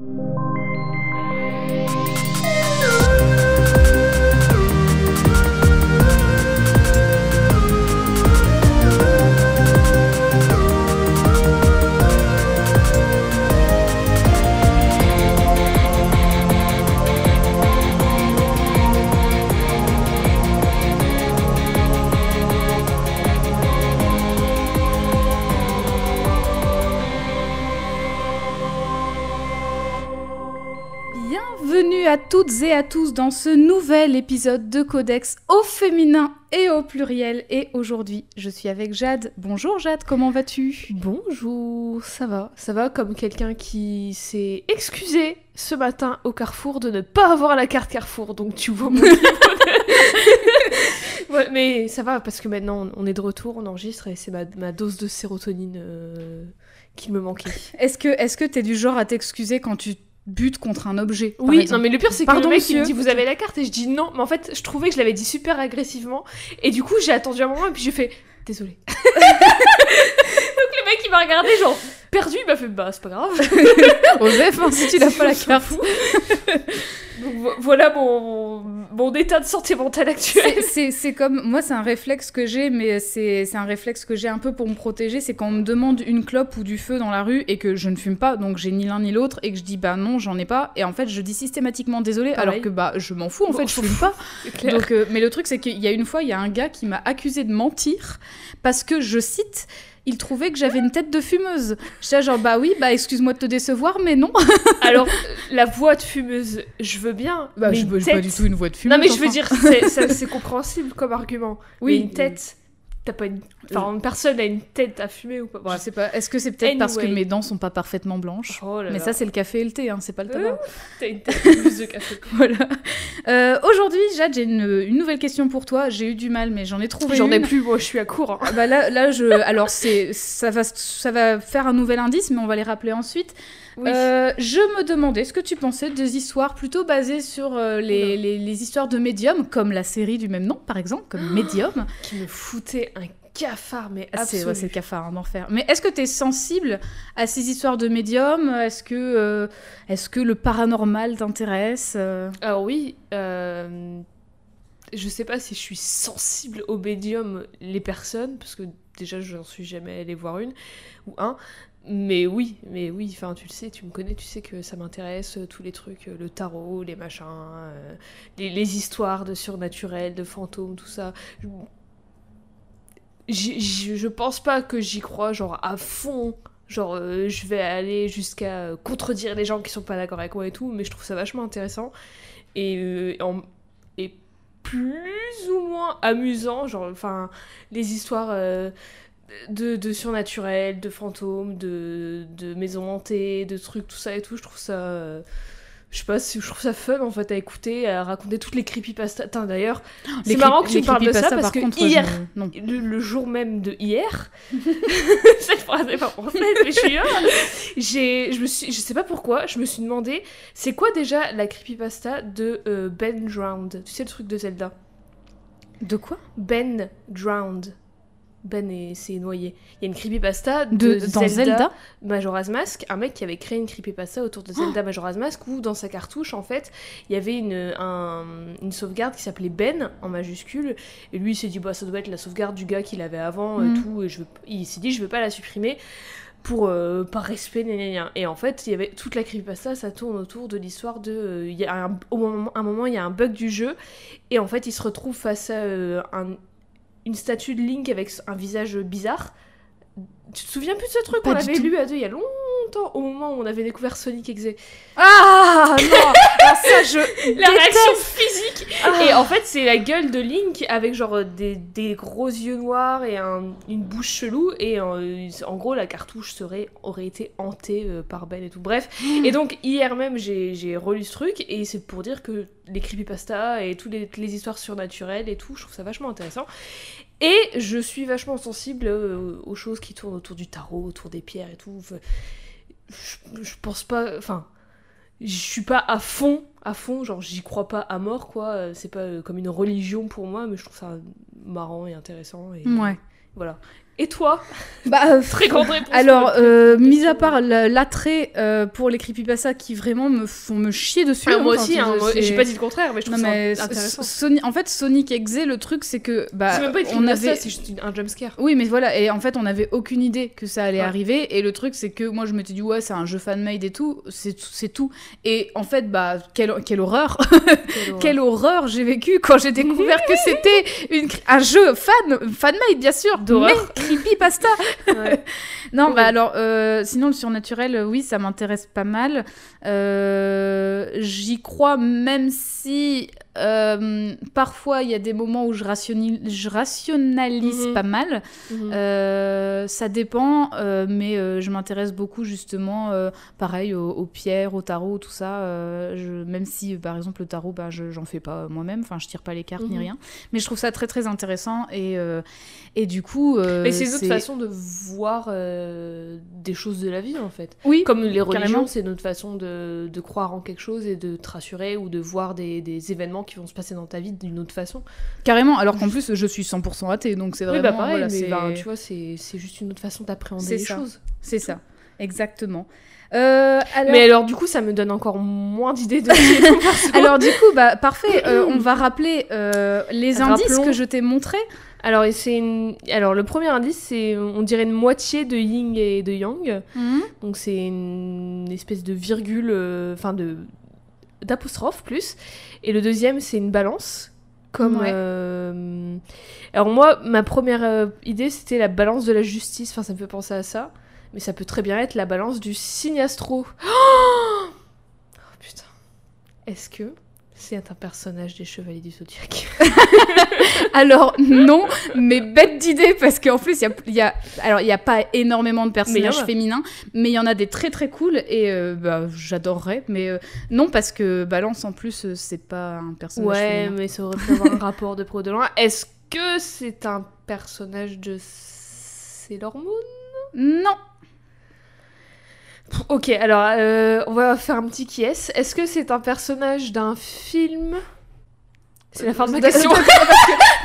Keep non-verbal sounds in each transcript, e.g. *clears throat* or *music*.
Bienvenue dans ce nouvel épisode de Codex au féminin et au pluriel. Et aujourd'hui, je suis avec Jade. Bonjour Jade, comment vas-tu? Bonjour, ça va, ça va comme quelqu'un qui s'est excusé ce matin au Carrefour de ne pas avoir la carte Carrefour, donc tu vois mon *laughs* Ouais, mais ça va parce que maintenant on est de retour, on enregistre et c'est ma, ma dose de sérotonine euh, qui me manquait. Est-ce que est-ce que t'es du genre à t'excuser quand tu butes contre un objet Oui, non mais le pire c'est que Pardon, le mec il me dit vous avez la carte et je dis non, mais en fait je trouvais que je l'avais dit super agressivement. Et du coup j'ai attendu un moment et puis j'ai fait désolé. *laughs* Il m'a regardé genre perdu, il m'a fait bah c'est pas grave. *laughs* Osef, hein, si tu n'as pas la carte. Donc vo- voilà mon, mon état de santé mentale actuel. C'est- comme moi, c'est un réflexe que j'ai, mais c'est un réflexe que j'ai un peu pour me protéger. C'est quand on me demande une clope ou du feu dans la rue et que je ne fume pas, donc j'ai ni l'un ni l'autre, et que je dis bah non, j'en ai pas, et en fait je dis systématiquement désolé, Pareil. alors que bah je m'en fous en Bon, fait, je fume pas. *laughs* Donc, euh, mais le truc c'est qu'il y a une fois, il y a un gars qui m'a accusé de mentir parce que je cite. Il trouvait que j'avais une tête de fumeuse. J'étais genre, bah oui, bah excuse-moi de te décevoir, mais non. *laughs* Alors euh, la voix de fumeuse, je veux bien. Bah, mais je veux pas du tout une voix de fumeuse. Non mais je veux enfin. dire, c'est- *laughs* compréhensible comme argument. Oui. Une tête. T'as pas une. Enfin, personne n'a une tête à fumer ou pas. Je sais pas, est-ce que c'est peut-être parce que mes dents sont pas parfaitement blanches Oh là Mais là. ça, c'est le café et le thé, hein, c'est pas le tabac. T'as une tête de café. *laughs* Voilà. Euh, Aujourd'hui, Jade, j'ai une, une nouvelle question pour toi. J'ai eu du mal, mais j'en ai trouvé J'en ai plus, moi je suis à court. hein. Ah Bah là, là, je. Alors, ça va, ça va faire un nouvel indice, mais on va les rappeler ensuite. Oui. Euh, je me demandais ce que tu pensais des histoires plutôt basées sur euh, les, Oula. les, les histoires de médiums, comme la série du même nom, par exemple, comme Medium. Qui me foutait un cafard, mais Ah, c'est, absolu. ouais, c'est le cafard, un enfer. Mais est-ce que tu es sensible à ces histoires de médiums? Est-ce que, euh, que le paranormal t'intéresse Alors oui, euh, je sais pas si je suis sensible au médium les personnes, parce que déjà je n'en suis jamais allée voir une, ou un, mais oui, mais oui, enfin tu le sais, tu me connais, tu sais que ça m'intéresse, euh, tous les trucs, euh, le tarot, les machins, euh, les, histoires de surnaturel, de fantômes, tout ça. Je- j'y- j'y- je pense pas que j'y crois genre à fond. Genre, je vais aller jusqu'à contredire les gens qui sont pas d'accord avec moi et tout, mais je trouve ça vachement intéressant et, en- et plus ou moins amusant, genre, enfin, les histoires de, de surnaturel, de fantômes, de, de maisons hantées, de trucs, tout ça et tout, je trouve ça... euh, je sais pas, je trouve ça fun en fait à écouter, à raconter toutes les creepypastas. D'ailleurs, Les c'est marrant que tu les parles de ça parce par que contre, hier, je- le, le jour même de hier, *laughs* cette phrase n'est pas française, mais je suis. J'ai, je me suis, je sais pas pourquoi, je me suis demandé, c'est quoi déjà la creepypasta de euh, Ben Drowned Tu sais le truc de Zelda De quoi? Ben Drowned. Ben et c'est noyé. Il y a une creepypasta de, de, Dans Zelda, Majora's Mask, un mec qui avait créé une creepypasta autour de Zelda Majora's Mask où dans sa cartouche en fait il y avait une, un- une sauvegarde qui s'appelait Ben en majuscule et lui il s'est dit bah ça doit être la sauvegarde du gars qu'il avait avant et Mhm. tout et je veux- il s'est dit je veux pas la supprimer pour euh, par respect gna, gna, gna. et en fait il y avait toute la creepypasta ça tourne autour de l'histoire de euh, il y a un, au moment, un moment il y a un bug du jeu et en fait il se retrouve face à euh, un- une statue de Link avec un visage bizarre tu te souviens plus de ce truc Pas On du l'avait tout. lu à deux il y a longtemps, au moment où on avait découvert Sonic Exe. Ah non *laughs* Alors ça, je La réaction physique Ah. Et en fait, c'est la gueule de Link avec genre euh, des, des gros yeux noirs et un- une bouche chelou. Et euh, en gros, la cartouche serait, aurait été hantée euh, par Ben et tout. Bref. *gasps* Et donc, hier même, j'ai relu ce truc. Et c'est pour dire que les creepypasta et toutes les, les histoires surnaturelles et tout, je trouve ça vachement intéressant. Et je suis vachement sensible euh, aux choses qui tournent autour du tarot, autour des pierres et tout. Enfin, je, je pense pas. Enfin, je suis pas à fond, à fond, genre j'y crois pas à mort, quoi. Euh, C'est pas euh, comme une religion pour moi, mais je trouve ça marrant et intéressant. Et Ouais. Voilà. Et toi Bah, euh, *laughs* Très grande réponse. Alors, euh, mis à part la- l'attrait euh, pour les creepypasta qui vraiment me font me chier dessus. Ah, moi hein, aussi, hein, j'ai pas dit le contraire, mais je Non trouve mais ça intéressant. Sony- en fait Sonic Exe le truc c'est que bah C'est même pas une on avait c'est juste un jumpscare. oui mais voilà et en fait on avait aucune idée que ça allait Ouais. arriver et le truc c'est que moi je m'étais dit ouais c'est un jeu fan-made et tout c'est tout- et en fait bah quelle, *laughs* quelle horreur quelle horreur j'ai vécu quand j'ai découvert que c'était un jeu fan fan-made bien sûr D'horreur. mais *laughs* creepypasta Ouais. *laughs* non, bah alors, euh, sinon le surnaturel, euh, oui, ça m'intéresse pas mal. Euh, J'y crois, même si euh, parfois il y a des moments où je, rationnalise, je rationalise Mhm. pas mal. Mhm. Ça dépend, mais je m'intéresse beaucoup justement, pareil, aux, aux pierres, au tarot, tout ça. je- même si, par exemple, le tarot, bah, je j'en fais pas moi-même, enfin, je tire pas les cartes ni Mhm. rien. Mais je trouve ça très très intéressant et, et du coup. Mais c'est une autre façon de voir euh, des choses de la vie en fait. Oui, Comme les religions, c'est notre façon de, de croire en quelque chose et de te rassurer ou de voir des, des événements qui vont se passer dans ta vie d'une autre façon. Carrément, alors qu'en plus je suis 100% athée, donc c'est Oui, vraiment... bah pareil, voilà, mais ben, tu vois, c'est juste une autre façon d'appréhender les ça. choses. C'est ça, exactement. Euh, alors... Mais alors, du coup, ça me donne encore moins d'idées de *laughs* alors du coup, bah, parfait, euh, on va rappeler euh, les indices que je t'ai montrés. Alors, et c'est une- alors, le premier indice, c'est, on dirait une moitié de yin et de yang. Donc, c'est une espèce de virgule, euh, enfin, de d'apostrophe plus. Et le deuxième, c'est une balance. Comme. Ouais. euh, Alors, moi, ma première euh, idée, c'était la balance de la justice. Enfin, ça me fait penser à ça. Mais ça peut très bien être la balance du signe astro. Oh putain. Est-ce que c'est un personnage des Chevaliers du Zodiaque *laughs* Alors non, mais bête d'idée parce qu'en plus il y a, il y a- alors il y a pas énormément de personnages féminins, mais il y en a des très très cool et euh, bah, j'adorerais. Mais euh, non parce que Balance en plus euh, c'est pas un personnage Ouais, féminin. mais ça aurait pu avoir un *laughs* rapport de pro de loin. Est-ce que c'est un personnage de Sailor Moon? Non. Ok, alors euh, on va faire un petit qui est. Est-ce que c'est un personnage d'un film? C'est la fin de ma question. *laughs* *laughs*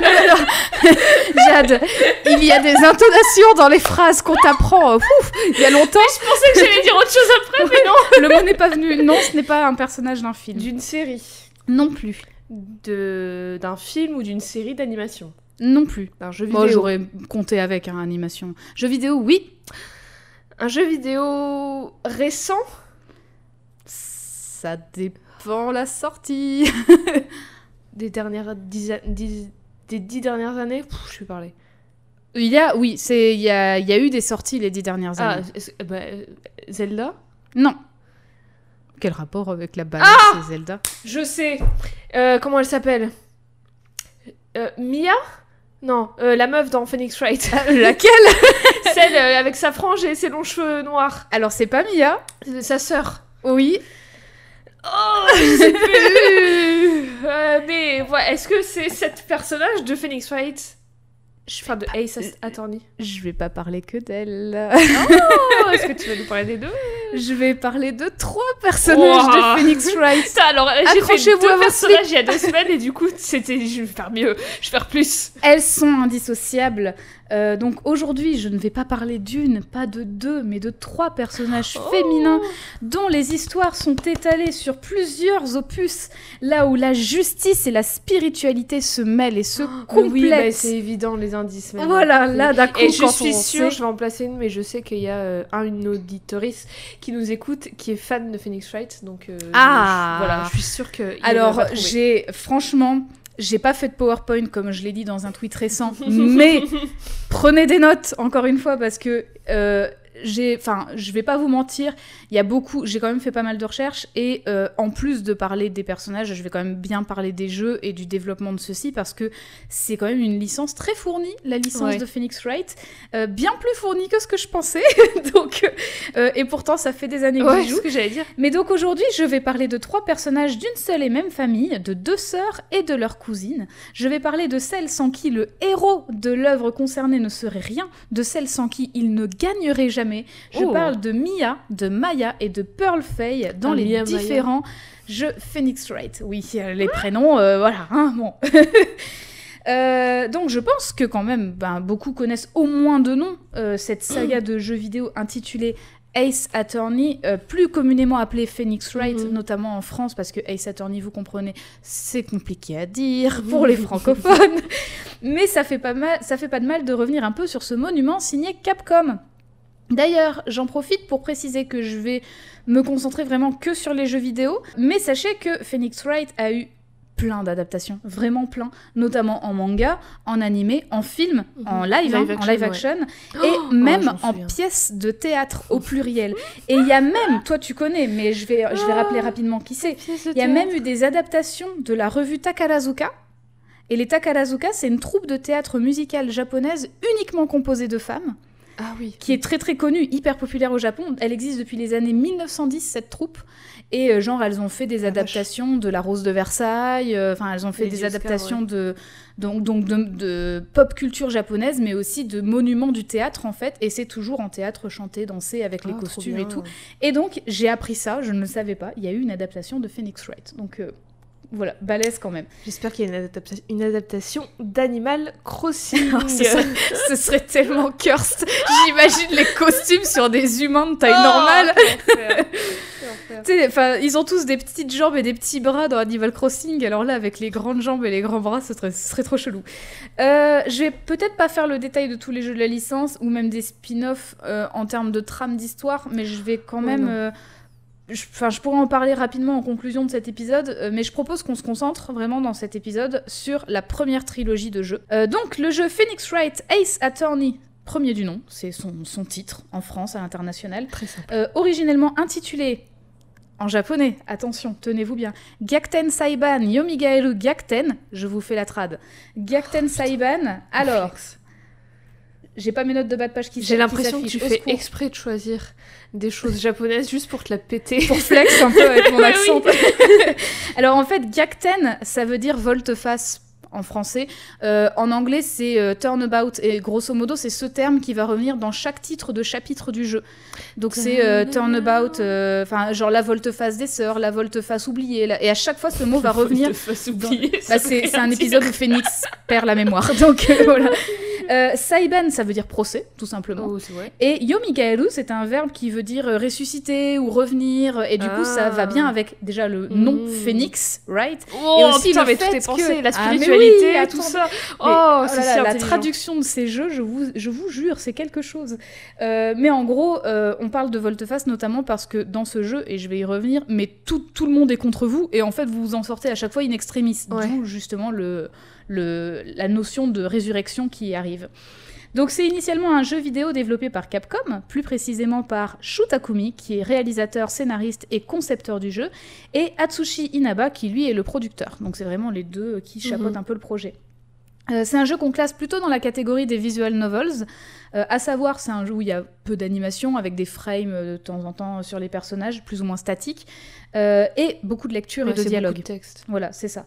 *laughs* Jade, il y a des intonations dans les phrases qu'on t'apprend. euh, ouf, il y a longtemps. Je pensais que j'allais dire autre chose après, mais non. Le mot n'est pas venu. Non, ce n'est pas un personnage d'un film. D'une série. Non plus. De... D'un film ou d'une série d'animation. Non plus. D'un jeu Moi, vidéo. j'aurais compté avec un animation. Jeu vidéo, oui. Un jeu vidéo récent? Ça dépend la sortie. *laughs* des dernières dix, des dix dernières années? Pff, Je vais parler. Il y a, oui, c'est, il y a, il y a eu des sorties les dix dernières Ah, années. bah, Zelda? Non. Quel rapport avec la balle Ah et Zelda? Je sais. Euh, comment elle s'appelle? Euh, Mia? Non, euh, la meuf dans Phoenix Wright. *laughs* Laquelle? *laughs* Celle euh, avec sa frange et ses longs cheveux noirs. Alors, c'est pas Mia? C'est Sa sœur. Oui. Oh, je sais plus. Euh, mais voilà, est-ce que c'est cette personnage de Phoenix Wright? Enfin, de Ace Attorney. Je vais pas parler que d'elle. Oh, est-ce que tu vas nous parler des deux? Je vais parler de trois personnages de Phoenix *laughs* Wright. Putain, alors j'ai fait deux personnages il y a deux semaines et du coup, c'était je vais faire mieux, je vais faire plus. Elles sont indissociables. Euh, donc aujourd'hui, je ne vais pas parler d'une, pas de deux, mais de trois personnages Oh. féminins dont les histoires sont étalées sur plusieurs opus, là où la justice et la spiritualité se mêlent et se Mais oui, bah, complètent. c'est évident les indices. maintenant. voilà, là coup, Et je suis sûre, sait- je vais en placer une, mais je sais qu'il y a euh, un, une auditorice qui nous écoute, qui est fan de Phoenix Wright, donc euh, Ah. je, voilà, je suis sûre que. Alors, j'ai franchement, j'ai pas fait de PowerPoint comme je l'ai dit dans un tweet récent, *laughs* mais *laughs* prenez des notes encore une fois parce que euh, j'ai, enfin, je vais pas vous mentir, il y a beaucoup, j'ai quand même fait pas mal de recherches et euh, en plus de parler des personnages, je vais quand même bien parler des jeux et du développement de ceux-ci parce que c'est quand même une licence très fournie, la licence Ouais. de Phoenix Wright, euh, bien plus fournie que ce que je pensais, *laughs* donc euh, et pourtant ça fait des années que Ouais, c'est joue. ce que j'allais dire. Mais donc aujourd'hui, je vais parler de trois personnages d'une seule et même famille, de deux sœurs et de leur cousine. Je vais parler de celle sans qui le héros de l'œuvre concernée ne serait rien, de celle sans qui il ne gagnerait jamais. Je Oh. parle de Mia, de Maya et de Pearl Faye dans Ah, les Mia, Maya. différents jeux Phoenix Wright. Oui, euh, les prénoms, euh, voilà, hein, bon. *laughs* Euh, donc je pense que quand même, ben, beaucoup connaissent au moins de nom euh, cette *clears throat* saga de jeux vidéo intitulée Ace Attorney, euh, plus communément appelée Phoenix Wright, Mhm. notamment en France, parce que Ace Attorney, vous comprenez, c'est compliqué à dire *laughs* pour les francophones. *laughs* Mais ça fait, pas mal, ça fait pas de mal de revenir un peu sur ce monument signé Capcom. D'ailleurs, j'en profite pour préciser que je vais me concentrer vraiment que sur les jeux vidéo, mais sachez que Phoenix Wright a eu plein d'adaptations, vraiment plein, notamment en manga, en animé, en film, Mhm. en live, Live hein, action, en live ouais. action, *gasps* Oh, et même en souviens. pièces de théâtre au pluriel. Et il y a même, toi tu connais, mais je vais, je vais rappeler rapidement qui c'est, il y a même eu des adaptations de la revue Takarazuka. Et les Takarazuka, c'est une troupe de théâtre musical japonaise uniquement composée de femmes, Ah oui. qui est très très connue, hyper populaire au Japon. Elle existe depuis les années 1910, cette troupe. Et euh, genre, elles ont fait des Ah, vache. adaptations de La Rose de Versailles, euh, enfin, elles ont fait Les des Oscars, adaptations de, donc, donc de, de pop culture japonaise, mais aussi de monuments du théâtre, en fait. Et c'est toujours en théâtre chanté, dansé, avec les Ah, costumes bien. et tout. Et donc, j'ai appris ça, je ne le savais pas. Il y a eu une adaptation de Phoenix Wright. Donc, euh, voilà, balèze quand même. J'espère qu'il y a une, adapta- une adaptation d'Animal Crossing. *laughs* ce, serait, ce serait tellement cursed. J'imagine les costumes sur des humains de taille Oh, normale. *laughs* enfin, ils ont tous des petites jambes et des petits bras dans Animal Crossing. Alors là, avec les grandes jambes et les grands bras, ce serait, ce serait trop chelou. Euh, je vais peut-être pas faire le détail de tous les jeux de la licence ou même des spin-offs euh, en termes de trame d'histoire, mais je vais quand même. Je- Enfin, je pourrais en parler rapidement en conclusion de cet épisode, euh, mais je propose qu'on se concentre vraiment dans cet épisode sur la première trilogie de jeux. Euh, donc, le jeu Phoenix Wright Ace Attorney, premier du nom, c'est son, son titre en France, à l'international. Très simple. Euh, originellement intitulé en japonais, attention, tenez-vous bien, Gyakten Saiban Yomigaeru Gyakten, je vous fais la trad. Gyakten Saiban, alors, j'ai pas mes notes de bas de page qui J'ai l'impression que tu fais exprès de choisir des choses japonaises juste pour te la péter. pour flex un peu avec mon *laughs* Oui, accent. *laughs* Alors en fait, Gyakten, ça veut dire volte-face en français. Euh, en anglais, c'est euh, turnabout. Et grosso modo, c'est ce terme qui va revenir dans chaque titre de chapitre du jeu. Donc c'est euh, turnabout, enfin genre la volte-face des sœurs, la volte-face oubliée. la- Et à chaque fois, ce mot va revenir De face oubliée, Bah, c'est un épisode où Phoenix perd la mémoire. *laughs* Donc voilà. Euh, Saiban, ça veut dire procès, tout simplement. Oh, vrai. Et Yomigaeru, c'est un verbe qui veut dire euh, ressusciter ou revenir. Et du coup, ça Ah. va bien avec déjà le nom Mm. Phoenix, right? Oh, Et aussi putain, le fait la Ah, spiritualité, oui, tout ça. Mais, Oh, oh là là, la traduction de ces jeux, je vous, je vous jure, c'est quelque chose. Euh, mais en gros, euh, on parle de volte-face notamment parce que dans ce jeu, et je vais y revenir, mais tout, tout le monde est contre vous, et en fait, vous vous en sortez à chaque fois in extremis. Ouais. D'où justement le, le, la notion de résurrection qui arrive. Donc c'est initialement un jeu vidéo développé par Capcom, plus précisément par Shu Takumi, qui est réalisateur, scénariste et concepteur du jeu, et Atsushi Inaba, qui lui est le producteur. Donc c'est vraiment les deux qui chapeautent Mhm. un peu le projet. Euh, c'est un jeu qu'on classe plutôt dans la catégorie des visual novels, euh, à savoir c'est un jeu où il y a peu d'animation avec des frames euh, de temps en temps sur les personnages, plus ou moins statiques, euh, et beaucoup de lecture Ouais, et de dialogue. Voilà, c'est ça.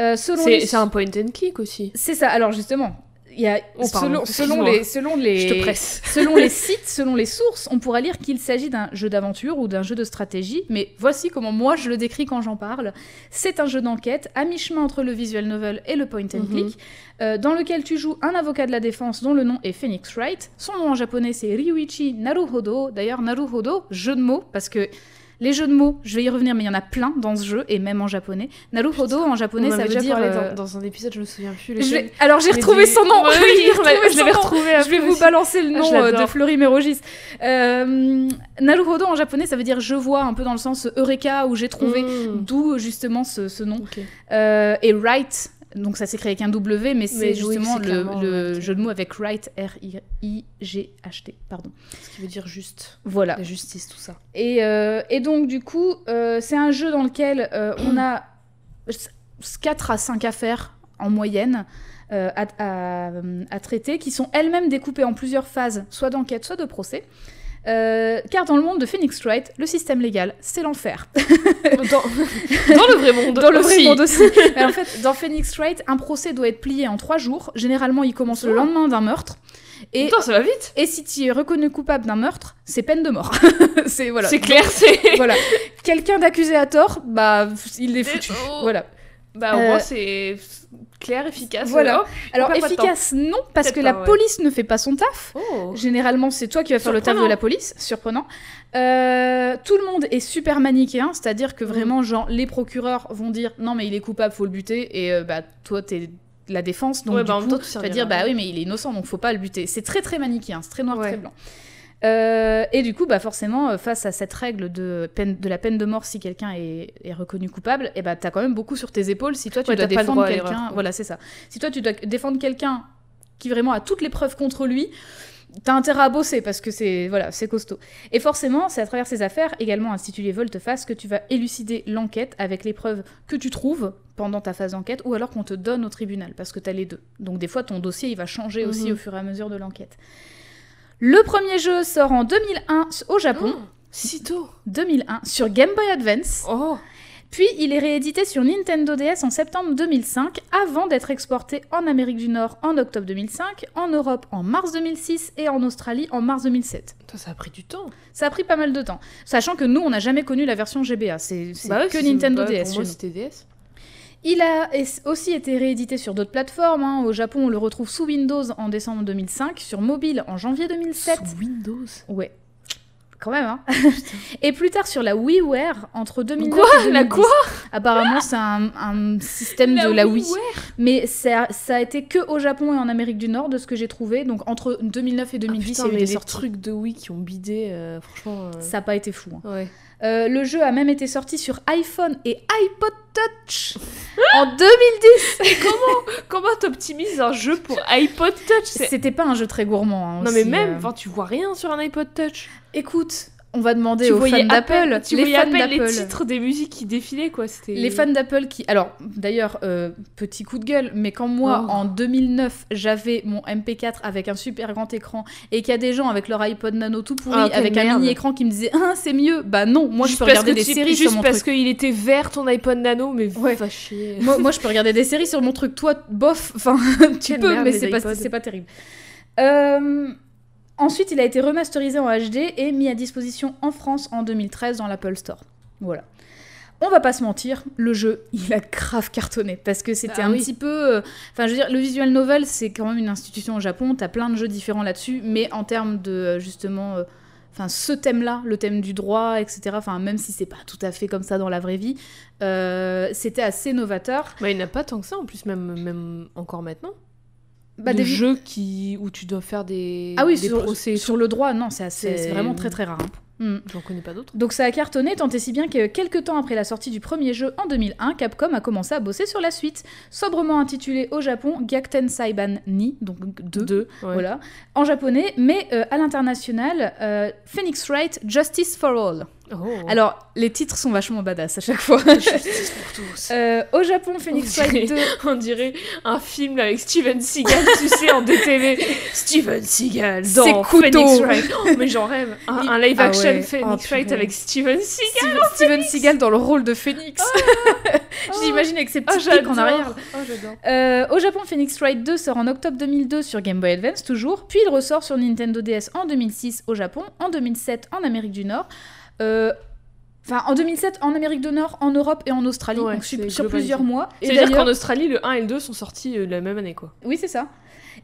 Euh, selon C'est les... c'est un point and click aussi. C'est ça. Alors justement, il y a Oh, pardon, selon, selon excuse-moi. les selon les Je te presse. *laughs* selon les sites, selon les sources, on pourra lire qu'il s'agit d'un jeu d'aventure ou d'un jeu de stratégie, mais voici comment moi je le décris quand j'en parle. C'est un jeu d'enquête à mi-chemin entre le visual novel et le point and Mhm. click, euh, dans lequel tu joues un avocat de la défense dont le nom est Phoenix Wright. Son nom en japonais c'est Ryuichi Naruhodo. D'ailleurs Naruhodo, jeu de mots, parce que les jeux de mots, je vais y revenir, mais il y en a plein dans ce jeu, et même en japonais. Naruhodo en japonais, On ça veut déjà dire... parlé euh, dans, dans un épisode, je me souviens plus. je lequel. vais- Alors j'ai retrouvé son nom. Oui, je l'avais retrouvé Je vais vous aussi. balancer le Ah, nom euh, de. Fleury Mérogis. Euh, Naruhodo en japonais, ça veut dire je vois, un peu dans le sens eureka où j'ai trouvé. Mm. D'où justement ce, ce nom. Euh, et Wright, donc ça s'écrit avec un W, mais c'est oui, justement le, jeu de mots avec Wright, R-I-G-H-T, pardon. Ce qui veut dire juste. Voilà. La justice, tout ça. Et, euh, et donc, du coup, euh, c'est un jeu dans lequel euh, on a 4 à 5 affaires en moyenne à, à- à traiter, qui sont elles-mêmes découpées en plusieurs phases, soit d'enquête, soit de procès. Euh, car dans le monde de Phoenix Wright, le système légal, c'est l'enfer. Dans, dans le vrai monde. Dans le vrai monde aussi. *laughs* Mais en fait, dans Phoenix Wright, un procès doit être plié en trois jours. Généralement, il commence le Oh. lendemain d'un meurtre. Et, Putain, ça va vite. et si tu es reconnu coupable d'un meurtre, c'est peine de mort. *laughs* c'est voilà. C'est clair, c'est. voilà. Quelqu'un d'accusé à tort, bah il est foutu. oh. Voilà. Bah, au Euh, moins, c'est clair, efficace. voilà. Alors efficace, non, parce que la pas, ouais. police ne fait pas son taf. Oh. Généralement, c'est toi qui vas faire le taf de la police, surprenant. Euh, tout le monde est super manichéen, c'est-à-dire que Mm. vraiment, genre, les procureurs vont dire non, mais il est coupable, faut le buter, et euh, bah toi, t'es la défense, donc Ouais, du bah, coup, tu vas dire bah oui, mais il est innocent, donc faut pas le buter. C'est très très manichéen, c'est très noir, Ouais. très blanc. Euh, et du coup, bah forcément, euh, face à cette règle de, peine, de la peine de mort si quelqu'un est, est reconnu coupable, et bah t'as quand même beaucoup sur tes épaules si toi tu Ouais, dois défendre quelqu'un. Voilà, c'est ça. Si toi tu dois défendre quelqu'un qui vraiment a toutes les preuves contre lui, t'as intérêt à bosser parce que c'est voilà, c'est costaud. Et forcément, c'est à travers ces affaires, également intitulées Volte-Face, que tu vas élucider l'enquête avec les preuves que tu trouves pendant ta phase d'enquête ou alors qu'on te donne au tribunal parce que t'as les deux. Donc des fois, ton dossier il va changer aussi Mhm. au fur et à mesure de l'enquête. Le premier jeu sort en 2001 au Japon, Oh, si tôt. 2001 sur Game Boy Advance. Oh. Puis il est réédité sur Nintendo DS en septembre 2005, avant d'être exporté en Amérique du Nord en octobre 2005, en Europe en mars 2006 et en Australie en mars 2007. Putain, ça a pris du temps. Ça a pris pas mal de temps, sachant que nous on n'a jamais connu la version GBA, c'est Bah ouais, que Nintendo bah, DS. Pour chez moi, c'était DS. Il a aussi été réédité sur d'autres plateformes. hein. Au Japon, on le retrouve sous Windows en décembre 2005, sur mobile en janvier 2007. Sous Windows? Ouais. Quand même, hein. *laughs* et plus tard sur la WiiWare entre 2009 Quoi? et 2010. La quoi? Apparemment, c'est un, un système de la Wii. Mais ça, ça a été que au Japon et en Amérique du Nord, de ce que j'ai trouvé. Donc entre 2009 et 2010, Ah, putain, il y a eu mais des trucs de Wii qui ont bidé, euh, franchement. euh, Ça n'a pas été fou. hein. Ouais. Euh, le jeu a même été sorti sur iPhone et iPod Touch *laughs* en 2010. *laughs* Comment t'optimises un jeu pour iPod Touch? C'était pas un jeu très gourmand. hein, Non mais même, euh. tu vois rien sur un iPod Touch. Écoute, on va demander tu aux fans d'Apple. Tu les voyais fans les titres des musiques qui défilaient quoi. Les fans d'Apple qui... Alors, d'ailleurs, euh, petit coup de gueule, mais quand moi, Oh. en 2009, j'avais mon MP4 avec un super grand écran et qu'il y a des gens avec leur iPod Nano tout pourri, Ah, avec un mini-écran qui me disaient « Ah, c'est mieux !» Bah non, moi, je peux regarder des tu- séries Juste sur mon parce qu'il était vert ton iPod Nano, mais Ouais. va chier. moi, moi, je peux regarder des séries sur mon truc. Toi, bof, enfin, *laughs* tu Quelle peux, merde, mais c'est pas, pas terrible. Euh, Ensuite, il a été remasterisé en HD et mis à disposition en France en 2013 dans l'Apple Store. Voilà. On va pas se mentir, le jeu, *laughs* il a grave cartonné parce que c'était Ah un oui. petit peu. euh, Enfin, je veux dire, le visual novel, c'est quand même une institution au Japon. T'as plein de jeux différents là-dessus, mais en termes de euh, justement. euh, Enfin, ce thème-là, le thème du droit, etc. Enfin, même si c'est pas tout à fait comme ça dans la vraie vie, euh, c'était assez novateur. Bah, il n'y a pas tant que ça en plus, même, même encore maintenant. Bah, des des jeux qui... où tu dois faire des, Ah oui, des sur, procès. et sur le droit, non, c'est assez- C'est- c'est vraiment très très rare. hein. Mm. tout. J'en connais pas d'autres. Donc ça a cartonné, tant et si bien que quelques temps après la sortie du premier jeu en 2001, Capcom a commencé à bosser sur la suite, sobrement intitulé au Japon Gyakuten Saiban Ni, donc 2, Deux. ouais. voilà, en japonais, mais euh, à l'international, euh, Phoenix Wright Justice for All. Oh. Alors, les titres sont vachement badass à chaque fois. Justice pour tous. *laughs* Euh, au Japon, Phoenix On Wright 2... dirait- *laughs* On dirait un film avec Steven Seagal, tu sais, en DTV. *laughs* Steven Seagal dans. Phoenix Wright. Oh, mais j'en rêve. Un, un live Ah action ouais. Phoenix Oh, Wright avec Steven Seagal. Steven, Steven Seagal dans le rôle de Phoenix. Je l'imagine avec ses Ah, petits pics en arrière. Euh, au Japon, Phoenix Wright 2 sort en octobre 2002 sur Game Boy Advance toujours, puis il ressort sur Nintendo DS en 2006 au Japon, en 2007 en Amérique du Nord, enfin en 2007 en Amérique du Nord, en Europe et en Australie, Ouais, donc sur, plusieurs mois. C'est-à-dire qu'en Australie, le 1 et le 2 sont sortis euh, la même année, quoi. oui c'est ça.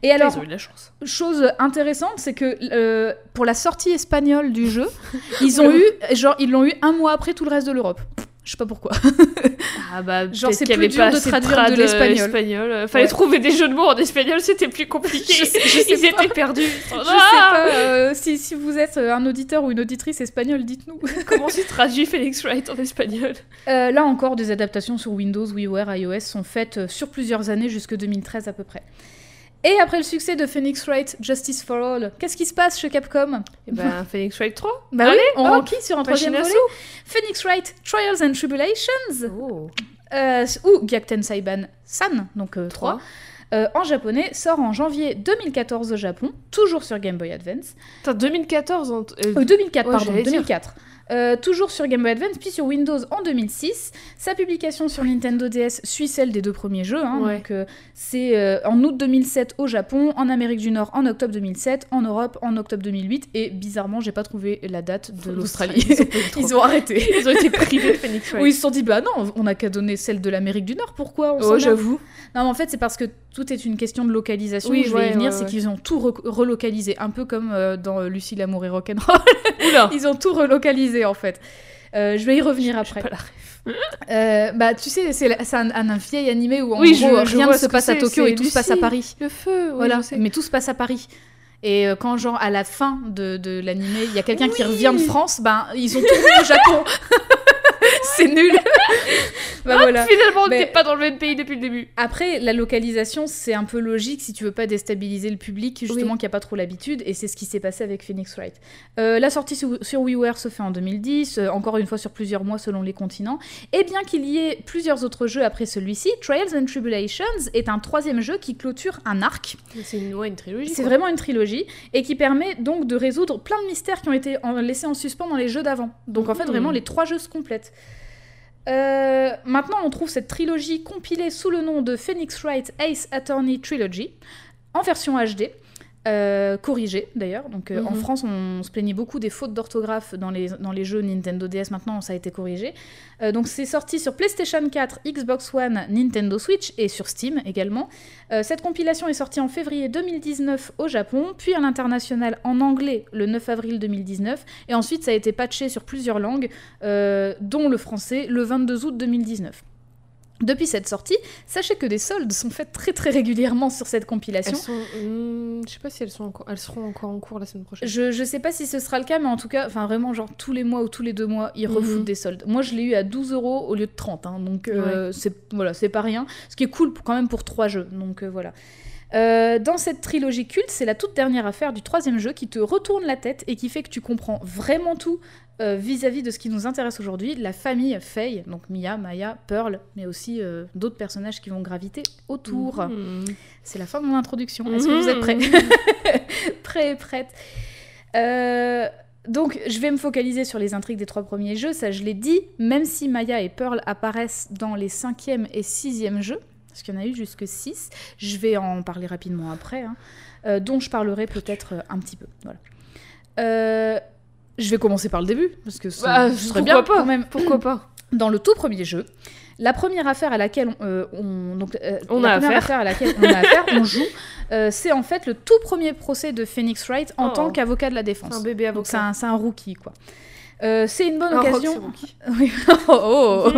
Et alors, Ils ont eu de la chance. chose intéressante, c'est que euh, pour la sortie espagnole du jeu, *laughs* ils ont eu, genre ils l'ont eu un mois après tout le reste de l'Europe. Je sais pas pourquoi. Ah bah, Genre, c'est plus avait dur pas de traduire trad, de l'espagnol. espagnol. Euh, Fallait Ouais. trouver des jeux de mots en espagnol, c'était plus compliqué. Je sais- je sais Ils pas. étaient perdus. *laughs* Je sais pas euh, si, si vous êtes un auditeur ou une auditrice espagnole, dites-nous. *laughs* Comment tu traduis Phoenix Wright en espagnol? Euh, là encore, des adaptations sur Windows, WiiWare, iOS sont faites euh, sur plusieurs années, jusque 2013 à peu près. Et après le succès de Phoenix Wright Justice for All, qu'est-ce qui se passe chez Capcom? Et ben, *laughs* Phoenix Wright 3 Bah oui, on hop, sur un troisième volet Phoenix Wright Trials and Tribulations Oh. euh, ou Gyakuten Saiban San, donc 3, Trois. en japonais, sort en janvier 2014 au Japon, toujours sur Game Boy Advance. Putain, 2014. en- euh, Euh, 2004, Ouais, pardon, j'allais dire. 2004. Euh, toujours sur Game Boy Advance, puis sur Windows en 2006. Sa publication sur Nintendo DS suit celle des deux premiers jeux. hein. Ouais. Donc, euh, c'est euh, en août 2007 au Japon, en Amérique du Nord en octobre 2007, en Europe en octobre 2008. Et bizarrement, j'ai pas trouvé la date de l'Australie. Ils ont. *laughs* Ils arrêté. Ils ont été privés de Phoenix Wright. Ou ils se sont dit, bah non, on n'a qu'à donner celle de l'Amérique du Nord, pourquoi? On Oh, a j'avoue. Non, mais en fait, c'est parce que tout est une question de localisation. Oui, je vais ouais, y venir, ouais, c'est qu'ils ont tout re- relocalisé, un peu comme dans Lucie l'amour et rock'n'roll. *laughs* Ils ont tout relocalisé en fait. Euh, je vais y revenir après. pas la ref. Euh, bah, tu sais, c'est un, vieil animé où en Oui, gros, je rien ne se passe à Tokyo et tout se passe à. Paris. Le feu, oui, voilà, mais tout se passe à Paris. Et euh, quand, genre, à la fin de, de l'animé, il y a quelqu'un qui revient de France, ben, ils ont tourné au Japon. *laughs* c'est nul. *laughs* bah voilà. Finalement, on Mais- n'était pas dans le même pays depuis le début. Après, la localisation, c'est un peu logique si tu veux pas déstabiliser le public, justement, qui a pas trop l'habitude, et c'est ce qui s'est passé avec Phoenix Wright. Euh, la sortie sur, sur WiiWare se fait en 2010, euh, encore une fois sur plusieurs mois selon les continents, et bien qu'il y ait plusieurs autres jeux après celui-ci, Trials and Tribulations est un troisième jeu qui clôture un arc, C'est une, ouais, une trilogie. c'est vraiment une trilogie, et qui permet donc de résoudre plein de mystères qui ont été en- laissés en suspens dans les jeux d'avant. Donc en fait, Mhm. vraiment, les trois jeux se complètent. Euh, maintenant, on trouve cette trilogie compilée sous le nom de Phoenix Wright Ace Attorney Trilogy, en version HD, euh, corrigée d'ailleurs. Donc euh, en Mhm. France, on se plaignait beaucoup des fautes d'orthographe dans les, dans les jeux Nintendo DS. Maintenant, ça a été corrigé. Euh, donc c'est sorti sur PlayStation 4, Xbox One, Nintendo Switch et sur Steam également. Cette compilation est sortie en février 2019 au Japon, puis à l'international en anglais le 9 avril 2019, et ensuite ça a été patché sur plusieurs langues, dont le français, le 22 août 2019. Depuis cette sortie, sachez que des soldes sont faits très très régulièrement sur cette compilation. Elles sont. hmm, je sais pas si elles, sont encore... elles seront encore en cours la semaine prochaine. Je, je sais pas si ce sera le cas, mais en tout cas, enfin vraiment, genre tous les mois ou tous les deux mois, ils Mhm. refoutent des soldes. Moi, je l'ai eu à 12 euros au lieu de 30, hein, donc euh, c'est voilà, c'est pas rien. Ce qui est cool pour- quand même pour trois jeux, donc euh, voilà. Euh, dans cette trilogie culte, c'est la toute dernière affaire du troisième jeu qui te retourne la tête et qui fait que tu comprends vraiment tout euh, vis-à-vis de ce qui nous intéresse aujourd'hui, la famille Faye, donc Mia, Maya, Pearl, mais aussi euh, d'autres personnages qui vont graviter autour. Mhm. C'est la fin de mon introduction. Est-ce que vous êtes prêts *laughs* Prêts et prêtes Euh, Donc, je vais me focaliser sur les intrigues des trois premiers jeux, ça je l'ai dit, même si Maya et Pearl apparaissent dans les cinquième et sixième jeux, parce qu'il y en a eu jusque 6, je vais en parler rapidement après, hein, euh, dont je parlerai peut-être un petit peu. Voilà. Euh, je vais commencer par le début, parce que ce Bah, serait pourquoi bien pas quand même. Pourquoi pas Dans le tout premier jeu, la première affaire à laquelle on, euh, on- donc, euh, On la a première affaire. affaire à laquelle on a affaire, on *laughs* joue, euh, c'est en fait le tout premier procès de Phoenix Wright en Oh. tant qu'avocat de la C'est défense. un bébé c'est avocat. un, c'est un rookie quoi. Euh, c'est une bonne Un occasion. c'est rookie. *laughs* Oui. Oh, oh.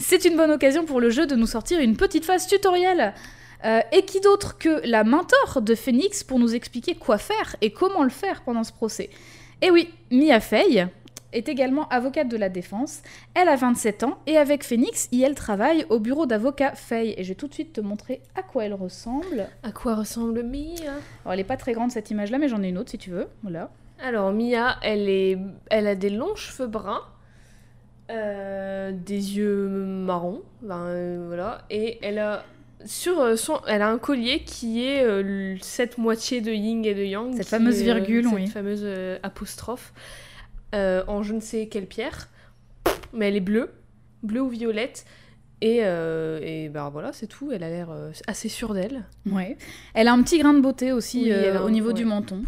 c'est une bonne occasion pour le jeu de nous sortir une petite phase tutoriel. Euh, et qui d'autre que la mentor de Phoenix pour nous expliquer quoi faire et comment le faire pendant ce procès? Et oui, Mia Fey est également avocate de la défense. Elle a 27 ans et avec Phoenix, elle travaille au bureau d'avocat Fey. Et je vais tout de suite te montrer à quoi elle ressemble. À quoi ressemble Mia? Alors, elle est pas très grande cette image-là, mais j'en ai une autre si tu veux. Voilà. Alors Mia, elle est, elle a des longs cheveux bruns, euh, des yeux marrons, ben, euh, voilà, et elle a sur euh, son, elle a un collier qui est euh, cette moitié de yin et de yang, Cette fameuse est, euh, virgule, cette oui. fameuse euh, apostrophe euh, en je ne sais quelle pierre, mais elle est bleue, bleue ou violette. Et, et ben voilà, c'est tout. Elle a l'air assez sûre d'elle. Ouais. Elle a un petit grain de beauté aussi Oui, un- au niveau ouais. du menton.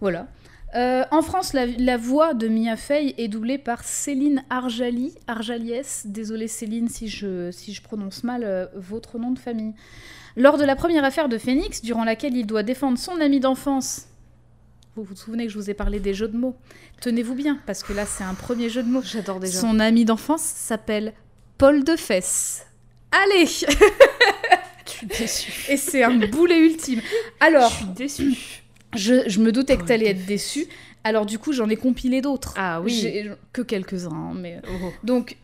Voilà. Euh, en France, la, la voix de Mia Fey est doublée par Céline Arjali, Arjaliès. Désolée Céline si je, si je prononce mal euh, votre nom de famille. Lors de la première affaire de Phoenix, durant laquelle il doit défendre son ami d'enfance, vous vous souvenez que je vous ai parlé des jeux de mots Tenez-vous bien, parce que là c'est un premier jeu de mots. J'adore déjà. Son ami d'enfance s'appelle Paul de Fesse. Allez *laughs* Je suis déçue. Et c'est un boulet ultime. Alors, je suis déçue. Je, je me doutais que Paul t'allais être déçu. Alors du coup, j'en ai compilé d'autres. Ah oui. J'ai- Que quelques-uns, hein, mais... Oh. Donc,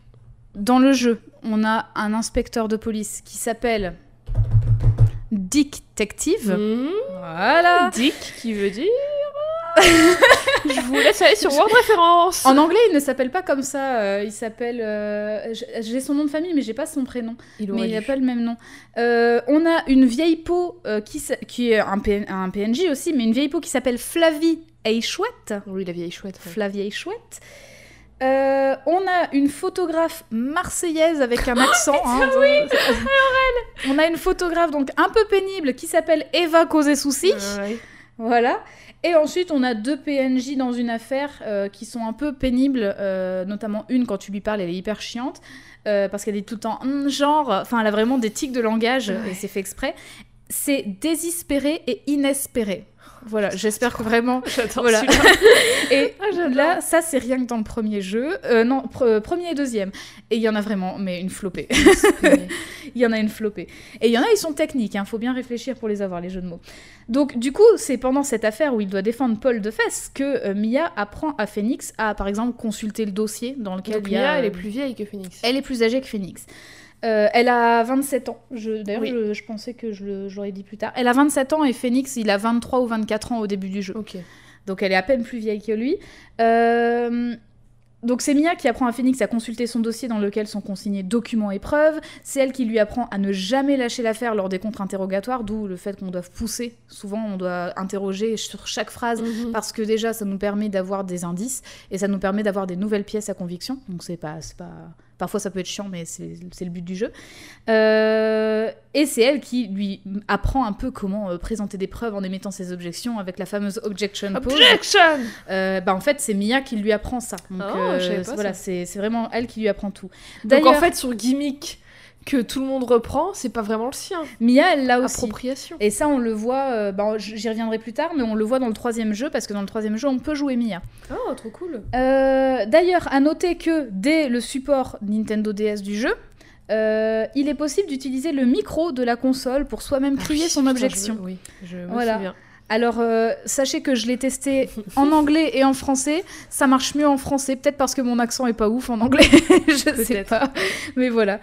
dans le jeu, on a un inspecteur de police qui s'appelle Dick Detective. Hmm. Voilà. Dick, qui veut dire. Je vous laisse aller sur Word Référence. En anglais, il ne s'appelle pas comme ça. euh, il s'appelle. euh, J'ai son nom de famille, mais j'ai pas son prénom. Il mais il n'a pas le même nom. Euh, on a une vieille peau euh, qui, est un, PN un PNJ aussi, mais une vieille peau qui s'appelle Flavie Eichouette. Oui, la vieille chouette. ouais. Flavie Eichouette. Euh, on a une photographe marseillaise avec un accent. hein, on a une photographe donc un peu pénible qui s'appelle Eva Causé Souci. Ouais. Voilà. Et ensuite, on a deux PNJ dans une affaire euh, qui sont un peu pénibles, euh, notamment une, quand tu lui parles, elle est hyper chiante, euh, parce qu'elle dit tout le temps Hum, genre, enfin, elle a vraiment des tics de langage, et c'est fait exprès. C'est désespéré et inespéré. Voilà, j'espère que vraiment. *laughs* J'adore Voilà. celui-là. *laughs* Et Ah, là, ça, c'est rien que dans le premier jeu. Euh, non, pre- premier et deuxième. Et il y en a vraiment, mais une flopée. *laughs* Il y en a une flopée. Et il y en a, ils sont techniques, il faut bien réfléchir pour les avoir, les jeux de mots. Donc, du coup, c'est pendant cette affaire où il doit défendre Paul de Fès que euh, Mia apprend à Phoenix à, par exemple, consulter le dossier dans lequel Donc il y a. Mia, elle euh, est plus vieille que Phoenix. elle est plus âgée que Phoenix. Euh, elle a 27 ans. D'ailleurs, Oui. je, je pensais que je j'aurais dit plus tard. Elle a 27 ans et Phoenix, il a 23 ou 24 ans au début du jeu. Donc elle est à peine plus vieille que lui. Euh, Donc c'est Mia qui apprend à Phoenix à consulter son dossier dans lequel sont consignés documents et preuves. C'est elle qui lui apprend à ne jamais lâcher l'affaire lors des contre-interrogatoires, d'où le fait qu'on doit pousser. Souvent, on doit interroger sur chaque phrase Mhm. parce que déjà, ça nous permet d'avoir des indices et ça nous permet d'avoir des nouvelles pièces à conviction. Donc c'est pas, c'est pas... Parfois, ça peut être chiant, mais c'est le but du jeu. Euh, et c'est elle qui lui apprend un peu comment euh, présenter des preuves en émettant ses objections avec la fameuse objection pose. Objection Euh, bah, en fait, c'est Mia qui lui apprend ça. Donc, Oh, euh, pas voilà, c'est vraiment elle qui lui apprend tout. Donc en fait, son gimmick que tout le monde reprend, c'est pas vraiment le sien. Mia, elle l'a aussi. Appropriation. Et ça, on le voit, euh, bah, j'y reviendrai plus tard, mais on le voit dans le troisième jeu, parce que dans le troisième jeu, on peut jouer Mia. Oh, trop cool. Euh, D'ailleurs, à noter que dès le support Nintendo DS du jeu, euh, il est possible d'utiliser le micro de la console pour soi-même crier son Putain, objection. je- Oui, je me Voilà. souviens. Alors, euh, sachez que je l'ai testé en *laughs* anglais et en français. Ça marche mieux en français, peut-être parce que mon accent est pas ouf en anglais. *laughs* je sais pas. Mais voilà.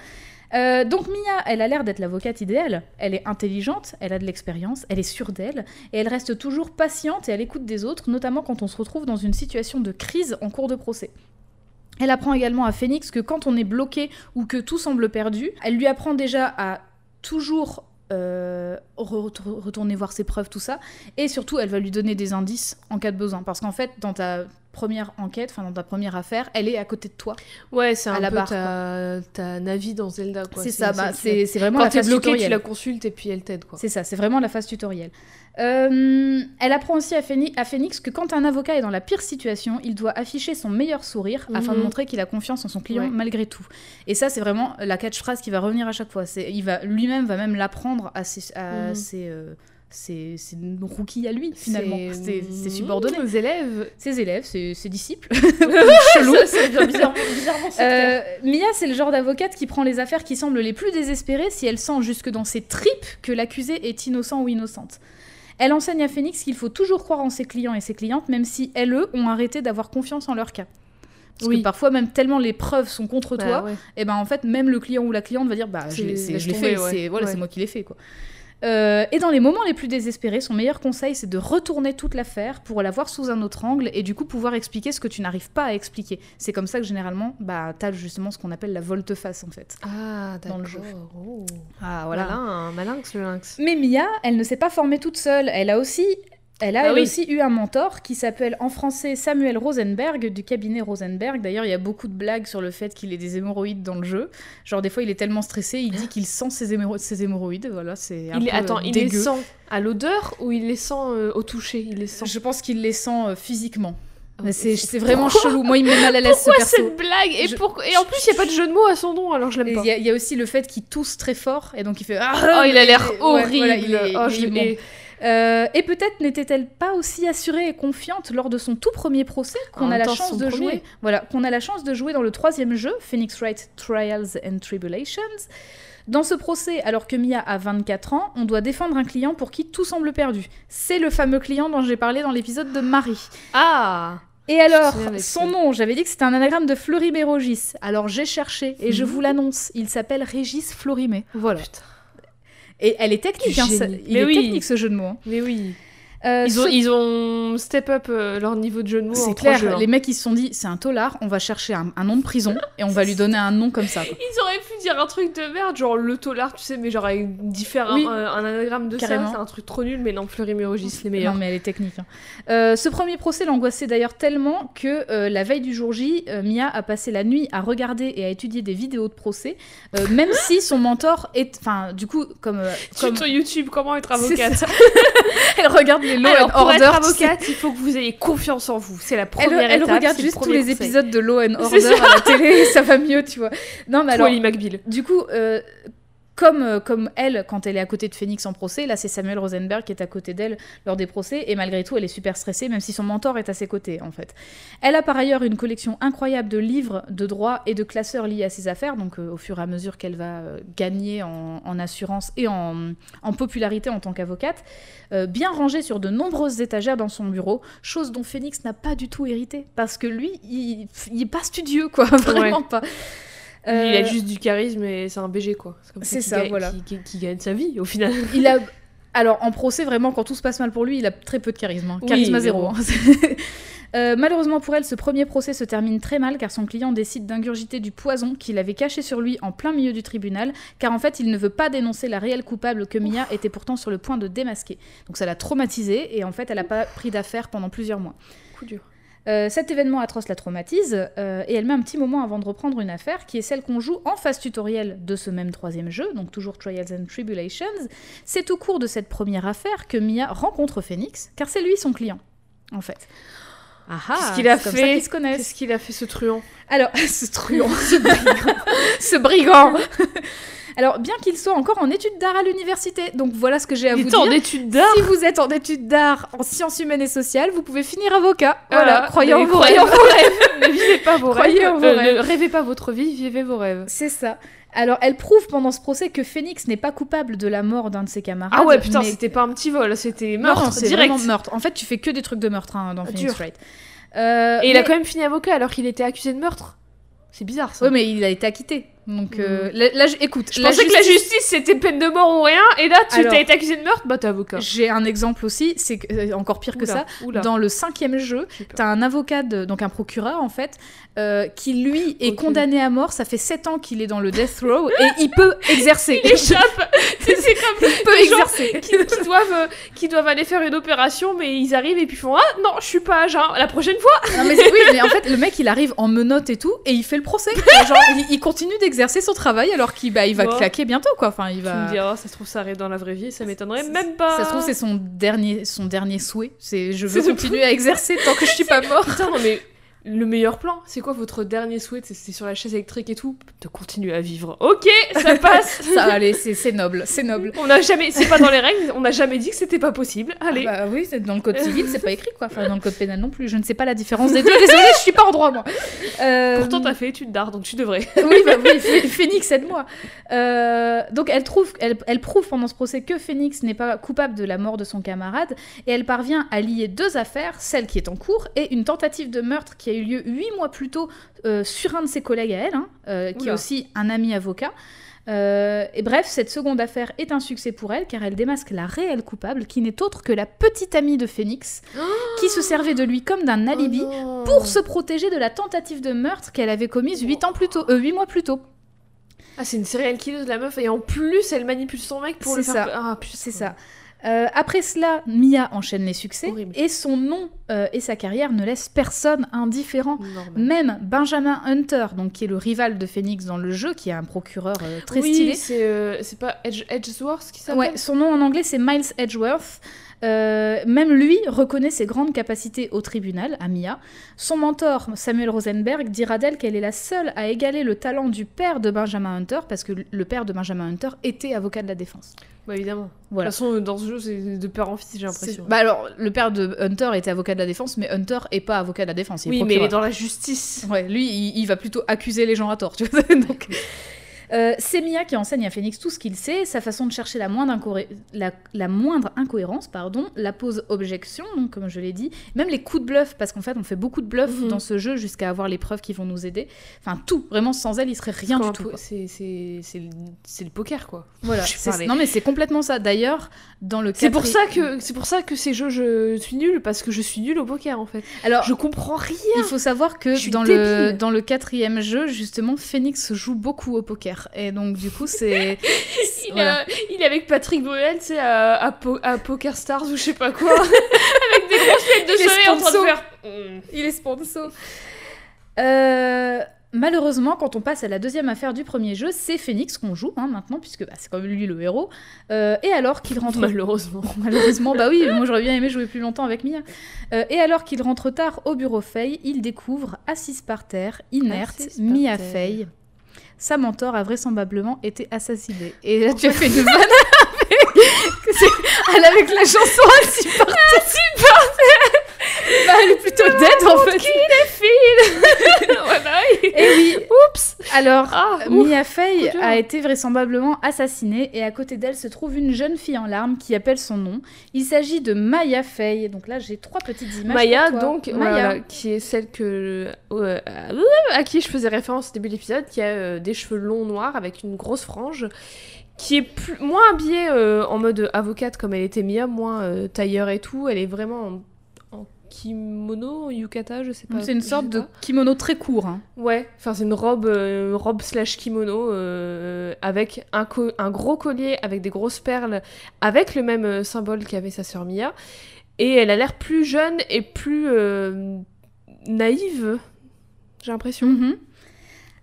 Euh, donc Mia, elle a l'air d'être l'avocate idéale. Elle est intelligente, elle a de l'expérience, elle est sûre d'elle, et elle reste toujours patiente et à l'écoute des autres, notamment quand on se retrouve dans une situation de crise en cours de procès. Elle apprend également à Phoenix que quand on est bloqué ou que tout semble perdu, elle lui apprend déjà à toujours euh, re- retourner voir ses preuves, tout ça, et surtout elle va lui donner des indices en cas de besoin. Parce qu'en fait, dans ta première enquête, enfin dans ta première affaire, elle est à côté de toi. Ouais, c'est un la peu barre, ta, ta Navi dans Zelda, quoi. C'est ça, bah, c'est c'est vraiment Quand la t'es phase bloqué, tu la consultes et puis elle t'aide. C'est ça, c'est vraiment la phase tutoriel. Euh, elle apprend aussi à, Phoenix que quand un avocat est dans la pire situation, il doit afficher son meilleur sourire afin de Mhm. montrer qu'il a confiance en son client Ouais. malgré tout. Et ça, c'est vraiment la catchphrase qui va revenir à chaque fois. C'est, il va lui-même va même l'apprendre à ses, à Mhm. ses, euh, ses- ses rookies à lui finalement, ses, ses subordonnés, Les élèves. ses élèves, ses, ses disciples. *laughs* *laughs* Chelou. bizarrement, bizarrement Euh, Mia, c'est le genre d'avocate qui prend les affaires qui semblent les plus désespérées si elle sent jusque dans ses tripes que l'accusé est innocent ou innocente. Elle enseigne à Phoenix qu'il faut toujours croire en ses clients et ses clientes, même si elles, eux, ont arrêté d'avoir confiance en leur cas. Parce Oui. que parfois, même tellement les preuves sont contre toi, Bah ouais. et ben en fait, même le client ou la cliente va dire Bah, je C'est- l'ai c'est- fait, ouais. c'est voilà, Ouais. c'est moi qui l'ai fait, quoi. Euh, et dans les moments les plus désespérés, son meilleur conseil, c'est de retourner toute l'affaire pour la voir sous un autre angle et du coup pouvoir expliquer ce que tu n'arrives pas à expliquer. C'est comme ça que généralement, bah, t'as justement ce qu'on appelle la volte-face en fait. Ah, Dans le jeu. d'accord. Oh. Ah Malin, malinx le lynx. Mais Mia, elle ne s'est pas formée toute seule. Elle a aussi, elle a Ah elle oui. aussi eu un mentor qui s'appelle en français Samuel Rosenberg du cabinet Rosenberg. D'ailleurs, il y a beaucoup de blagues sur le fait qu'il ait des hémorroïdes dans le jeu. Genre des fois, il est tellement stressé, il dit qu'il sent ses, ses hémorroïdes. Voilà, c'est un Il, peu attends, euh, il les dégueu. sent à l'odeur ou il les sent euh, au toucher? Il les sent? Je pense qu'il les sent euh, physiquement. Mais c'est *laughs* vraiment chelou. Moi, il me met mal à l'aise ce Pourquoi perso. cette blague? Et, Je- pourquoi- et en plus, il n'y a pas de jeu de mots à son nom, alors je l'aime pas. Il y, a- il y a aussi le fait qu'il tousse très fort et donc il fait. Oh, il a l'air Ouais, horrible. voilà, il est- oh, il est je immonde. Euh, et peut-être n'était-elle pas aussi assurée et confiante lors de son tout premier procès qu'on a la chance de premier. jouer. Voilà, qu'on a la chance de jouer dans le troisième jeu, Phoenix Wright Trials and Tribulations. Dans ce procès, alors que Mia a 24 ans, on doit défendre un client pour qui tout semble perdu. C'est le fameux client dont j'ai parlé dans l'épisode de Marie. Ah Et alors, son nom, j'avais dit que c'était un anagramme de Fleury-Mérogis. Alors j'ai cherché et je Mhm. vous l'annonce, il s'appelle Régis Florimé. Voilà. Putain. Et elle est technique, hein, ça- il Mais est oui. technique ce jeu de mots. hein. Mais oui. Euh, Ils ont, ce- ils ont step up euh, leur niveau de jeu de mots C'est trois clair, jeux, hein. les mecs ils se sont dit c'est un tolard, on va chercher un, un nom de prison et on va lui donner un nom comme ça. quoi. Ils auraient pu dire un truc de merde, genre le tolard, tu sais, mais genre avec différent, Oui. un, un anagramme de Carrément. ça, c'est un truc trop nul, mais non, Fleury Mérogis, les meilleurs. Non mais elle est technique. hein. Euh, ce premier procès l'angoissait d'ailleurs tellement que euh, la veille du jour J, euh, Mia a passé la nuit à regarder et à étudier des vidéos de procès, euh, même *laughs* si son mentor est, enfin du coup comme, euh, comme... Tuto YouTube, comment être C'est avocate *laughs* elle regarde les Law and Order. être avocate, il faut que vous ayez confiance en vous. C'est la Elle, première elle étape. regarde c'est le juste tous les conseil. épisodes de Law and Order à la télé ça va mieux, tu vois. Non mais alors, McBeal. Du coup, euh, comme, euh, comme elle, quand elle est à côté de Phoenix en procès, là c'est Samuel Rosenberg qui est à côté d'elle lors des procès, et malgré tout elle est super stressée, même si son mentor est à ses côtés en fait. Elle a par ailleurs une collection incroyable de livres de droit et de classeurs liés à ses affaires, donc euh, au fur et à mesure qu'elle va euh, gagner en, en assurance et en, en popularité en tant qu'avocate, euh, bien rangés sur de nombreuses étagères dans son bureau, chose dont Phoenix n'a pas du tout hérité, parce que lui, il, il est pas studieux quoi, *laughs* vraiment pas. Lui, il a Euh, juste du charisme et c'est un BG quoi. c'est ça, voilà. Qui, qui- qui gagne sa vie au final. il a alors en procès vraiment quand tout se passe mal pour lui il a très peu de charisme hein. Oui, charisme à zéro hein. *laughs* Euh, malheureusement pour elle, ce premier procès se termine très mal car son client décide d'ingurgiter du poison qu'il avait caché sur lui en plein milieu du tribunal, car en fait il ne veut pas dénoncer la réelle coupable que Mia était pourtant sur le point de démasquer. Donc ça l'a traumatisée et en fait elle n'a pas pris d'affaires pendant plusieurs mois. Coup dur. Euh, cet événement atroce la traumatise euh, et elle met un petit moment avant de reprendre une affaire qui est celle qu'on joue en phase tutoriel de ce même troisième jeu, donc toujours Trials and Tribulations. C'est au cours de cette première affaire que Mia rencontre Phoenix, car c'est lui son client, en fait. Ah ah, Qu'est-ce qu'il a fait ça qu'ils se connaissent. Qu'est-ce qu'il a fait ce truand? Alors, *laughs* ce truand, ce brigand, *laughs* ce brigand. *laughs* Alors, bien qu'il soit encore en études d'art à l'université, donc voilà ce que j'ai à Il vous était en dire. études d'art. Si vous êtes en études d'art, en sciences humaines et sociales, vous pouvez finir avocat. Voilà, Ah, croyez en mais vos croyez rêves. en vos rêves. *laughs* ne vivez pas vos Croyez rêves. en vos Euh, rêves. ne rêvez pas votre vie, vivez vos rêves. C'est ça. Alors, elle prouve pendant ce procès que Phoenix n'est pas coupable de la mort d'un de ses camarades. Ah ouais, putain, mais- c'était pas un petit vol, c'était meurtre non, c'est direct. vraiment meurtre. En fait, tu fais que des trucs de meurtre hein, dans Ah, Phoenix. Wright. Euh, Et il a quand même fini avocat alors qu'il était accusé de meurtre. C'est bizarre ça. Ouais, mais il a été acquitté. Donc, euh, là, là, je- écoute, Je pensais que la justice c'était peine de mort ou rien, et là tu t'as été accusé de meurtre, bah t'es avocat. J'ai un exemple aussi, c'est que- euh, encore pire que Oula, ça. oula. Dans le cinquième jeu, t'as un avocat, de- donc un procureur en fait, euh, qui lui est Ok. condamné à mort. Ça fait 7 ans qu'il est dans le death row et *laughs* il peut exercer. Il échappe. *laughs* C'est comme il peut exercer. qui, qui doivent, euh, qui doivent aller faire une opération, mais ils arrivent et puis font Ah non, je suis pas à la prochaine fois. Non, mais oui, mais en fait, le mec, il arrive en menottes et tout, et il fait le procès. *laughs* Genre, il, il continue d'exercer son travail alors qu'il bah, il va claquer bientôt, quoi. Enfin, il Tu va. me diras, ça se trouve ça arrive dans la vraie vie, ça m'étonnerait même pas. Ça se trouve, c'est son dernier, son dernier souhait. C'est je veux continuer à exercer tant que je suis pas *laughs* mort. Putain, non mais le meilleur plan, c'est quoi votre dernier souhait? C'est c'est sur la chaise électrique et tout? De continuer à vivre. Ok, ça *laughs* passe. Ça, allez, c'est noble, c'est noble. on n'a jamais, c'est pas dans les règles, on n'a jamais dit que c'était pas possible. Allez. Ah bah oui, c'est dans le code civil, c'est pas écrit quoi. Enfin, dans le code pénal non plus. Je ne sais pas la différence des deux. *laughs* Désolée, je suis pas en droit moi. Euh, Pourtant, t'as fait études d'art, donc tu devrais. *laughs* oui, bah oui, Ph- Phoenix, aide-moi. Euh, donc, elle, trouve, elle, elle prouve pendant ce procès que Phoenix n'est pas coupable de la mort de son camarade et elle parvient à lier deux affaires, celle qui est en cours et une tentative de meurtre qui a eu lieu huit mois plus tôt euh, sur un de ses collègues à elle, hein, euh, qui est aussi un ami avocat. Euh, et bref, cette seconde affaire est un succès pour elle car elle démasque la réelle coupable qui n'est autre que la petite amie de Phoenix qui se servait de lui comme d'un alibi Oh non. pour se protéger de la tentative de meurtre qu'elle avait commise 8 ans plus tôt, euh, 8 mois plus tôt. Ah, c'est une serial killer la meuf, et en plus, elle manipule son mec pour le C'est faire. ça. Ah. C'est ça. Euh, après cela, Mia enchaîne les succès Horrible. et son nom euh, et sa carrière ne laissent personne indifférent. Normal. Même Benjamin Hunter, donc qui est le rival de Phoenix dans le jeu, qui est un procureur euh, très oui, stylé. c'est pas Edge, Edgeworth qui s'appelle Ouais, son nom en anglais c'est Miles Edgeworth. Euh, même lui reconnaît ses grandes capacités au tribunal, à Mia. Son mentor, Samuel Rosenberg, dira d'elle qu'elle est la seule à égaler le talent du père de Benjamin Hunter, parce que le père de Benjamin Hunter était avocat de la défense. Bah évidemment. Voilà. De toute façon, dans ce jeu, c'est de père en fils, j'ai l'impression. Bah alors, le père de Hunter était avocat de la défense, mais Hunter est pas avocat de la défense. il est oui, mais il est dans la justice. Ouais, lui, il, il va plutôt accuser les gens à tort, tu vois. *laughs* Donc, Euh, c'est Mia qui enseigne à Phoenix tout ce qu'il sait, sa façon de chercher la moindre, incoré- la, la moindre incohérence, pardon, la pose objection, donc comme je l'ai dit, même les coups de bluff, parce qu'en fait on fait beaucoup de bluff Mhm. dans ce jeu jusqu'à avoir les preuves qui vont nous aider. Enfin tout, vraiment sans elle il serait rien du tout. C'est le poker, quoi. *laughs* Voilà, non mais c'est complètement ça. D'ailleurs, dans le C'est pour ça que c'est pour ça que ces jeux je suis nulle parce que je suis nulle au poker en fait. Alors, Je comprends rien. il faut savoir que dans le, dans le quatrième jeu, justement, Phoenix joue beaucoup au poker. Et donc, du coup, c'est. *laughs* Il, Voilà. est, il est avec Patrick Bruel, tu sais, à, à, Po- à Poker Stars ou je sais pas quoi, *laughs* avec des grosses lunettes de soleil en train de faire. Mm. Il est sponsor. Euh, malheureusement, quand on passe à la deuxième affaire du premier jeu, c'est Phoenix qu'on joue hein, maintenant, puisque bah, c'est quand même lui le héros. Euh, et alors qu'il rentre. Malheureusement. *laughs* Malheureusement, bah oui, moi j'aurais bien aimé jouer plus longtemps avec Mia. Euh, et alors qu'il rentre tard au bureau Faye, il découvre, assise par terre, inerte, Mia terre. Sa mentor a vraisemblablement été assassinée. Et là, tu as fait une vanne *laughs* avec, elle *laughs* avec la chanson par terre. Bah, elle est plutôt dead en fait. voilà. Et *laughs* oui, Oups. alors Ah, ouf. Mia Fey a été vraisemblablement assassinée et à côté d'elle se trouve une jeune fille en larmes qui appelle son nom. Il s'agit de Maya Fey. Donc là, j'ai trois petites images. Maya, pour toi. donc, Maya. voilà, qui est celle que euh, à qui je faisais référence au début de l'épisode, qui a euh, des cheveux longs noirs avec une grosse frange, qui est plus, moins habillée euh, en mode avocate comme elle était Mia, moins euh, tailleur et tout. Elle est vraiment en, en kimono, yukata, je sais pas. C'est une sorte de kimono très court. hein. Ouais, enfin c'est une robe, euh, robe slash kimono euh, avec un, un gros collier avec des grosses perles, avec le même euh, symbole qu'avait sa sœur Mia. Et elle a l'air plus jeune et plus euh, naïve, j'ai l'impression. Mhm.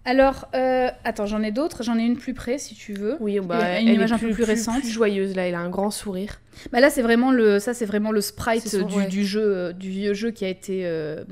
Alors, euh, attends, j'en ai d'autres. J'en ai une plus près si tu veux. Oui, bah, une image un peu plus récente. plus joyeuse là, elle a un grand sourire. Bah là, c'est vraiment le, ça, c'est vraiment le sprite son- du, ouais. du jeu, euh, du vieux jeu qui a été euh,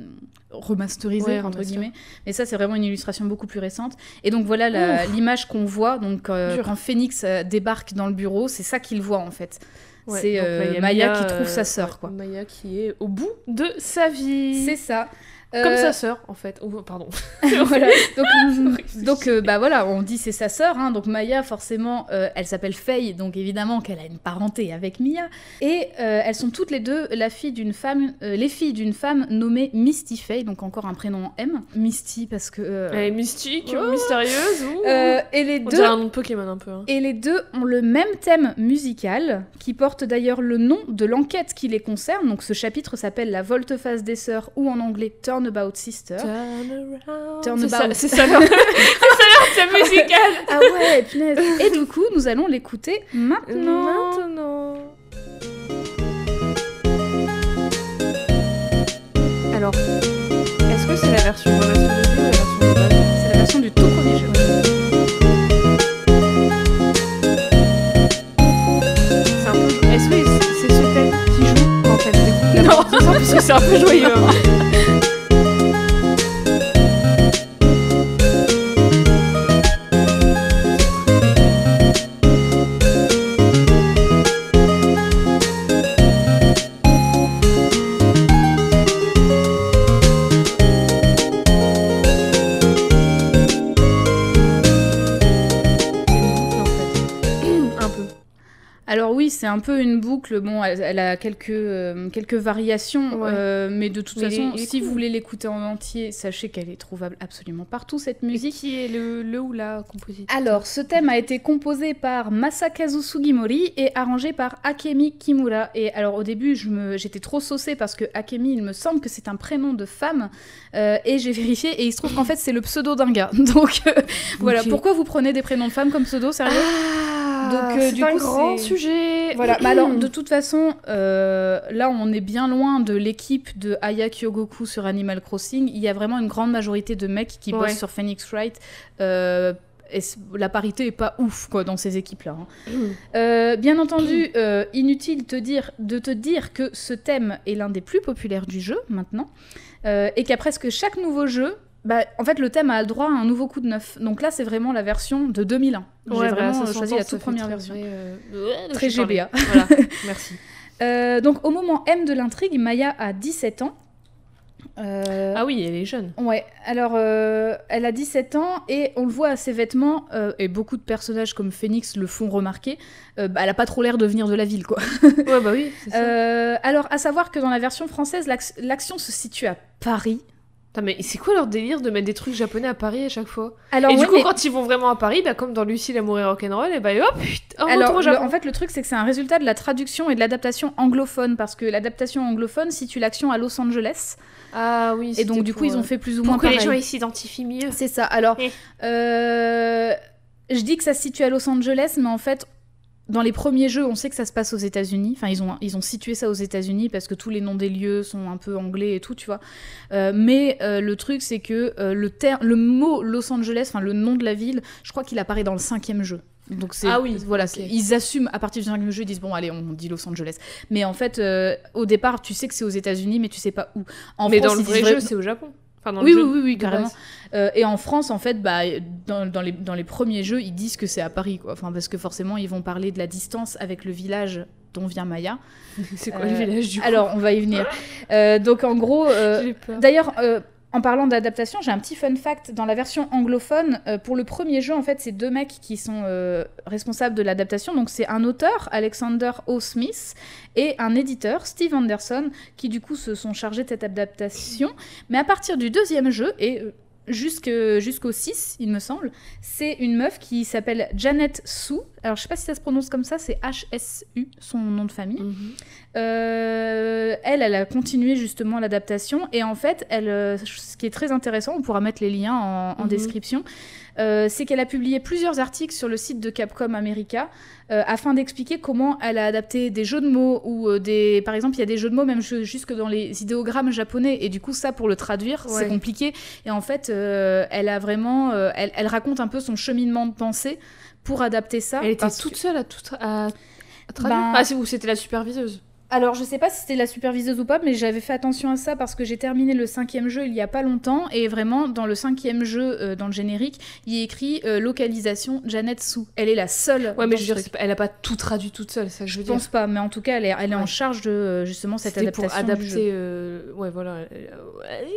remasterisé Ouais, entre guillemets. Mais ça, c'est vraiment une illustration beaucoup plus récente. Et donc voilà l'image qu'on voit. Donc euh, quand Phoenix débarque dans le bureau, c'est ça qu'il voit en fait. Ouais, c'est Maya qui trouve sa sœur, quoi. Maya qui est au bout de sa vie. C'est ça. Comme Euh, sa sœur en fait. Oh, pardon. *laughs* voilà. Donc, *laughs* donc euh, bah voilà, on dit c'est sa sœur. hein. donc Maya, forcément, euh, elle s'appelle Faye, donc évidemment qu'elle a une parenté avec Mia. Et euh, elles sont toutes les deux la fille d'une femme, les filles d'une femme nommée Misty Faye, donc encore un prénom en M. Misty parce que. Elle est mystique, Oh. mystérieuse. et les On deux. un Pokémon un peu. hein. Et les deux ont le même thème musical, qui porte d'ailleurs le nom de l'enquête qui les concerne. Donc ce chapitre s'appelle La volte-face des sœurs, ou en anglais Turnabout Sister. Turn around. Turn C'est ça- about. C'est ça *laughs* leur c'est musical. Ah ouais, punaise. Et du coup, nous allons l'écouter maintenant. Maintenant. Alors, est-ce que c'est la version la de C'est la version du tout premier jeu. C'est un peu. Est-ce que c'est ce thème qui joue quand elle découvre Non. parce que c'est un peu joyeux. hein. *laughs* un peu une boucle. Bon, elle, elle a quelques, euh, quelques variations, Ouais. euh, mais de toute Mais façon, si cool. vous voulez l'écouter en entier, sachez qu'elle est trouvable absolument partout, cette Musique musique. qui est le, le ou la compositeur Alors, ce thème a été composé par Masakazu Sugimori et arrangé par Akemi Kimura. Et alors, au début, j'étais trop saucée parce que Akemi, il me semble que c'est un prénom de femme. euh, et j'ai vérifié et il se trouve qu'en fait, c'est le pseudo d'un gars. *laughs* Donc, voilà. Pourquoi vous prenez des prénoms de femmes comme pseudo, sérieux? Ah, Donc, euh, c'est du un coup, grand sujet. *clears throat* Voilà, mais alors de *clears throat* toute façon, euh, là on est bien loin de l'équipe de Aya Kyogoku sur Animal Crossing. Il y a vraiment une grande majorité de mecs qui Ouais. bossent sur Phoenix Wright. Euh, et la parité est pas ouf quoi dans ces équipes-là. hein. *clears throat* Euh, bien entendu, euh, inutile te dire, de te dire que ce thème est l'un des plus populaires du jeu maintenant, euh, et qu'à presque chaque nouveau jeu, bah, en fait, le thème a le droit à un nouveau coup de neuf. Donc là, c'est vraiment la version de 2001. J'ai Ouais, bah, vraiment ça euh, choisi la toute première version. vrai, euh, Très. GBA. Voilà, *laughs* merci. Euh, donc au moment M de l'intrigue, Maya a 17 ans. Euh, Ah oui, elle est jeune. Ouais, alors elle a 17 ans et on le voit à ses vêtements, et beaucoup de personnages comme Phoenix le font remarquer, bah, elle a pas trop l'air de venir de la ville quoi. ouais, bah oui, c'est ça. alors, à savoir que dans la version française, l'action se situe à Paris. Putain, mais c'est quoi leur délire de mettre des trucs japonais à Paris à chaque fois Alors, Et ouais, du coup, mais- quand ils vont vraiment à Paris, bah, comme dans Lucie, l'amour et rock'n'roll, et bah hop, putain, Alors, au le- en fait, le truc, c'est que c'est un résultat de la traduction et de l'adaptation anglophone, parce que l'adaptation anglophone situe l'action à Los Angeles, Ah oui, et donc du coup, ils ont fait plus ou moins Pour que les gens ils s'identifient mieux. C'est ça. Alors, Eh. euh, je dis que ça se situe à Los Angeles, mais en fait, dans les premiers jeux, on sait que ça se passe aux États-Unis. Enfin, ils ont, ils ont situé ça aux États-Unis parce que tous les noms des lieux sont un peu anglais et tout, tu vois. Euh, mais euh, le truc, c'est que euh, le, le mot Los Angeles, enfin le nom de la ville, je crois qu'il apparaît dans le cinquième jeu. Donc c'est Ah oui, voilà, ils assument à partir du cinquième jeu, ils disent bon allez on dit Los Angeles. Mais en fait, au départ, tu sais que c'est aux États-Unis, mais tu sais pas où. En mais France, dans le vrai jeu, c'est au Japon. Enfin, dans oui, le oui, jeu oui, carrément. Euh, et en France, en fait, bah, dans, dans les, dans les premiers jeux, ils disent que c'est à Paris, quoi. Enfin, parce que forcément, ils vont parler de la distance avec le village dont vient Maya. *laughs* c'est quoi Euh, le village du coup Alors, on va y venir. Euh, donc, en gros, euh, *laughs* d'ailleurs, euh, en parlant d'adaptation, j'ai un petit fun fact. Dans la version anglophone, euh, pour le premier jeu, en fait, c'est deux mecs qui sont euh, responsables de l'adaptation. Donc, c'est un auteur, Alexander O. Smith, et un éditeur, Steve Anderson, qui du coup se sont chargés de cette adaptation. Mais à partir du deuxième jeu, et euh, jusqu'au 6, il me semble, c'est une meuf qui s'appelle Janet Sue. Alors, je sais pas si ça se prononce comme ça, c'est H-S-U, son nom de famille. Mhm. Euh, elle, elle a continué justement l'adaptation. Et en fait, elle, euh, ce qui est très intéressant, on pourra mettre les liens en, en Mhm. description, euh, c'est qu'elle a publié plusieurs articles sur le site de Capcom America euh, afin d'expliquer comment elle a adapté des jeux de mots ou des, par exemple, il y a des jeux de mots même ju- jusque dans les idéogrammes japonais. Et du coup ça pour le traduire c'est compliqué. Et en fait, elle a vraiment, elle, elle raconte un peu son cheminement de pensée pour adapter ça. Elle était que- toute seule à tout tra- à, à traduire Ben- Ah, c'était la superviseuse? Alors, je sais pas si c'était la superviseuse ou pas, mais j'avais fait attention à ça parce que j'ai terminé le cinquième jeu il y a pas longtemps et vraiment dans le cinquième jeu, euh, dans le générique, il est écrit euh, localisation Janet Sue. Elle est la seule. Ouais, mais je veux dire, elle a pas tout traduit toute seule, ça que je veux Je dire. pense pas, mais en tout cas, elle est, elle est en charge de euh, justement cette adaptation. pour du jeu. adapter. euh, ouais, voilà. Elle,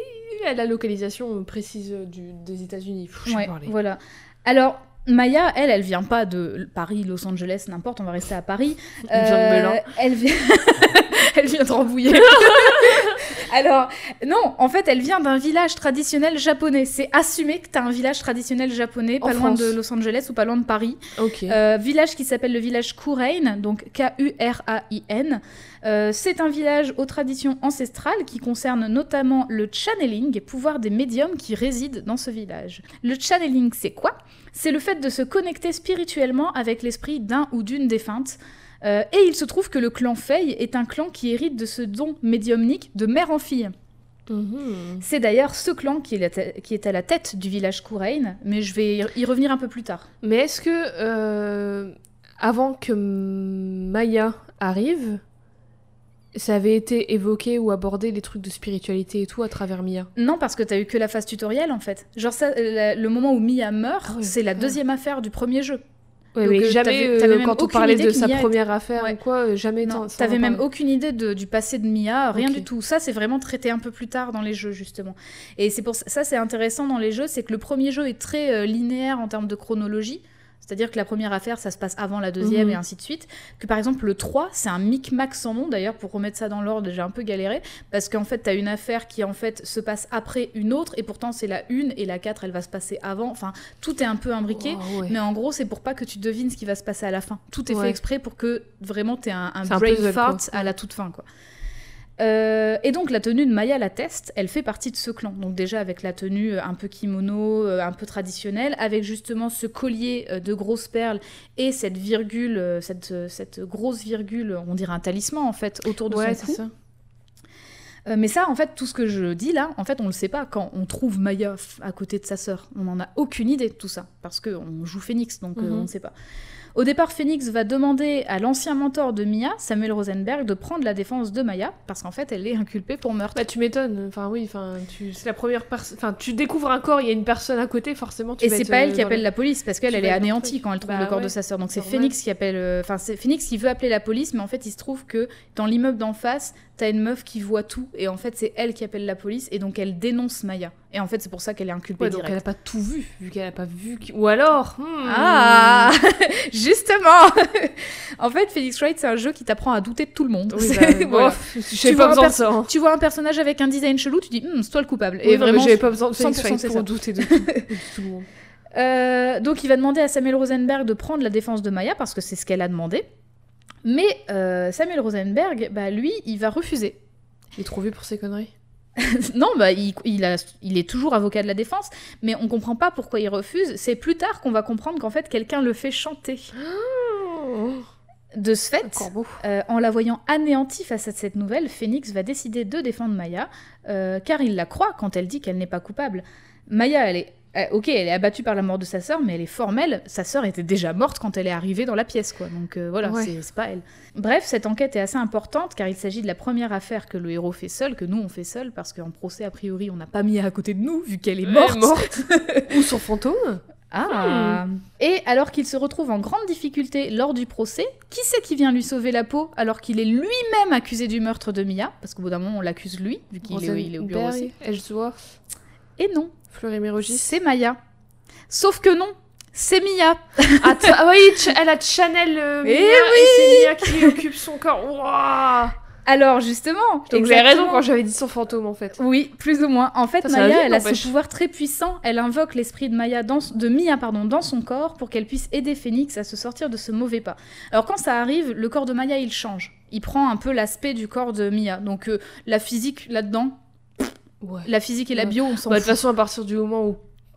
elle a la localisation précise du, des États-unis. Je Ouais, voilà. Alors. Maya, elle, elle vient pas de Paris, Los Angeles, n'importe, on va rester à Paris. *laughs* Elle vient de Euh. Elle vient... elle vient de Rambouillet. *laughs* Alors, non, en fait, elle vient d'un village traditionnel japonais. C'est assumé que t'as un village traditionnel japonais, En pas loin France. de Los Angeles ou pas loin de Paris. Ok. Euh, village qui s'appelle le village Kurain, donc K-U-R-A-I-N. Euh, c'est un village aux traditions ancestrales qui concerne notamment le channeling, pouvoir des médiums qui résident dans ce village. Le channeling, c'est quoi? C'est le fait de se connecter spirituellement avec l'esprit d'un ou d'une défunte. Euh, et il se trouve que le clan Fei est un clan qui hérite de ce don médiumnique de mère en fille. Mhm. C'est d'ailleurs ce clan qui est, qui à la tête du village Kurain, mais je vais y- y revenir un peu plus tard. Mais est-ce que euh, avant que Maya arrive, ça avait été évoqué ou abordé les trucs de spiritualité et tout à travers Mia Non, parce que t'as eu que la phase tutoriel en fait. Genre ça, euh, la- le moment où Mia meurt, Ah c'est la ouais. deuxième affaire du premier jeu. Ouais, Donc, mais euh, jamais t'avais- euh, t'avais même quand on aucune parlait idée de sa Mia première affaire Ouais. ou quoi, jamais t'avais même aucune idée de- du passé de Mia, rien du tout. Ça, c'est vraiment traité un peu plus tard dans les jeux justement. Et c'est pour ça, ça, c'est intéressant dans les jeux, c'est que le premier jeu est très euh, linéaire en termes de chronologie. C'est-à-dire que la première affaire, ça se passe avant la deuxième Mhm. et ainsi de suite. Que par exemple, le 3, c'est un micmac sans nom. D'ailleurs, pour remettre ça dans l'ordre, j'ai un peu galéré. Parce qu'en fait, t'as une affaire qui, en fait, se passe après une autre. Et pourtant, c'est la une. Et la 4, elle va se passer avant. Enfin, tout est un peu imbriqué. Ouais. Mais en gros, c'est pour pas que tu devines ce qui va se passer à la fin. Tout est Ouais. fait exprès pour que vraiment t'aies un, un brain fart à la toute fin, quoi. Euh, et donc la tenue de Maya la teste, elle fait partie de ce clan. Donc déjà avec la tenue euh, un peu kimono, euh, un peu traditionnelle, avec justement ce collier de grosses perles et cette virgule, cette, cette grosse virgule, on dirait un talisman en fait, autour de Ouais, son cou. ça. Euh, mais ça, en fait, tout ce que je dis là, en fait, on le sait pas quand on trouve Maya à côté de sa sœur. On n'en a aucune idée de tout ça, parce qu'on joue Phoenix, donc euh, Mhm. on ne sait pas. Au départ, Phoenix va demander à l'ancien mentor de Mia, Samuel Rosenberg, de prendre la défense de Maya, parce qu'en fait, elle est inculpée pour meurtre. Bah tu m'étonnes. Enfin oui, enfin tu c'est la première personne. Enfin tu découvres un corps, il y a une personne à côté, forcément. Tu Et c'est pas elle euh, qui appelle le- la police parce qu'elle elle est anéantie quand elle trouve Bah le corps de sa sœur. Donc c'est. Phoenix qui appelle. Enfin c'est Phoenix qui veut appeler la police, mais en fait il se trouve que dans l'immeuble d'en face, t'as une meuf qui voit tout et en fait c'est elle qui appelle la police et donc elle dénonce Maya. Et en fait c'est pour ça qu'elle est inculpée Ouais, donc direct. elle a pas tout vu, vu qu'elle a pas vu. Ou alors. hmm. Ah *laughs* Justement *laughs* En fait, Phoenix Wright, c'est un jeu qui t'apprend à douter de tout le monde. Oui, *laughs* bah, vois pas besoin de. Tu vois un personnage avec un design chelou, tu dis, Hum, c'est toi le coupable. Et vraiment, j'avais pas besoin de 100% Phoenix Wright pour douter de tout, de tout le monde. Euh, donc il va demander à Samuel Rosenberg de prendre la défense de Maya parce que c'est ce qu'elle a demandé. Mais euh, Samuel Rosenberg, bah, lui, il va refuser. Il est trop vieux pour ces conneries. *laughs* non, bah, il, il a- il est toujours avocat de la défense, mais on comprend pas pourquoi il refuse. C'est plus tard qu'on va comprendre qu'en fait quelqu'un le fait chanter. De ce fait, euh, en la voyant anéantie face à cette nouvelle, Phoenix va décider de défendre Maya, euh, car il la croit quand elle dit qu'elle n'est pas coupable. Maya, elle est... euh, ok, elle est abattue par la mort de sa sœur, mais elle est formelle. Sa sœur était déjà morte quand elle est arrivée dans la pièce, quoi. Donc euh, voilà, Ouais. c'est pas elle. Bref, cette enquête est assez importante, car il s'agit de la première affaire que le héros fait seul, que nous on fait seul, parce qu'en procès, a priori, on n'a pas mis à côté de nous, vu qu'elle est Elle est morte. morte. *laughs* Ou son fantôme. Ah Et alors qu'il se retrouve en grande difficulté lors du procès, qui c'est qui vient lui sauver la peau alors qu'il est lui-même accusé du meurtre de Mia? Parce qu'au bout d'un moment, on l'accuse lui, vu qu'il est, il est au bureau aussi. Ellsworth, Et non, Fleury Mérogis. c'est Maya. Sauf que non, c'est Mia. *laughs* Ah oui, elle a Chanel euh, Eh Mia, et c'est Mia qui occupe son corps. Waouh Alors justement, Donc j'avais exactement. raison quand j'avais dit son fantôme en fait. Oui, plus ou moins. En fait, Ça, ça va Maya, vite, elle a ce pouvoir très puissant. Elle invoque l'esprit de Maya dans, de Mia pardon, dans son corps pour qu'elle puisse aider Phoenix à se sortir de ce mauvais pas. Alors quand ça arrive, le corps de Maya il change. Il prend un peu l'aspect du corps de Mia. Donc euh, la physique là-dedans, Ouais. la physique et la bio, on s'en Bah, de toute façon, à partir du moment où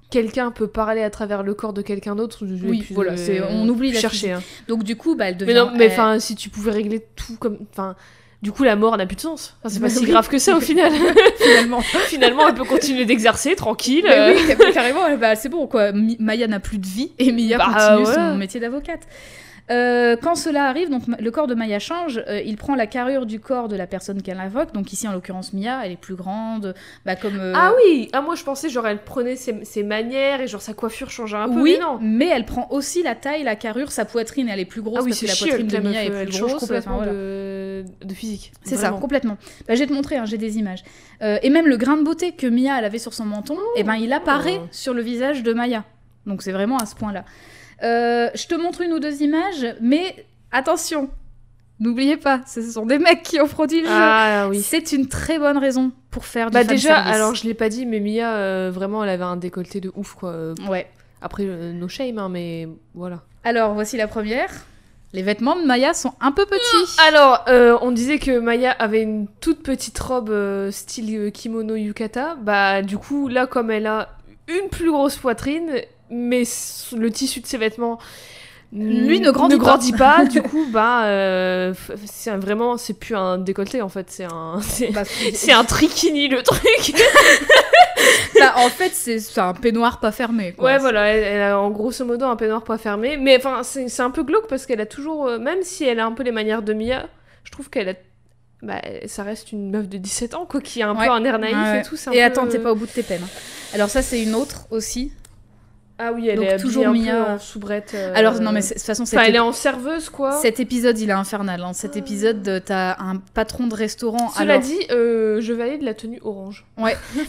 quelqu'un peut parler à travers le corps de quelqu'un d'autre, Oui, voilà, euh, on oublie la chercher. hein. Donc du coup, bah, elle devient. Mais non, mais si tu pouvais régler tout comme, enfin, du coup, la mort n'a plus de sens. Enfin, c'est pas Bah si grave que ça au final. *laughs* finalement. Finalement, elle peut continuer d'exercer tranquille. Mais oui, car- carrément, bah, c'est bon quoi. Maya n'a plus de vie et Mia Bah, continue son métier d'avocate. Euh, quand cela arrive, donc le corps de Maya change, euh, il prend la carrure du corps de la personne qu'elle invoque. Donc ici, en l'occurrence, Mia, elle est plus grande, bah, comme. euh, Ah oui, ah moi je pensais genre elle prenait ses, ses manières et genre sa coiffure changeait un peu. oui, mais non. mais elle prend aussi la taille, la carrure, sa poitrine, elle est plus grosse Ah oui, parce que la poitrine de Mia est elle plus change grosse. complètement enfin, voilà. de... de physique. C'est ça, complètement. Bah, je vais te montrer, hein, j'ai des images. Et même le grain de beauté que Mia elle avait sur son menton, eh ben, il apparaît Oh. sur le visage de Maya. Donc c'est vraiment à ce point-là. Euh, je te montre une ou deux images, mais attention, n'oubliez pas, ce sont des mecs qui ont produit le Ah jeu. oui. C'est une très bonne raison pour faire du Bah déjà, alors je l'ai pas dit, mais Mia, euh, vraiment, elle avait un décolleté de ouf, quoi. Euh, Ouais. Après, euh, no shame, hein, mais voilà. Alors, voici la première. Les vêtements de Maya sont un peu petits. Alors, euh, on disait que Maya avait une toute petite robe style kimono yukata. Bah, du coup, là, comme elle a une plus grosse poitrine, mais le tissu de ses vêtements Lui ne grandit pas. pas, *laughs* du coup, bah, euh, c'est vraiment, c'est plus un décolleté en fait, c'est un, *laughs* c'est, Bah, c'est un trikini le truc. *laughs* bah, en fait, c'est un peignoir pas fermé. quoi. Ouais, voilà, elle, elle a en grosso modo un peignoir pas fermé. Mais enfin, c'est un peu glauque parce qu'elle a toujours, euh, même si elle a un peu les manières de Mia, je trouve qu'elle a. Bah, ça reste une meuf de 17 ans, quoi, qui a un Ouais. peu un air naïf Ouais, ouais. et tout. Et peu- attends, t'es pas au bout de tes peines. hein. Alors ça, c'est une autre aussi. Ah oui, elle Donc, est habillée toujours un peu Mia. en soubrette. euh, Alors non, mais de toute façon, Enfin, elle est en serveuse, quoi. cet épisode, il est infernal. hein. Cet épisode, euh, t'as un patron de restaurant. Cela alors- dit, euh, je valide la tenue orange.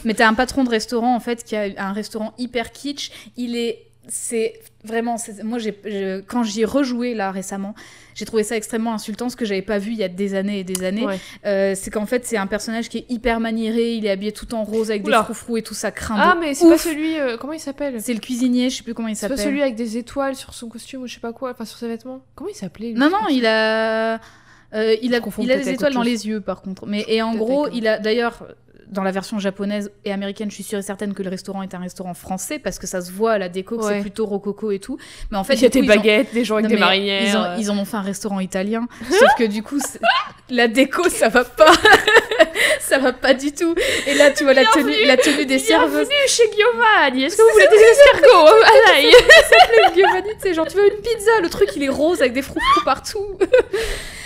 Mais t'as un patron de restaurant en fait qui a un restaurant hyper kitsch. Il est, c'est vraiment, moi j'ai, je- quand j'y ai rejoué là récemment, j'ai trouvé ça extrêmement insultant, ce que j'avais pas vu il y a des années et des années. Ouais. Euh, c'est qu'en fait c'est un personnage qui est hyper maniéré, il est habillé tout en rose avec Oula. des froufrous et tout ça craint. Ah, mais c'est pas celui. euh, comment il s'appelle? C'est le cuisinier, je sais plus comment il C'est pas s'appelle. celui avec des étoiles sur son costume ou je sais pas quoi, enfin sur ses vêtements? Comment il s'appelait Non non, il a, euh, il a, il a des étoiles dans chose. les yeux par contre. Mais et en gros, il a d'ailleurs dans la version japonaise et américaine, je suis sûre et certaine que le restaurant est un restaurant français parce que ça se voit à la déco que Ouais. c'est plutôt rococo et tout. Mais en fait, Il y a coup, des ils ont- baguettes, des gens avec Non, des marinières. Ils, ont- euh. ils en ont fait un restaurant italien. Sauf que du coup, la déco, ça va pas. *laughs* ça va pas du tout. Et là, tu vois la tenue, la tenue des serveuses. Bienvenue chez Giovanni. Est-ce que vous voulez des escargots à l'ail *laughs* Giovanni, tu sais, genre, tu veux une pizza Le truc, il est rose avec des froufrous partout.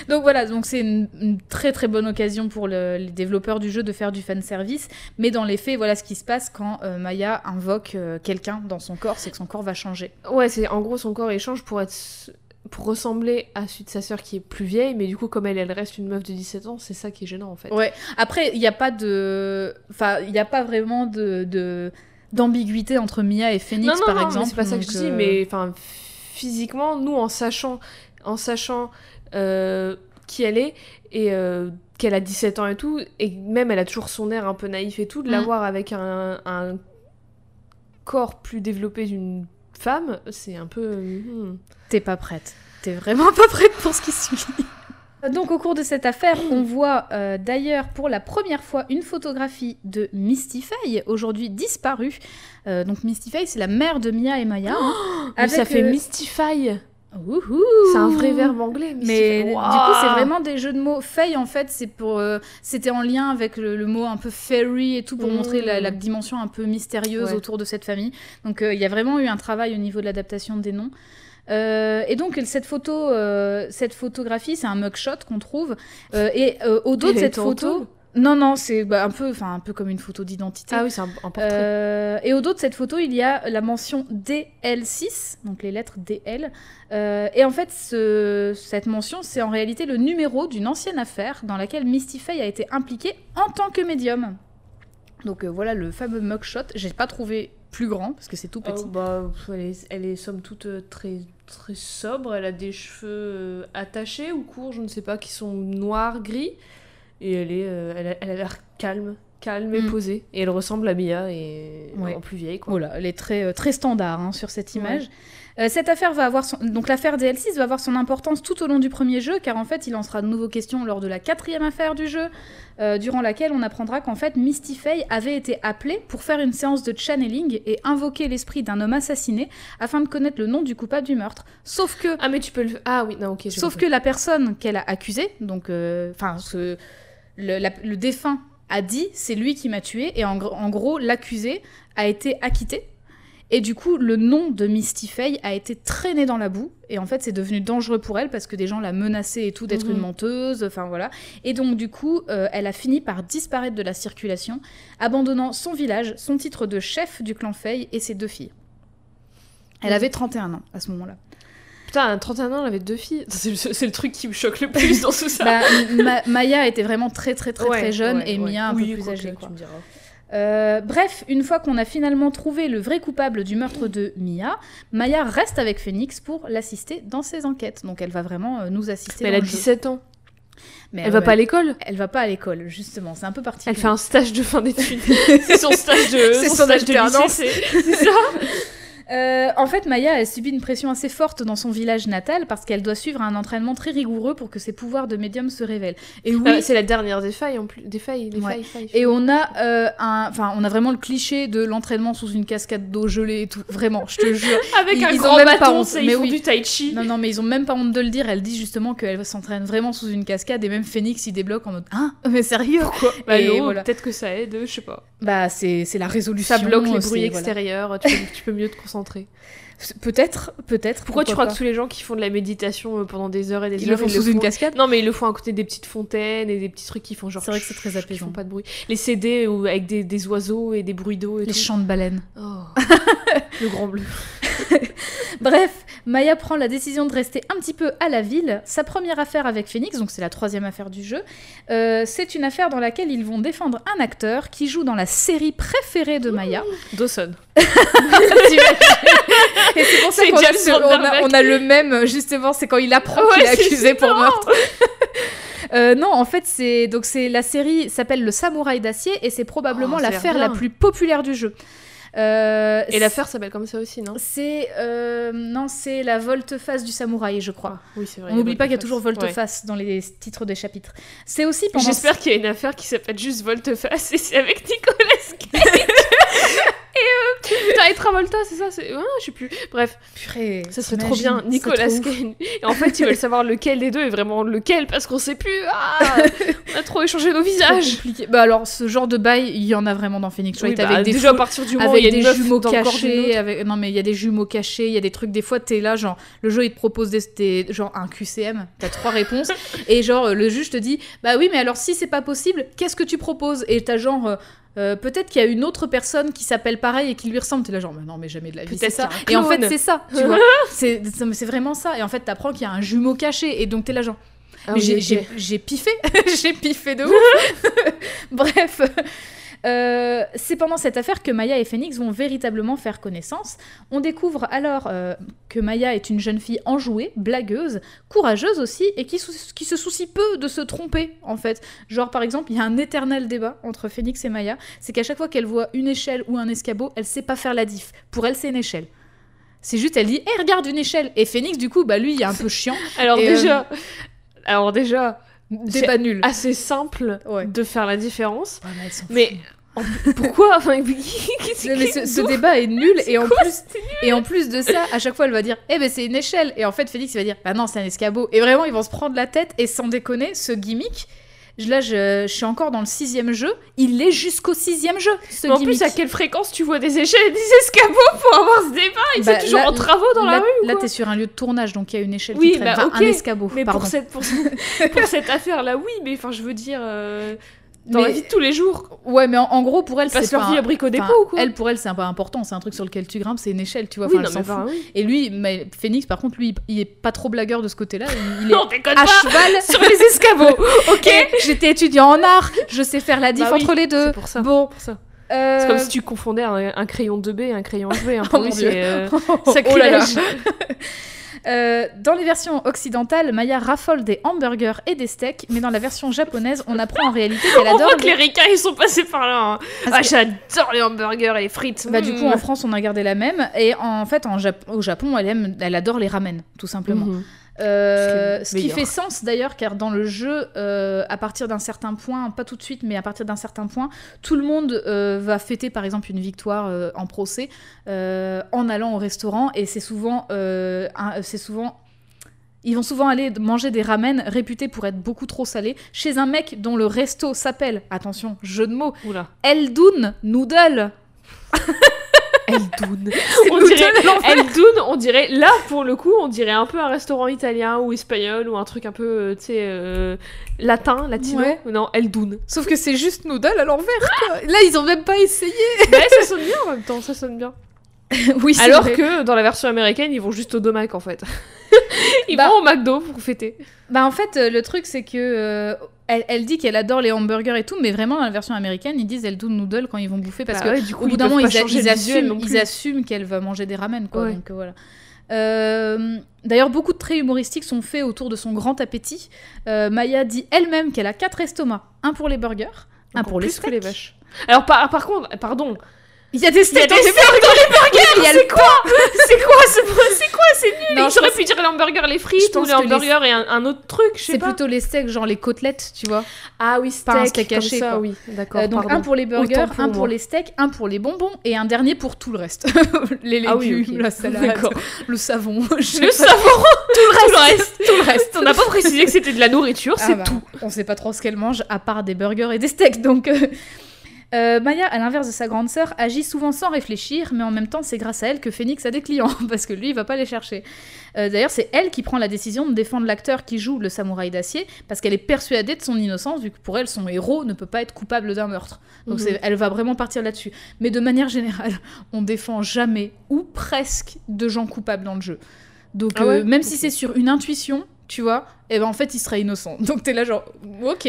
Donc voilà, donc c'est une, une très très bonne occasion pour le- les développeurs du jeu de faire du fan service. Mais dans les faits, voilà ce qui se passe quand euh, Maya invoque euh, quelqu'un dans son corps, c'est que son corps va changer. Ouais, c'est en gros son corps échange pour être pour ressembler à celui de sa sœur qui est plus vieille, mais du coup, comme elle, elle reste une meuf de 17 ans, c'est ça qui est gênant en fait. Ouais. Après, il n'y a pas de. Enfin, il n'y a pas vraiment de. d'ambiguïté entre Mia et Phoenix non, non, par non, exemple c'est pas ça que je dis, euh, mais enfin, physiquement, nous, en sachant, en sachant euh, qui elle est et euh, qu'elle a 17 ans et tout, et même elle a toujours son air un peu naïf et tout, de la Mm. voir avec un, un corps plus développé d'une femme, c'est un peu. hmm. T'es pas prête. T'es vraiment *laughs* pas prête pour ce qui suit. Donc au cours de cette affaire, on voit euh, d'ailleurs pour la première fois une photographie de Misty Faye, aujourd'hui disparue. Euh, donc Misty Faye, c'est la mère de Mia et Maya. hein, *gasps* Mais ça fait euh, Mystify. C'est un vrai verbe anglais. Mais Mystify. du coup, c'est vraiment des jeux de mots. Faye, en fait, c'est pour, euh, c'était en lien avec le, le mot un peu fairy et tout pour Mm. montrer la, la dimension un peu mystérieuse Ouais. autour de cette famille. Donc, euh, il y a vraiment eu un travail au niveau de l'adaptation des noms. Euh, et donc cette photo, euh, cette photographie, c'est un mugshot qu'on trouve. Euh, et au dos de cette photo, non non, c'est bah, un peu, enfin un peu comme une photo d'identité. Ah oui, c'est un, un portrait. Euh, et au dos de cette photo, il y a la mention DL6, donc les lettres DL. Euh, et en fait, ce- cette mention, c'est en réalité le numéro d'une ancienne affaire dans laquelle Misty Faye a été impliquée en tant que médium. Donc euh, voilà le fameux mugshot. J'ai pas trouvé plus grand parce que c'est tout petit. Oh, bah, elle, est, elle est somme toute euh, très, très sobre. Elle a des cheveux euh, attachés ou courts, je ne sais pas, qui sont noirs, gris. Et elle est, euh, elle a elle a l'air calme, calme et Mm. posée. Et elle ressemble à Mia et Ouais. en plus vieille, quoi. Voilà, elle est très, très standard hein, sur cette image. Euh, cette affaire va avoir son... donc l'affaire DL6 va avoir son importance tout au long du premier jeu, car en fait il en sera de nouveau question lors de la quatrième affaire du jeu, euh, durant laquelle on apprendra qu'en fait Misty Faye avait été appelée pour faire une séance de channeling et invoquer l'esprit d'un homme assassiné afin de connaître le nom du coupable du meurtre. Sauf que Ah, mais tu peux le. Ah oui, non, ok. Sauf compris. que la personne qu'elle a accusée, donc, euh, enfin, ce- le, la- le défunt a dit c'est lui qui m'a tué, et en, gr- en gros, l'accusé a été acquitté. Et du coup, le nom de Misty Faye a été traîné dans la boue, et en fait, c'est devenu dangereux pour elle parce que des gens la menaçaient et tout d'être Mhm. une menteuse, enfin voilà. Et donc, du coup, euh, elle a fini par disparaître de la circulation, abandonnant son village, son titre de chef du clan Faye et ses deux filles. Elle Mhm. avait 31 ans à ce moment-là. Putain, à 31 ans, elle avait deux filles. *laughs* C'est le, truc qui me choque le plus dans tout ça. Bah, Ma- Maya était vraiment très très très Ouais, très jeune ouais, et ouais. Mia un Oui, peu plus âgée. tu quoi. me diras. Euh, bref, une fois qu'on a finalement trouvé le vrai coupable du meurtre de Mia, Maya reste avec Phoenix pour l'assister dans ses enquêtes. Donc elle va vraiment euh, nous assister. Mais elle a le jeu. 17 ans. Mais Elle va pas à l'école Elle va pas à l'école, justement. C'est un peu particulier. Elle fait un stage de fin d'études. *laughs* c'est son stage de, C'est son son stage de lycée, c'est *laughs* c'est ça *laughs* Euh, en fait, Maya a subi une pression assez forte dans son village natal parce qu'elle doit suivre un entraînement très rigoureux pour que ses pouvoirs de médium se révèlent. Et oui, Euh, c'est la dernière des failles en plus. Des failles, des Ouais. failles, failles. Et on a euh, un, enfin, on a vraiment le cliché de l'entraînement sous une cascade d'eau gelée et tout. Vraiment, je te *laughs* jure. Avec ils- un ils ont grand même pas bâton, honte, c'est mais ils font oui. du tai chi. Non, non, mais ils ont même pas honte de le dire. Elle dit justement qu'elle s'entraîne vraiment sous une cascade et même Phoenix il débloque en mode Hein Mais sérieux? Pourquoi? Bah voilà. peut-être que ça aide, je sais pas. Bah, c'est la résolution. Ça bloque les bruits voilà. extérieurs, tu, peux, tu peux mieux te concentrer. Peut-être, peut-être. Pourquoi, tu crois pas. que tous les gens qui font de la méditation euh, pendant des heures et des Ils heures, le font sous une cascade Non, mais ils le font à côté des petites fontaines et des petits trucs qui font genre. C'est vrai que c'est très apaisant. font pas de bruit. Les CD où, avec des, des oiseaux et des bruits d'eau et Les tout. chants de baleines. Oh. *laughs* le grand bleu. *laughs* Bref, Maya prend la décision de rester un petit peu à la ville. Sa première affaire avec Phoenix, donc c'est la troisième affaire du jeu, euh, c'est une affaire dans laquelle ils vont défendre un acteur qui joue dans la série préférée de Maya. Dawson. *laughs* Et c'est pour ça qu'on a, on a- le même, justement, c'est quand il apprend Ouais, qu'il est accusé pour meurtre. *laughs* Euh, non, en fait, c'est donc c'est la série s'appelle Le Samouraï d'acier et c'est probablement Oh, l'affaire la plus populaire du jeu. Euh, Et l'affaire s'appelle comme ça aussi, non? C'est euh, non, c'est la volte-face du samouraï, je crois. Oui, c'est vrai. On n'oublie pas qu'il y a Volte-face. toujours Ouais. volte-face dans les titres des chapitres. C'est aussi pendant J'espère qu'il y a une affaire qui s'appelle juste Volte-face et c'est avec Nicolas Cage. *laughs* euh, et Travolta, c'est ça c'est... Ah, je sais plus. Bref, Purée, ça serait trop bien. Nicolas. Cage. Et en fait, ils veulent savoir lequel des deux est vraiment lequel parce qu'on sait plus. Ah, on a trop échangé nos visages. compliqué. Bah alors, ce genre de bail, il y en a vraiment dans Phoenix Wright Oui, bah, avec des déjà à partir du moment avec il y a des jumeaux cachés, avec... non mais il y a des jumeaux cachés, il y a des trucs, des fois t'es là, genre, le jeu il te propose des, des- genre un QCM, t'as trois réponses, *laughs* et genre le juge te dit, bah oui mais alors si c'est pas possible, qu'est-ce que tu proposes? Et t'as genre, euh, peut-être qu'il y a une autre personne qui s'appelle pareil et qui lui ressemble. T'es là genre, mais non, mais jamais de la vie, c'est ça. Et en fait, c'est ça, tu vois. *laughs* C'est vraiment ça. Et en fait, t'apprends qu'il y a un jumeau caché. Et donc, t'es là genre, Ah oui, j'ai- ok. j'ai j'ai piffé, *laughs* j'ai piffé de ouf. *laughs* Bref, Euh, c'est pendant cette affaire que Maya et Phoenix vont véritablement faire connaissance. On découvre alors euh, que Maya est une jeune fille enjouée, blagueuse, courageuse aussi, et qui, se soucie peu de se tromper en fait. Genre par exemple, il y a un éternel débat entre Phoenix et Maya, c'est qu'à chaque fois qu'elle voit une échelle ou un escabeau, elle sait pas faire la diff. Pour elle, c'est une échelle. C'est juste, elle dit, hé, regarde une échelle. Et Phoenix, du coup, bah lui, il est un peu chiant. *laughs* Alors Et, déjà, alors déjà, Débat nul. assez simple Ouais. de faire la différence. Ouais, mais pourquoi *laughs* Enfin, mais ce, débat est nul et en quoi, plus et en plus de ça, à chaque fois elle va dire "Eh ben c'est une échelle" et en fait Félix il va dire "Bah non, c'est un escabeau." Et vraiment ils vont se prendre la tête et sans déconner, ce gimmick Là, je, je suis encore dans le sixième jeu. Il est jusqu'au sixième jeu, ce Mais en gimmick. plus, à quelle fréquence tu vois des échelles et des escabeaux pour avoir ce débat Ils Bah, sont toujours là- en travaux dans là, la rue Là, t'es sur un lieu de tournage, donc il y a une échelle Oui, qui traîne. bah, Enfin, ok. un escabeau, Mais pardon. pour cette, pour, ce- *laughs* pour cette affaire-là, oui, mais enfin, je veux dire, euh, dans la vie de tous les jours, Ouais, mais en, en gros, pour elle, c'est pas... vie un- à enfin, ou quoi Elle, pour elle, c'est un peu important. C'est un truc sur lequel tu grimpes, c'est une échelle, tu vois. Oui, Enfin, non, elle enfin, oui. Et lui, mais Phoenix, par contre, lui, il est pas trop blagueur de ce côté-là. Il, il *laughs* est à pas cheval *laughs* sur *laughs* les escabeaux, ok J'étais étudiant en art, je sais faire la diff Bah oui, entre les deux. C'est pour ça. Bon, pour ça. euh, C'est comme si tu confondais un, un crayon 2B et un crayon jouet. Hein. Oh Pour mon lui, c'est euh, Oh là là. Euh, dans les versions occidentales, Maya raffole des hamburgers et des steaks, mais dans la version japonaise, on apprend en réalité qu'elle *laughs* On adore. voit que les ricains, ils sont passés par là. hein. Ah, j'adore les hamburgers et les frites. Bah, du coup, en France, on a gardé la même, et en fait, en Jap- au Japon, elle aime, elle adore les ramen, tout simplement. Mhm. Euh, ce qui fait sens d'ailleurs, car dans le jeu, euh, à partir d'un certain point, pas tout de suite, mais à partir d'un certain point, tout le monde euh, va fêter par exemple une victoire en procès en allant au restaurant, et c'est souvent, c'est souvent, ils vont souvent aller manger des ramen réputés pour être beaucoup trop salés chez un mec dont le resto s'appelle, attention, jeu de mots, Oula. Eldun Noodle. *laughs* Eldoun. *laughs* On dirait. Eldoun, on dirait, là pour le coup, on dirait un peu un restaurant italien ou espagnol ou un truc un peu, euh, tu sais, euh, latin, latino. Ouais. Non, Eldoun. Sauf que c'est juste noodle à l'envers, quoi. Là, ils ont même pas essayé. ouais, *laughs* ça sonne bien en même temps, ça sonne bien. *laughs* oui, Alors vrai. que dans la version américaine, ils vont juste au Domac en fait. ils Bah- vont au McDo pour fêter. Bah en fait, euh, le truc c'est que euh, elle, elle dit qu'elle adore les hamburgers et tout, mais vraiment dans la version américaine, ils disent elle do noodle quand ils vont bouffer parce Bah que ouais, du coup, au bout d'un moment ils, ils assument, ils qu'elle va manger des ramen quoi. Ouais. Donc euh, voilà. Euh, D'ailleurs, beaucoup de traits humoristiques sont faits autour de son grand appétit. Euh, Maya dit elle-même qu'elle a quatre estomacs, un pour les burgers, un pour les plus que les steaks. vaches. Alors par, par contre, pardon, Il y a des steaks dans les burgers, *laughs* c'est quoi C'est quoi C'est c'est quoi C'est nul pense- pu dire les hamburgers, les frites ou les hamburgers et un, autre truc, je sais C'est pas. plutôt les steaks, genre les côtelettes, tu vois. Ah oui, Pas un steak, steak comme haché, ça, oui, d'accord. Euh, donc un pour les burgers, un pour les steaks, un pour les bonbons et un dernier pour tout le reste. *laughs* les légumes, Ah ok. la salade, D'accord. le savon, *laughs* Le savon, tout le reste, tout le reste. On n'a pas précisé que c'était de la nourriture, Ah c'est bah, tout. On sait pas trop ce qu'elle mange à part des burgers et des steaks. Donc euh, Maya, à l'inverse de sa grande sœur, agit souvent sans réfléchir, mais en même temps c'est grâce à elle que Phoenix a des clients *laughs* parce que lui il va pas les chercher. Euh, D'ailleurs c'est elle qui prend la décision de défendre l'acteur qui joue le samouraï d'acier parce qu'elle est persuadée de son innocence vu que pour elle son héros ne peut pas être coupable d'un meurtre. Donc Mhm. elle va vraiment partir là-dessus. Mais de manière générale, on défend jamais ou presque de gens coupables dans le jeu. Donc Ah euh, même si c'est sur une intuition, tu vois, et ben en fait il serait innocent. *laughs* Donc t'es là genre ok,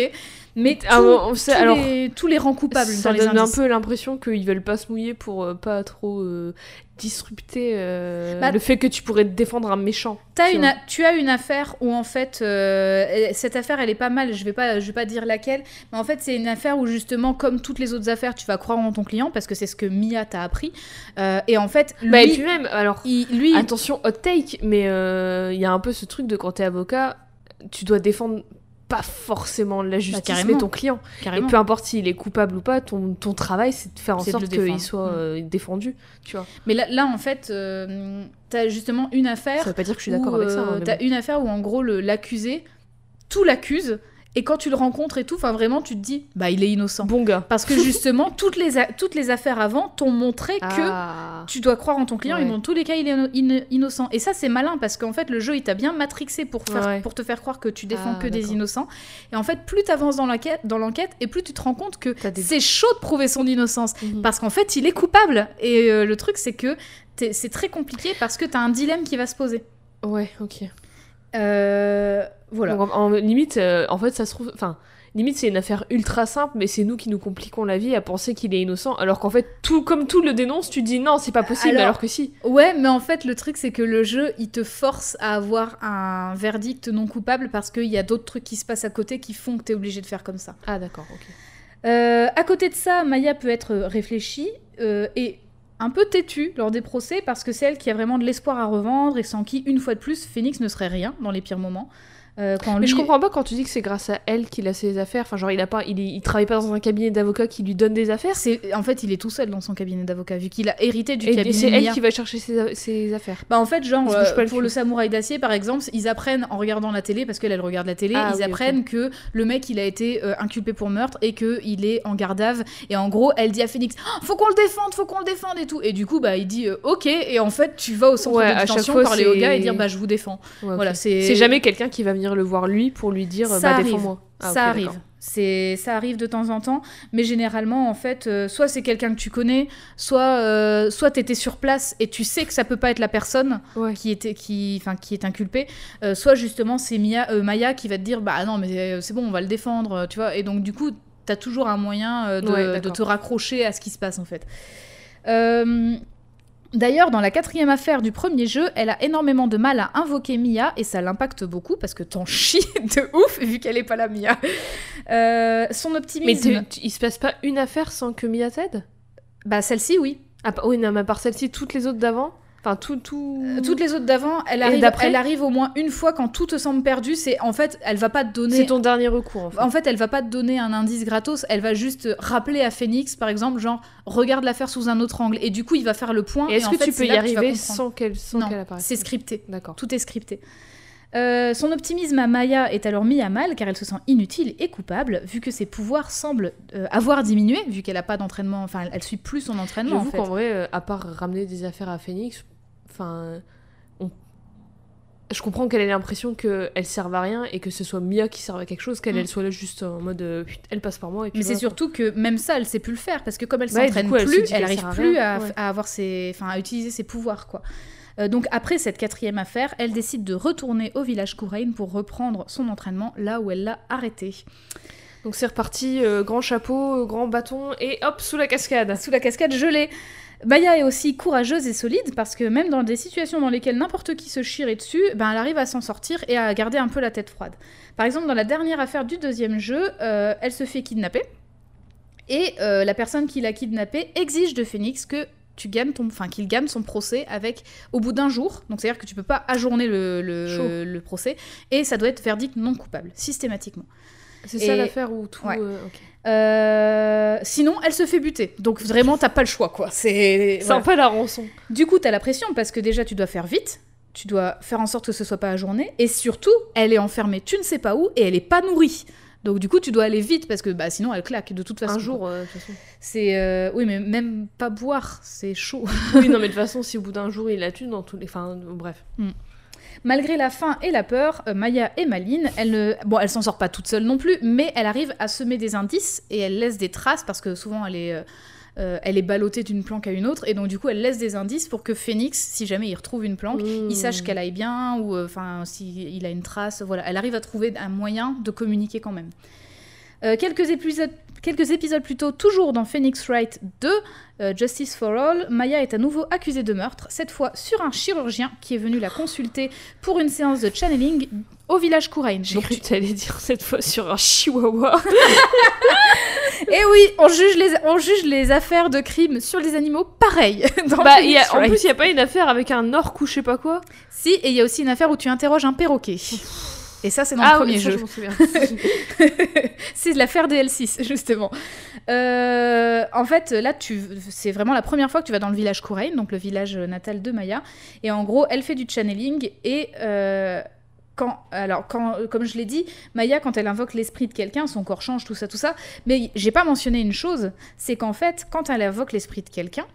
mais Ah, tout- on sait- tous, alors, les, tous les rend coupables ça dans les donne un peu l'impression qu'ils veulent pas se mouiller pour euh, pas trop euh, disrupter euh, Bah, le fait que tu pourrais défendre un méchant. T'as tu une a- tu as une affaire où en fait euh, cette affaire elle est pas mal. Je vais pas je vais pas dire laquelle, mais en fait c'est une affaire où justement comme toutes les autres affaires tu vas croire en ton client parce que c'est ce que Mia t'a appris. Et en fait lui, Bah, et puis même, alors, il- lui attention, hot take, mais il y a un peu ce truc de quand t'es avocat, tu dois défendre pas forcément la justice, Bah, carrément. mais ton client. carrément. Et peu importe s'il est coupable ou pas, ton, ton travail, c'est de faire en sorte qu'il soit Mm. euh, défendu, tu vois. Mais là, là en fait euh, t'as justement une affaire Ça veut pas dire que je suis d'accord avec ça. euh, hein, mais T'as bon. une affaire où en gros l'accusé, tout l'accuse, Et quand tu le rencontres et tout, enfin vraiment, tu te dis, bah il est innocent. Bon gars. Parce que justement, *laughs* toutes les, toutes les affaires avant t'ont montré que Ah. tu dois croire en ton client et Ouais. dans tous les cas, il est inno- inno- innocent. Et ça, c'est malin parce qu'en fait, le jeu, il t'a bien matrixé pour, faire, Ouais. pour te faire croire que tu défends Ah, que des innocents. Et en fait, plus t'avances dans l'enquête, dans l'enquête et plus tu te rends compte que des- c'est chaud de prouver son innocence. Mhm. Parce qu'en fait, il est coupable. Et euh, le truc, c'est que c'est très compliqué parce que t'as un dilemme qui va se poser. Ouais, ok. Euh, voilà. Donc, en, en limite, euh, en fait, ça se trouve. Enfin, limite, c'est une affaire ultra simple, mais c'est nous qui nous compliquons la vie à penser qu'il est innocent. Alors qu'en fait, tout comme tout le dénonce, tu dis non, c'est pas possible, Alors- alors, que si. Ouais, mais en fait, le truc, c'est que le jeu, il te force à avoir un verdict non coupable parce qu'il y a d'autres trucs qui se passent à côté qui font que t'es obligé de faire comme ça. Ah, d'accord, ok. Euh, à côté de ça, Maya peut être réfléchie euh, et un peu têtue lors des procès parce que c'est elle qui a vraiment de l'espoir à revendre et sans qui, une fois de plus, Phoenix ne serait rien dans les pires moments. Euh, quand Mais lui- je comprends pas quand tu dis que c'est grâce à elle qu'il a ses affaires. Enfin, genre, il a pas, il, est- il travaille pas dans un cabinet d'avocats qui lui donne des affaires. C'est en fait, il est tout seul dans son cabinet d'avocat vu qu'il a hérité du Et cabinet. c'est elle qui va chercher ses, ses affaires. Bah en fait, genre, euh, pas le pour le samouraï d'acier, par exemple, ils apprennent en regardant la télé, parce qu'elle, elle regarde la télé, Ah ils oui, apprennent que le mec, il a été euh, inculpé pour meurtre et qu'il est en vue. Et en gros, elle dit à Phoenix, Oh, faut qu'on le défende, faut qu'on le défende et tout. Et du coup, bah, il dit, euh, ok. Et en fait, tu vas au centre Ouais, de détention fois, parler au gars et dire, bah, je vous défends. Ouais. Voilà, c'est. C'est jamais quelqu'un qui va venir le voir lui pour lui dire Ça bah défends-moi. Ah, ça arrive. C'est, ça arrive de temps en temps, mais généralement, en fait, euh, soit c'est quelqu'un que tu connais, soit, euh, soit t'étais sur place et tu sais que ça peut pas être la personne Ouais. qui, était, qui, enfin, qui est inculpée, euh, soit justement c'est Mia, euh, Maya qui va te dire, bah non, mais c'est bon, on va le défendre, tu vois, et donc du coup, t'as toujours un moyen de, Ouais, de d'accord. te raccrocher à ce qui se passe en fait. D'ailleurs, dans la quatrième affaire du premier jeu, elle a énormément de mal à invoquer Mia et ça l'impacte beaucoup parce que t'en *laughs* chies de ouf vu qu'elle est pas la Mia. Euh, son Mais optimisme, tu- il se passe pas une affaire sans que Mia t'aide? Bah celle-ci oui. Ah oui, non, mais à part celle-ci, toutes les autres d'avant? Enfin, tout. tout... Euh, Toutes les autres d'avant, elle arrive, d'après elle arrive au moins une fois quand tout te semble perdu. C'est en fait, elle va pas te donner. C'est ton dernier recours en fait. En fait, elle va pas te donner un indice gratos, elle va juste rappeler à Phoenix, par exemple, genre, regarde l'affaire sous un autre angle. Et du coup, il va faire le point. Et est-ce que fait, tu peux y tu arriver sans qu'elle sans Non, qu'elle apparaisse c'est scripté. D'accord. Tout est scripté. Euh, son optimisme à Maya est alors mis à mal car elle se sent inutile et coupable vu que ses pouvoirs semblent euh, avoir diminué vu qu'elle a pas d'entraînement, enfin elle suit plus son entraînement en J'avoue qu'en vrai, euh, à part ramener des affaires à Phoenix, enfin. on- Je comprends qu'elle ait l'impression qu'elle serve à rien et que ce soit Mia qui serve à quelque chose, qu'elle Mm. elle soit là juste en mode euh, Putain, elle passe par moi et puis Mais c'est voilà, surtout que même ça, elle sait plus le faire parce que comme elle Ouais, s'entraîne elle se plus, elle qu'elle arrive à plus à, ouais. à avoir ses, enfin à utiliser ses pouvoirs quoi. Euh, donc après cette quatrième affaire, elle décide de retourner au village Kourain pour reprendre son entraînement là où elle l'a arrêté. Donc c'est reparti, euh, grand chapeau, grand bâton et hop, sous la cascade. Sous la cascade gelée. Maya est aussi courageuse et solide parce que même dans des situations dans lesquelles n'importe qui se chierait dessus, ben elle arrive à s'en sortir et à garder un peu la tête froide. Par exemple, dans la dernière affaire du deuxième jeu, euh, elle se fait kidnapper et euh, la personne qui l'a kidnappée exige de Phoenix que tu gagnes ton, enfin qu'il gagne son procès avec au bout d'un jour. Donc c'est à dire que tu peux pas ajourner le, le procès et ça doit être verdict non coupable systématiquement. C'est ça l'affaire où tout. Ouais. euh. Euh, sinon, elle se fait buter. Donc vraiment, t'as pas le choix, quoi. C'est voilà. Sympa la rançon. Du coup, t'as la pression parce que déjà, tu dois faire vite. Tu dois faire en sorte que ce soit pas ajourné. Et surtout, elle est enfermée, tu ne sais pas où, et elle est pas nourrie. Donc du coup, tu dois aller vite parce que bah, sinon, elle claque de toute façon. Un jour, euh, de toute façon. C'est euh, oui, mais même pas boire, c'est chaud. oui, non, mais de *laughs* toute façon, si au bout d'un jour il la tue dans tous les. Enfin, bref. Malgré la faim et la peur, euh, Maya et Maline, elle ne... bon, elle s'en sort pas toute seule non plus, mais elle arrive à semer des indices et elle laisse des traces parce que souvent elle est, euh, euh, elle est ballottée d'une planque à une autre et donc du coup elle laisse des indices pour que Phoenix, si jamais il retrouve une planque, Mmh. il sache qu'elle aille bien ou euh, enfin s'il a une trace, voilà, elle arrive à trouver un moyen de communiquer quand même. Euh, quelques, épisodes, quelques épisodes plus tôt, toujours dans Phoenix Wright 2, euh, Justice for All, Maya est à nouveau accusée de meurtre, cette fois sur un chirurgien qui est venu la consulter pour une séance de channeling au village Kourain. J'ai cru que t'allais dire cette fois sur un chihuahua. Et *laughs* Eh oui, on juge, les, on juge les affaires de crimes sur les animaux pareil. *laughs* Dans bah, y a- en plus, il y a pas une affaire avec un orque ou je sais pas quoi. Si, et il y a aussi une affaire où tu interroges un perroquet. Et ça, c'est dans ah le premier oui, ça, jeu. je *laughs* c'est l'affaire des *laughs* L6, justement. Euh, en fait, là, tu, c'est vraiment la première fois que tu vas dans le village Kourain, donc le village natal de Maya. Et en gros, elle fait du channeling et euh, quand, alors, quand, comme je l'ai dit, Maya, quand elle invoque l'esprit de quelqu'un, son corps change, tout ça, tout ça. Mais j'ai pas mentionné une chose, c'est qu'en fait, quand elle invoque l'esprit de quelqu'un,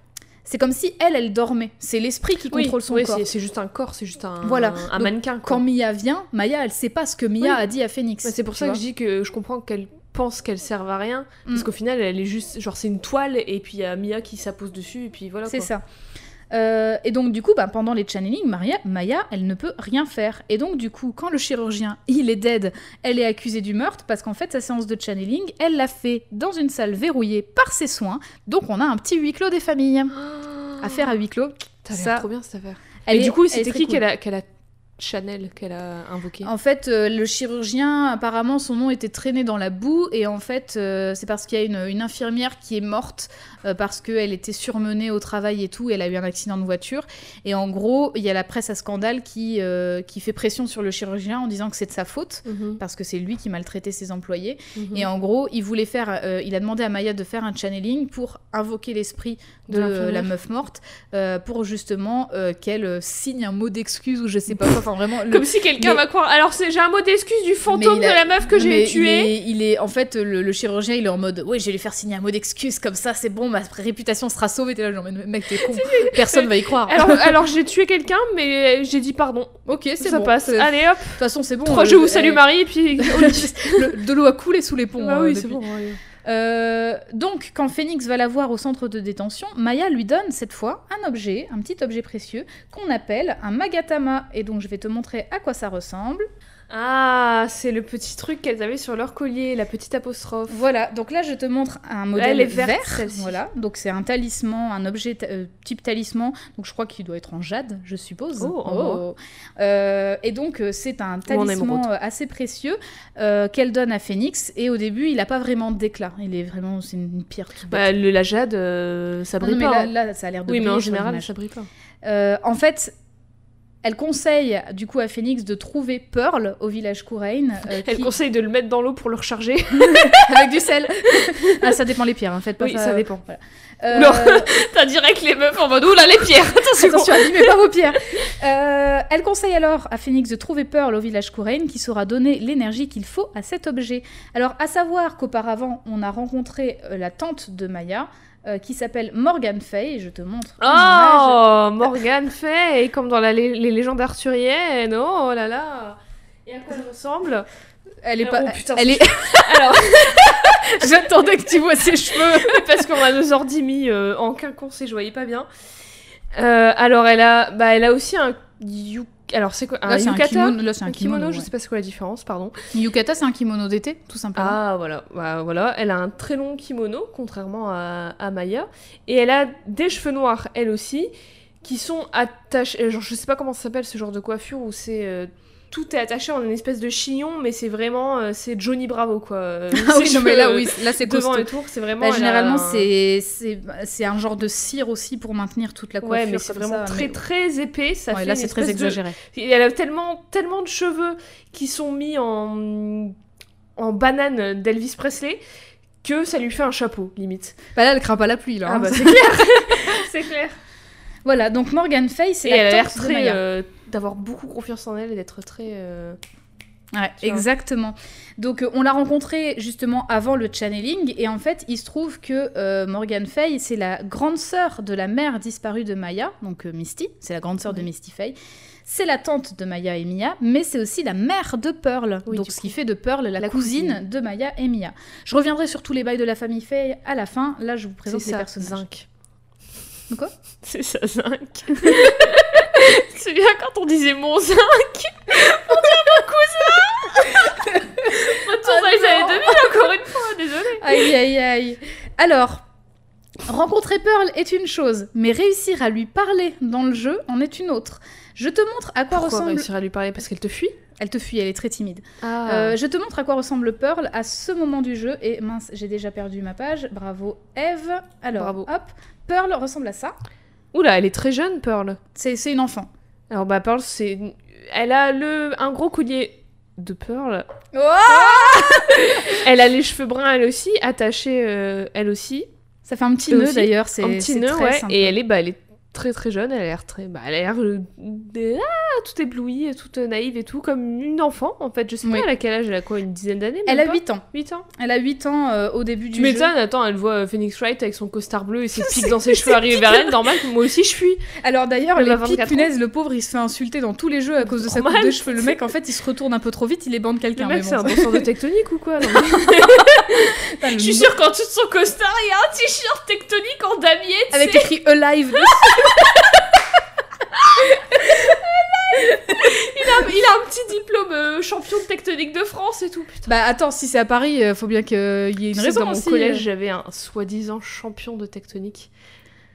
c'est comme si elle, elle dormait. C'est l'esprit qui Oui, contrôle son oui, corps. c'est- juste un corps, c'est juste un, Voilà. un Donc, mannequin. quoi. Quand Mia vient, Maya, elle sait pas ce que Mia Oui. a dit à Phoenix. C'est pour ça que je dis que je comprends qu'elle pense qu'elle serve à rien, parce Mm. qu'au final, elle est juste, genre, c'est une toile, et puis il y a Mia qui s'appose dessus, et puis voilà. C'est ça. Euh, et donc du coup, bah, pendant les channeling, Maria, Maya, elle ne peut rien faire. Et donc du coup, quand le chirurgien, *laughs* il est dead, elle est accusée du meurtre parce qu'en fait, sa séance de channeling, elle l'a fait dans une salle verrouillée par ses soins. Donc on a un petit huis clos des familles. *gasps* Affaire à huis clos. Ça Ça- trop bien cette affaire. Elle et est- du coup, c'était qui cool. qu'elle a, qu'elle a Chanel qu'elle a invoqué En fait, euh, le chirurgien, apparemment, son nom était traîné dans la boue. Et en fait, euh, c'est parce qu'il y a une, une infirmière qui est morte euh, parce qu'elle était surmenée au travail et tout. Elle a eu un accident de voiture. Et en gros, il y a la presse à scandale qui, euh, qui fait pression sur le chirurgien en disant que c'est de sa faute. Mhm, Parce que c'est lui qui maltraitait ses employés. mhm. Et en gros, il voulait faire, il a demandé à Maya de faire un channeling pour invoquer l'esprit De de, la meuf morte, pour justement qu'elle signe un mot d'excuse ou je sais pas quoi. *laughs* Enfin vraiment. le- Comme si quelqu'un mais- va croire. Alors, c'est- j'ai un mot d'excuse du fantôme de la meuf que j'ai il tuée. est- Il est, en fait, le, le chirurgien, il est en mode, oui, je vais lui faire signer un mot d'excuse, comme ça, c'est bon, ma réputation sera sauvée. T'es là, genre, mec, t'es con, *laughs* personne va y croire. Alors, *laughs* alors j'ai tué quelqu'un, mais j'ai dit pardon. ok, c'est Ça bon. passe. De toute Allez hop, façon, c'est bon. trois euh, je vous salue Marie, et puis. *laughs* de l'eau a coulé sous les ponts. euh, oui, c'est bon. Euh, donc, quand Phoenix va la voir au centre de détention, Maya lui donne cette fois un objet, un petit objet précieux, qu'on appelle un magatama. Et donc, je vais te montrer à quoi ça ressemble. Ah, c'est le petit truc qu'elles avaient sur leur collier, la petite apostrophe. Voilà, donc là, je te montre un modèle Elle est verte, vert. Voilà, donc c'est un talisman, un objet euh, type talisman. Donc, je crois qu'il doit être en jade, je suppose. Oh, oh. Euh, et donc, euh, c'est un talisman assez précieux euh, qu'elle donne à Phoenix. Et au début, il n'a pas vraiment d'éclat. Il est vraiment, c'est une pierre toute. Bah, le, la jade, ça brille non, mais pas. là, hein. là, ça a l'air de oui, mais en briller général, ça brille pas. En fait, elle conseille du coup à Phoenix de trouver Pearl au village Courain euh, Elle qui- conseille de le mettre dans l'eau pour le recharger. *laughs* avec du sel. *laughs* ah, ça dépend les pierres, en fait. Pas Oui, ça dépend. Voilà. Euh, Non. *laughs* T'as direct les meufs en mode oula les pierres. Attention. Attention, abîmez pas vos pierres. Euh, elle conseille alors à Phoenix de trouver Pearl au village Courain qui saura donner l'énergie qu'il faut à cet objet. Alors, à savoir qu'auparavant, on a rencontré euh, la tante de Maya euh, qui s'appelle Morgan Fay. Je te montre. Oh, Morgane *laughs* fait comme dans la, les légendes arthuriennes. Oh là là. Et à quoi elle ressemble? Elle est Oh, pas. putain, elle est. *laughs* Alors, *laughs* J'attendais que tu vois ses cheveux. parce qu'on a nos ordi mis euh, en quinconce et je voyais pas bien. Euh, alors, elle a, bah, elle a aussi un Alors, c'est quoi Un Là, c'est un yukata kimono. Là, c'est Un kimono, kimono. je ouais. sais pas c'est quoi la différence, pardon. Yukata, c'est un kimono d'été, tout simplement. Ah voilà, Bah, voilà, elle a un très long kimono, contrairement à, à Maya, et elle a des cheveux noirs, elle aussi, qui sont attachés, genre je sais pas comment ça s'appelle ce genre de coiffure où c'est euh, tout est attaché en une espèce de chignon, mais c'est vraiment euh, c'est Johnny Bravo quoi. *laughs* Euh, Ah oui, non, mais là, oui, là, c'est devant costaud. et tout, c'est vraiment. Bah, généralement, un- c'est un genre de cire aussi pour maintenir toute la coiffure. Ouais, mais c'est vraiment ça, très mais- très épais, ça Ouais, fait là, c'est très de- exagéré. Et elle a tellement, tellement de cheveux qui sont mis en, en banane d'Elvis Presley que ça lui fait un chapeau, limite. Bah là, elle craint pas la pluie, là. Ah hein. bah *laughs* c'est clair *laughs* C'est clair Voilà, donc Morgan Fay, c'est la elle a l'air de très... Euh, d'avoir beaucoup confiance en elle et d'être très... euh, Ouais, exactement. Donc euh, on l'a rencontrée justement avant le channeling et en fait il se trouve que euh, Morgan Fay c'est la grande sœur de la mère disparue de Maya, donc euh, Misty, c'est la grande sœur de. Misty Fay. C'est la tante de Maya et Mia, mais c'est aussi la mère de Pearl. Oui, donc ce coup. qui fait de Pearl la, La cousine, cousine. de Maya et Mia. Je reviendrai sur tous les bails de la famille Fay à la fin. Là je vous présente les ça, personnages. Zinc. De quoi? *laughs* C'est ça, Zinc. *laughs* c'est bien quand on disait mon Zinc On dit mon cousin Retour Ah dans les années 2000 encore une fois, désolée Aïe aïe aïe. Alors, rencontrer Pearl est une chose, mais réussir à lui parler dans le jeu en est une autre. Je te montre à quoi Pourquoi ressemble. réussir à lui parler? Parce qu'elle te fuit? Elle te fuit, elle est très timide. Ah Euh, je te montre à quoi ressemble Pearl à ce moment du jeu. Et mince, j'ai déjà perdu ma page. Bravo, Eve. Alors, Bravo. hop. Pearl ressemble à ça. Oula, elle est très jeune, Pearl. C'est une enfant. Alors bah Pearl, c'est... Elle a le... un gros collier de Pearl. *laughs* Elle a les cheveux bruns, elle aussi, attachés, euh, elle aussi. Ça fait un petit Et nœud d'ailleurs. c'est Un petit nœud, ouais. Et elle est, bah, elle est très très jeune, elle a l'air très. Bah, elle a l'air. euh, ah, toute éblouie, toute naïve et tout, comme une enfant en fait. Je sais Oui. pas, elle a quel âge Elle a quoi Une dizaine d'années Elle a pas 8 ans. 8 ans Elle a 8 ans euh, au début Tu du jeu. m'étonnes, attends, elle voit euh, Phoenix Wright avec son costard bleu et ses *laughs* pics dans ses cheveux arriver vers elle, normal moi aussi je fuis. Alors d'ailleurs, les pics, 24 ans. punaise, le pauvre, il se fait insulter dans tous les jeux à cause de sa coupe de cheveux. Le mec, en fait, il se retourne un peu trop vite, il est bande Le quelqu'un. mec, mais c'est un bon, de tectonique ou quoi *laughs* Je suis sûre qu'en dessous de son costard, il y a un t-shirt tectonique en damier, tu Avec écrit Alive. dessus. *laughs* Il a, il a un petit diplôme euh, champion de tectonique de France et tout, putain. bah attends, si c'est à Paris, euh, faut bien qu'il y ait une Tu sais que raison dans mon collège, j'avais un soi-disant champion de tectonique.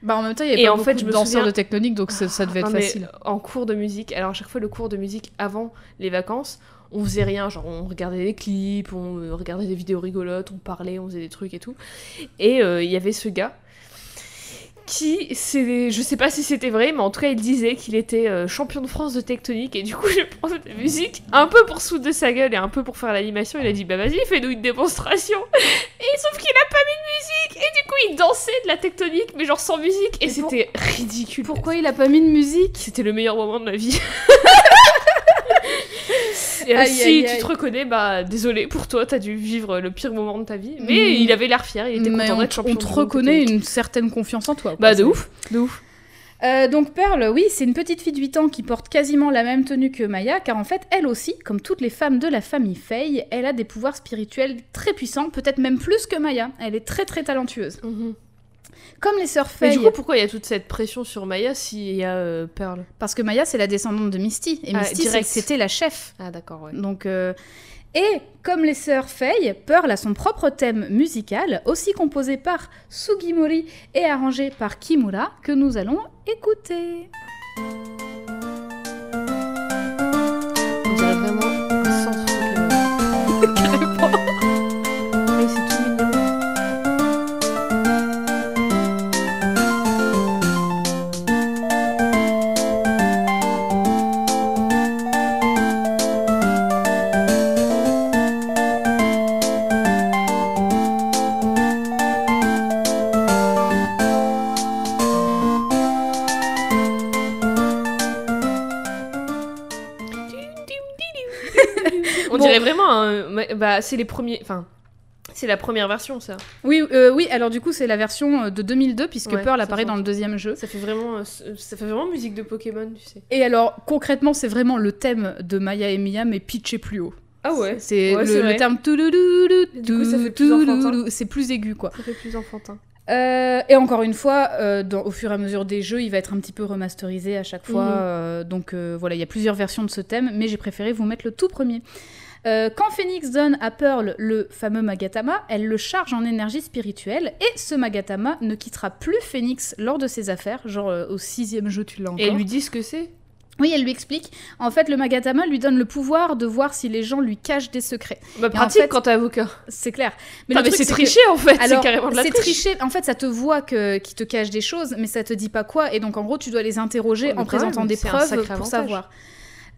Bah en même temps, il y avait Et pas en fait, je de me danseurs souviens- de technonique, donc ça, ça devait être Non, facile. En cours de musique, alors à chaque fois le cours de musique avant les vacances, on faisait rien, genre on regardait des clips, on euh, regardait des vidéos rigolotes, on parlait, on faisait des trucs et tout. Et euh, il y avait ce gars qui, c'est, je sais pas si c'était vrai, mais en tout cas il disait qu'il était euh, champion de France de tectonique et du coup *laughs* j'ai pensé de musique un peu pour se foutre de sa gueule et un peu pour faire l'animation. Il a dit bah vas-y fais-nous une démonstration. *laughs* Et sauf qu'il a pas mis de musique et du coup il dansait de la tectonique mais genre sans musique et pour- c'était ridicule. Pourquoi il a pas mis de musique? C'était le meilleur moment de ma vie. *laughs* Et, Aïe, si aïe, tu aïe. te reconnais, bah désolé pour toi, t'as dû vivre le pire moment de ta vie. Mais Mm. il avait l'air fier, il était Mais content on, d'être champion. on te reconnaît une certaine confiance en toi. quoi. Bah de ouf, de ouf. Euh, donc Pearl, oui, c'est une petite fille de 8 ans qui porte quasiment la même tenue que Maya, car en fait, elle aussi, comme toutes les femmes de la famille Faye, elle a des pouvoirs spirituels très puissants, peut-être même plus que Maya. Elle est très très talentueuse. Comme les sœurs Mais Faye, du coup, pourquoi il y a toute cette pression sur Maya s'il y a euh, Pearl? Parce que Maya c'est la descendante de Misty, et Ah, Misty c'était la chef. Ah d'accord, ouais. Donc, euh, Et comme les sœurs Faye, Pearl a son propre thème musical, aussi composé par Sugimori et arrangé par Kimura, que nous allons écouter. On dirait vraiment *laughs* c'est les premiers... Enfin, c'est la première version, ça. Oui, euh, oui, alors du coup, c'est la version euh, de 2002, puisque Ouais, Pearl apparaît dans le deuxième jeu. Ça fait vraiment... euh, Ça fait vraiment musique de Pokémon, tu sais. Et alors, concrètement, c'est vraiment le thème de Maya et Mia, mais pitché plus haut. Ah ouais C'est Ouais, le, le terme toulouloulou, Et du coup, ça fait plus toulouloulou, enfantin. c'est plus aigu, quoi. Ça fait plus enfantin. Euh, et encore une fois, euh, dans- au fur et à mesure des jeux, il va être un petit peu remasterisé à chaque fois. Euh, donc euh, voilà, il y a plusieurs versions de ce thème, mais j'ai préféré vous mettre le tout premier. Euh, quand Phoenix donne à Pearl le fameux Magatama, elle le charge en énergie spirituelle et ce Magatama ne quittera plus Phoenix lors de ses affaires. Genre euh, au sixième jeu, tu l'as encore. Et elle lui dit ce que c'est? Oui, elle lui explique. En fait, le Magatama lui donne le pouvoir de voir si les gens lui cachent des secrets. Bah, en pratique fait- quand t'es avocat. C'est clair. Mais, c'est que- triché en fait, c'est carrément de la c'est triché. En fait, ça te voit que qui te cache des choses, mais ça te dit pas quoi. Et donc, en gros, tu dois les interroger en présentant même, des preuves pour avantage. savoir.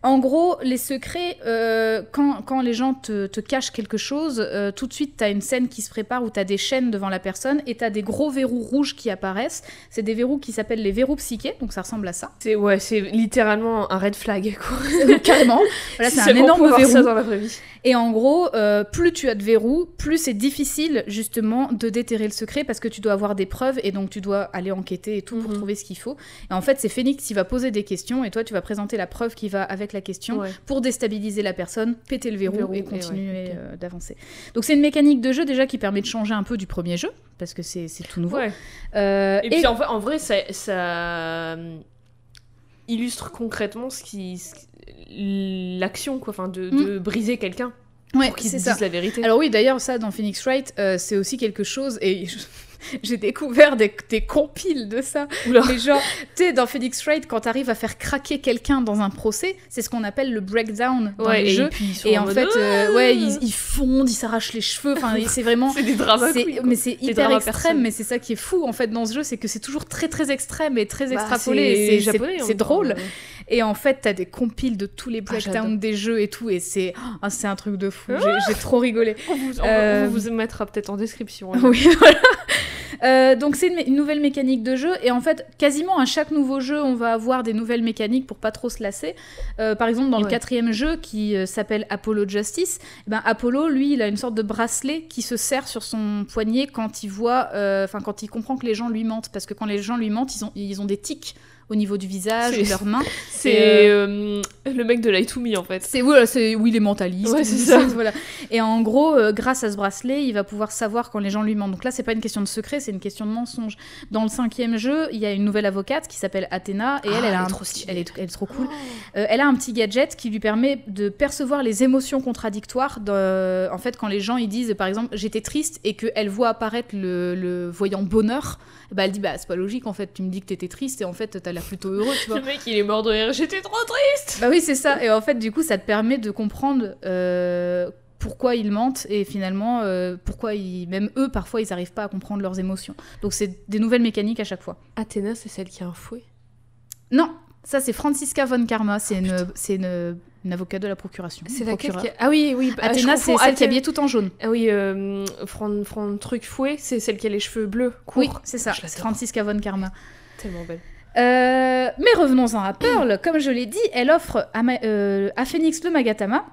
En gros, les secrets, euh, quand, quand les gens te, te cachent quelque chose, euh, tout de suite, tu as une scène qui se prépare où tu as des chaînes devant la personne et tu as des gros verrous rouges qui apparaissent. C'est des verrous qui s'appellent les verrous psychés, donc ça ressemble à ça. C'est ouais, c'est littéralement un red flag quoi. Carrément. Voilà, *laughs* c'est un énorme verrou. ça dans la vraie vie. Et en gros, euh, plus tu as de verrous, plus c'est difficile justement de déterrer le secret parce que tu dois avoir des preuves et donc tu dois aller enquêter et tout pour Mhm. trouver ce qu'il faut. Et en fait, c'est Phoenix qui va poser des questions et toi tu vas présenter la preuve qui va avec la question Ouais. pour déstabiliser la personne, péter le verrou, Verrou, et continuer ouais, euh, d'avancer. Donc c'est une mécanique de jeu déjà qui permet de changer un peu du premier jeu parce que c'est tout nouveau. Ouais. Euh, Et, puis en, vrai- en vrai, ça, ça, illustre concrètement ce qui, l'action quoi, enfin de, de briser quelqu'un ouais, pour qu'il c'est dise ça. la vérité. Alors oui, d'ailleurs, ça, dans Phoenix Wright, euh, c'est aussi quelque chose, et je- *laughs* j'ai découvert des, des compiles de ça. Oula. Mais genre, tu sais, dans Phoenix Wright, quand t'arrives à faire craquer quelqu'un dans un procès, c'est ce qu'on appelle le breakdown dans ouais, les et jeux. puis Et en mode, fait, euh, Ah ouais, ils, ils fondent, ils s'arrachent les cheveux, enfin, c'est vraiment... *laughs* c'est des dramas. mais c'est hyper extrême, personnes. mais c'est ça qui est fou en fait dans ce jeu, c'est que c'est toujours très très extrême et très Bah, extrapolé. c'est c'est- japonais. drôle. ouais. Et en fait, t'as des compiles de tous les Ah, breakdowns j'adore. des jeux et tout, et c'est ah, c'est un truc de fou. Ah J'ai- J'ai trop rigolé. On vous, on- Euh, on vous mettra peut-être en description. *laughs* Oui, voilà. Euh, donc c'est une, une nouvelle mécanique de jeu et en fait quasiment à chaque nouveau jeu on va avoir des nouvelles mécaniques pour pas trop se lasser. Euh, par exemple dans le quatrième jeu qui euh, s'appelle Apollo Justice, eh ben Apollo lui il a une sorte de bracelet qui se serre sur son poignet quand il voit, enfin quand il comprend que les gens lui mentent parce que quand les gens lui mentent ils ont, ils ont des tics au niveau du visage de leurs mains. *laughs* C'est euh, le mec de Light to Me en fait. C'est voilà, c'est où il est mentaliste. Ouais, ou- c'est ça. voilà. Et en gros, euh, grâce à ce bracelet, il va pouvoir savoir quand les gens lui mentent. Donc là, c'est pas une question de secret, c'est une question de mensonge. Dans le cinquième jeu, il y a une nouvelle avocate qui s'appelle Athéna et elle, Ah, elle, a elle un elle est, elle est trop cool. Euh, elle a un petit gadget qui lui permet de percevoir les émotions contradictoires. de- en fait, quand les gens ils disent, par exemple, j'étais triste et qu'elle voit apparaître le, le voyant bonheur, bah, elle dit, bah c'est pas logique en fait. Tu me dis que t'étais triste et en fait t'as l'air plutôt heureux, tu *laughs* vois. Le mec il est mort de rire, j'étais trop triste. Bah oui, c'est ça. Et en fait, du coup, ça te permet de comprendre euh, pourquoi ils mentent et finalement euh, pourquoi ils, même eux, parfois, ils n'arrivent pas à comprendre leurs émotions. Donc, c'est des nouvelles mécaniques à chaque fois. Athéna c'est celle qui a un fouet? Non, ça, c'est Francisca von Karma. C'est une, c'est une, une avocate de la procuration. C'est laquelle Procureur. qui a... Ah oui, oui. bah, Athéna, c'est celle qui est habillée tout en jaune. Ah oui, euh, Fran, Fran truc fouet, c'est celle qui a les cheveux bleus, courts. Oui, c'est ça. Francisca von Karma. Tellement belle. Euh, mais revenons-en à Pearl. Comme je l'ai dit, elle offre à, Ma- euh, à Phoenix le Magatama,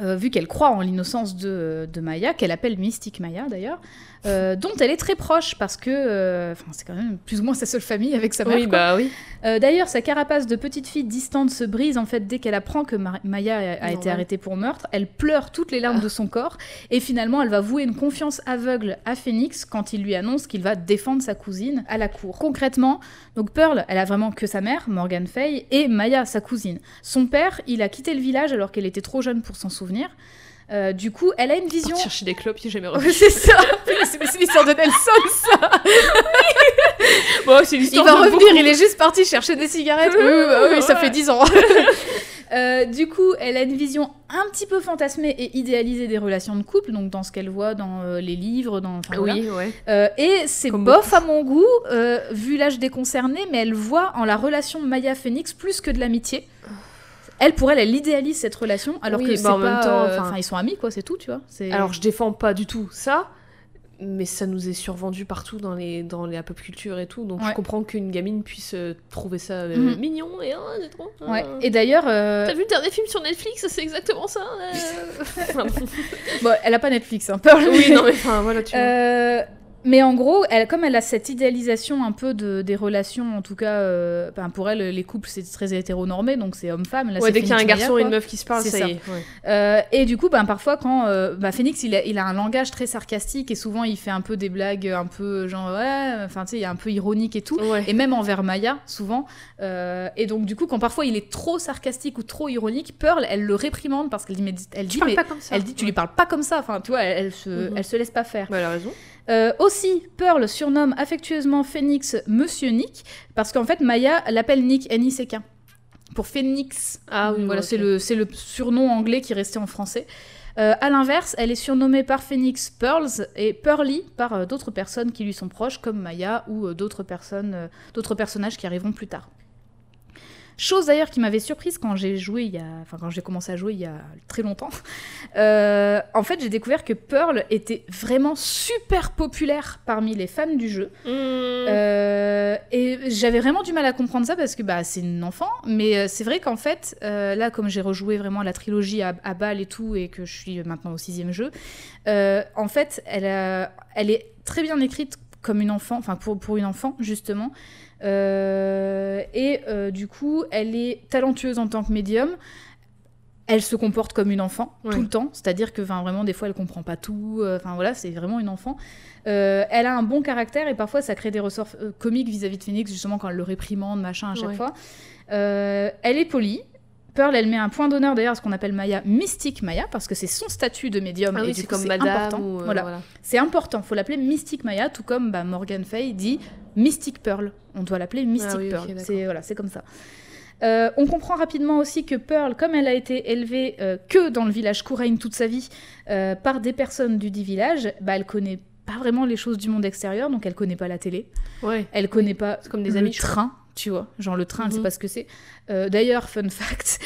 euh, vu qu'elle croit en l'innocence de, de Maya, qu'elle appelle Mystique Maya d'ailleurs, euh, dont elle est très proche parce que euh, enfin, c'est quand même plus ou moins sa seule famille avec sa mère. Oui, quoi. bah oui. Euh, D'ailleurs, sa carapace de petite fille distante se brise en fait dès qu'elle apprend que Ma- Maya a, a été arrêtée pour meurtre. Elle pleure toutes les larmes de son corps et finalement, elle va vouer une confiance aveugle à Phoenix quand il lui annonce qu'il va défendre sa cousine à la cour. Concrètement, donc Pearl, elle a vraiment que sa mère, Morgan Fay, et Maya, sa cousine. Son père, il a quitté le village alors qu'elle était trop jeune pour s'en souvenir. Euh, du coup, elle a une vision. Partir chercher des clopes, j'ai jamais revu. Ouais, c'est ça. *laughs* c'est l'histoire de Nelson, ça. bon, c'est Il l'histoire va de revenir, beaucoup. il est juste parti chercher des cigarettes. Oui, oui, bah oui, ça fait 10 ans. *laughs* Euh, du coup, elle a une vision un petit peu fantasmée et idéalisée des relations de couple, donc dans ce qu'elle voit dans euh, les livres, dans. enfin, voilà. Oui, ouais. Euh, et c'est bof à mon goût, vu l'âge des concernés, mais elle voit en la relation Maya-Phoenix plus que de l'amitié. Elle, pour elle, elle idéalise cette relation, alors Oui, que bah, en même temps, enfin- ils sont amis, quoi, c'est tout, tu vois. Alors, je défends pas du tout ça, mais ça nous est survendu partout dans les, dans les pop culture et tout, donc Ouais. je comprends qu'une gamine puisse euh, trouver ça euh, Mhm. mignon et ah, c'est trop. ah. Ouais. Et d'ailleurs, euh, T'as vu le dernier film sur Netflix C'est exactement ça. Enfin, bon. *laughs* bon, elle a pas Netflix, hein, *laughs* Pearl. oui, non, mais enfin, voilà, tu vois. Mais en gros, elle, comme elle a cette idéalisation un peu de, des relations, en tout cas, euh, ben, pour elle, les couples, c'est très hétéronormé, donc c'est homme-femme. Là, ouais, dès qu'il y a un garçon et une meuf qui se parlent, C'est ça, ça. y est. ouais. Euh, et du coup, ben, parfois, quand euh, ben, Phoenix, il a, il a un langage très sarcastique et souvent, il fait un peu des blagues un peu genre, ouais, enfin, tu sais, il est un peu ironique et tout. Ouais. Et même envers Maya, souvent. Euh, et donc, du coup, quand parfois il est trop sarcastique ou trop ironique, Pearl, elle le réprimande parce qu'elle dit, mais, elle Tu dit, mais pas comme ça. elle dit, tu lui parles pas comme ça. Enfin, tu vois, elle, elle se, Mhm. elle se laisse pas faire. Bah, elle a raison. Euh, aussi, Pearl surnomme affectueusement Phoenix Monsieur Nick, parce qu'en fait, Maya l'appelle Nick, N-I-C-K. Pour Phoenix. Ah oui, voilà, ok. c'est le, surnom anglais qui est resté en français. Euh, à l'inverse, elle est surnommée par Phoenix Pearls et Pearly par euh, d'autres personnes qui lui sont proches, comme Maya ou euh, d'autres personnes, d'autres personnages qui arriveront plus tard. Chose d'ailleurs qui m'avait surprise quand j'ai joué il y a, enfin quand j'ai commencé à jouer il y a très longtemps. *laughs* Euh, en fait, j'ai découvert que Pearl était vraiment super populaire parmi les fans du jeu. Mmh. Euh, et j'avais vraiment du mal à comprendre ça parce que bah, c'est une enfant, mais euh, c'est vrai qu'en fait, euh, là, comme j'ai rejoué vraiment la trilogie à, à balle et tout, et que je suis maintenant au sixième jeu, en fait, elle, a- elle est très bien écrite comme une enfant, enfin pour, pour une enfant, justement. Euh, et euh, du coup, elle est talentueuse en tant que médium. Elle se comporte comme une enfant Ouais. tout le temps, c'est-à-dire que vraiment des fois elle comprend pas tout. euh, Enfin voilà, c'est vraiment une enfant. Euh, elle a un bon caractère et parfois ça crée des ressorts euh, comiques vis-à-vis de Phoenix justement quand elle le réprimande machin à chaque Ouais. fois. Elle est polie. Pearl, elle met un point d'honneur d'ailleurs à ce qu'on appelle Maya mystique Maya parce que c'est son statut de médium Ah oui, c'est comme madame important. ou euh, voilà. voilà. C'est important, faut l'appeler Mystique Maya, tout comme bah, Morgan Fay dit Mystique Pearl. On doit l'appeler Mystique Ah oui, Pearl. c'est voilà, comme ça. Euh, on comprend rapidement aussi que Pearl, comme elle a été élevée euh, que dans le village Kourain toute sa vie par des personnes du dit village, bah, elle connaît pas vraiment les choses du monde extérieur, donc elle connaît pas la télé, Ouais. elle connaît pas comme des le amis, train, tu vois, genre le train, elle sait Mhm. pas ce que c'est. Euh, D'ailleurs, fun fact,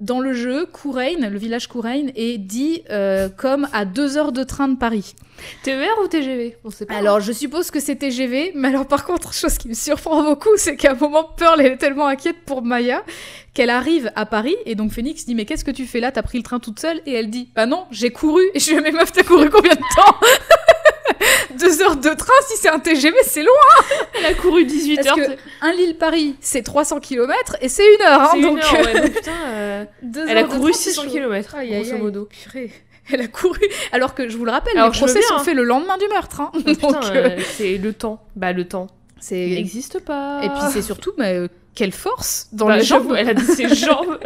dans le jeu, Couraine, le village Couraine, est dit euh, comme à deux heures de train de Paris. TER ou TGV On sait pas. Alors, je suppose que c'est TGV, mais alors par contre, chose qui me surprend beaucoup, c'est qu'à un moment, Pearl est tellement inquiète pour Maya qu'elle arrive à Paris, et donc Phoenix dit Mais qu'est-ce que tu fais là? T'as pris le train toute seule? Et elle dit Bah non, j'ai couru. Et je lui dis Mais meuf, t'as couru combien de temps? *laughs* Deux heures de train, si c'est un TGV, c'est loin Elle a couru 18 Parce heures. que un Lille-Paris, c'est 300 km et c'est une heure. hein, une donc, heure, ouais, donc putain, euh, *laughs* Elle a couru train, c'est 600 chaud. km, Aïe, grosso aïe, modo. purée. *laughs* Elle a couru. Alors que je vous le rappelle, Alors, les procès bien, sont hein. faits le lendemain du meurtre. hein. Donc, euh, euh, c'est le temps. Bah, le temps. Il n'existe pas. Et puis c'est surtout, mais euh, quelle force dans Bah, les jambes. Elle a dit ses jambes.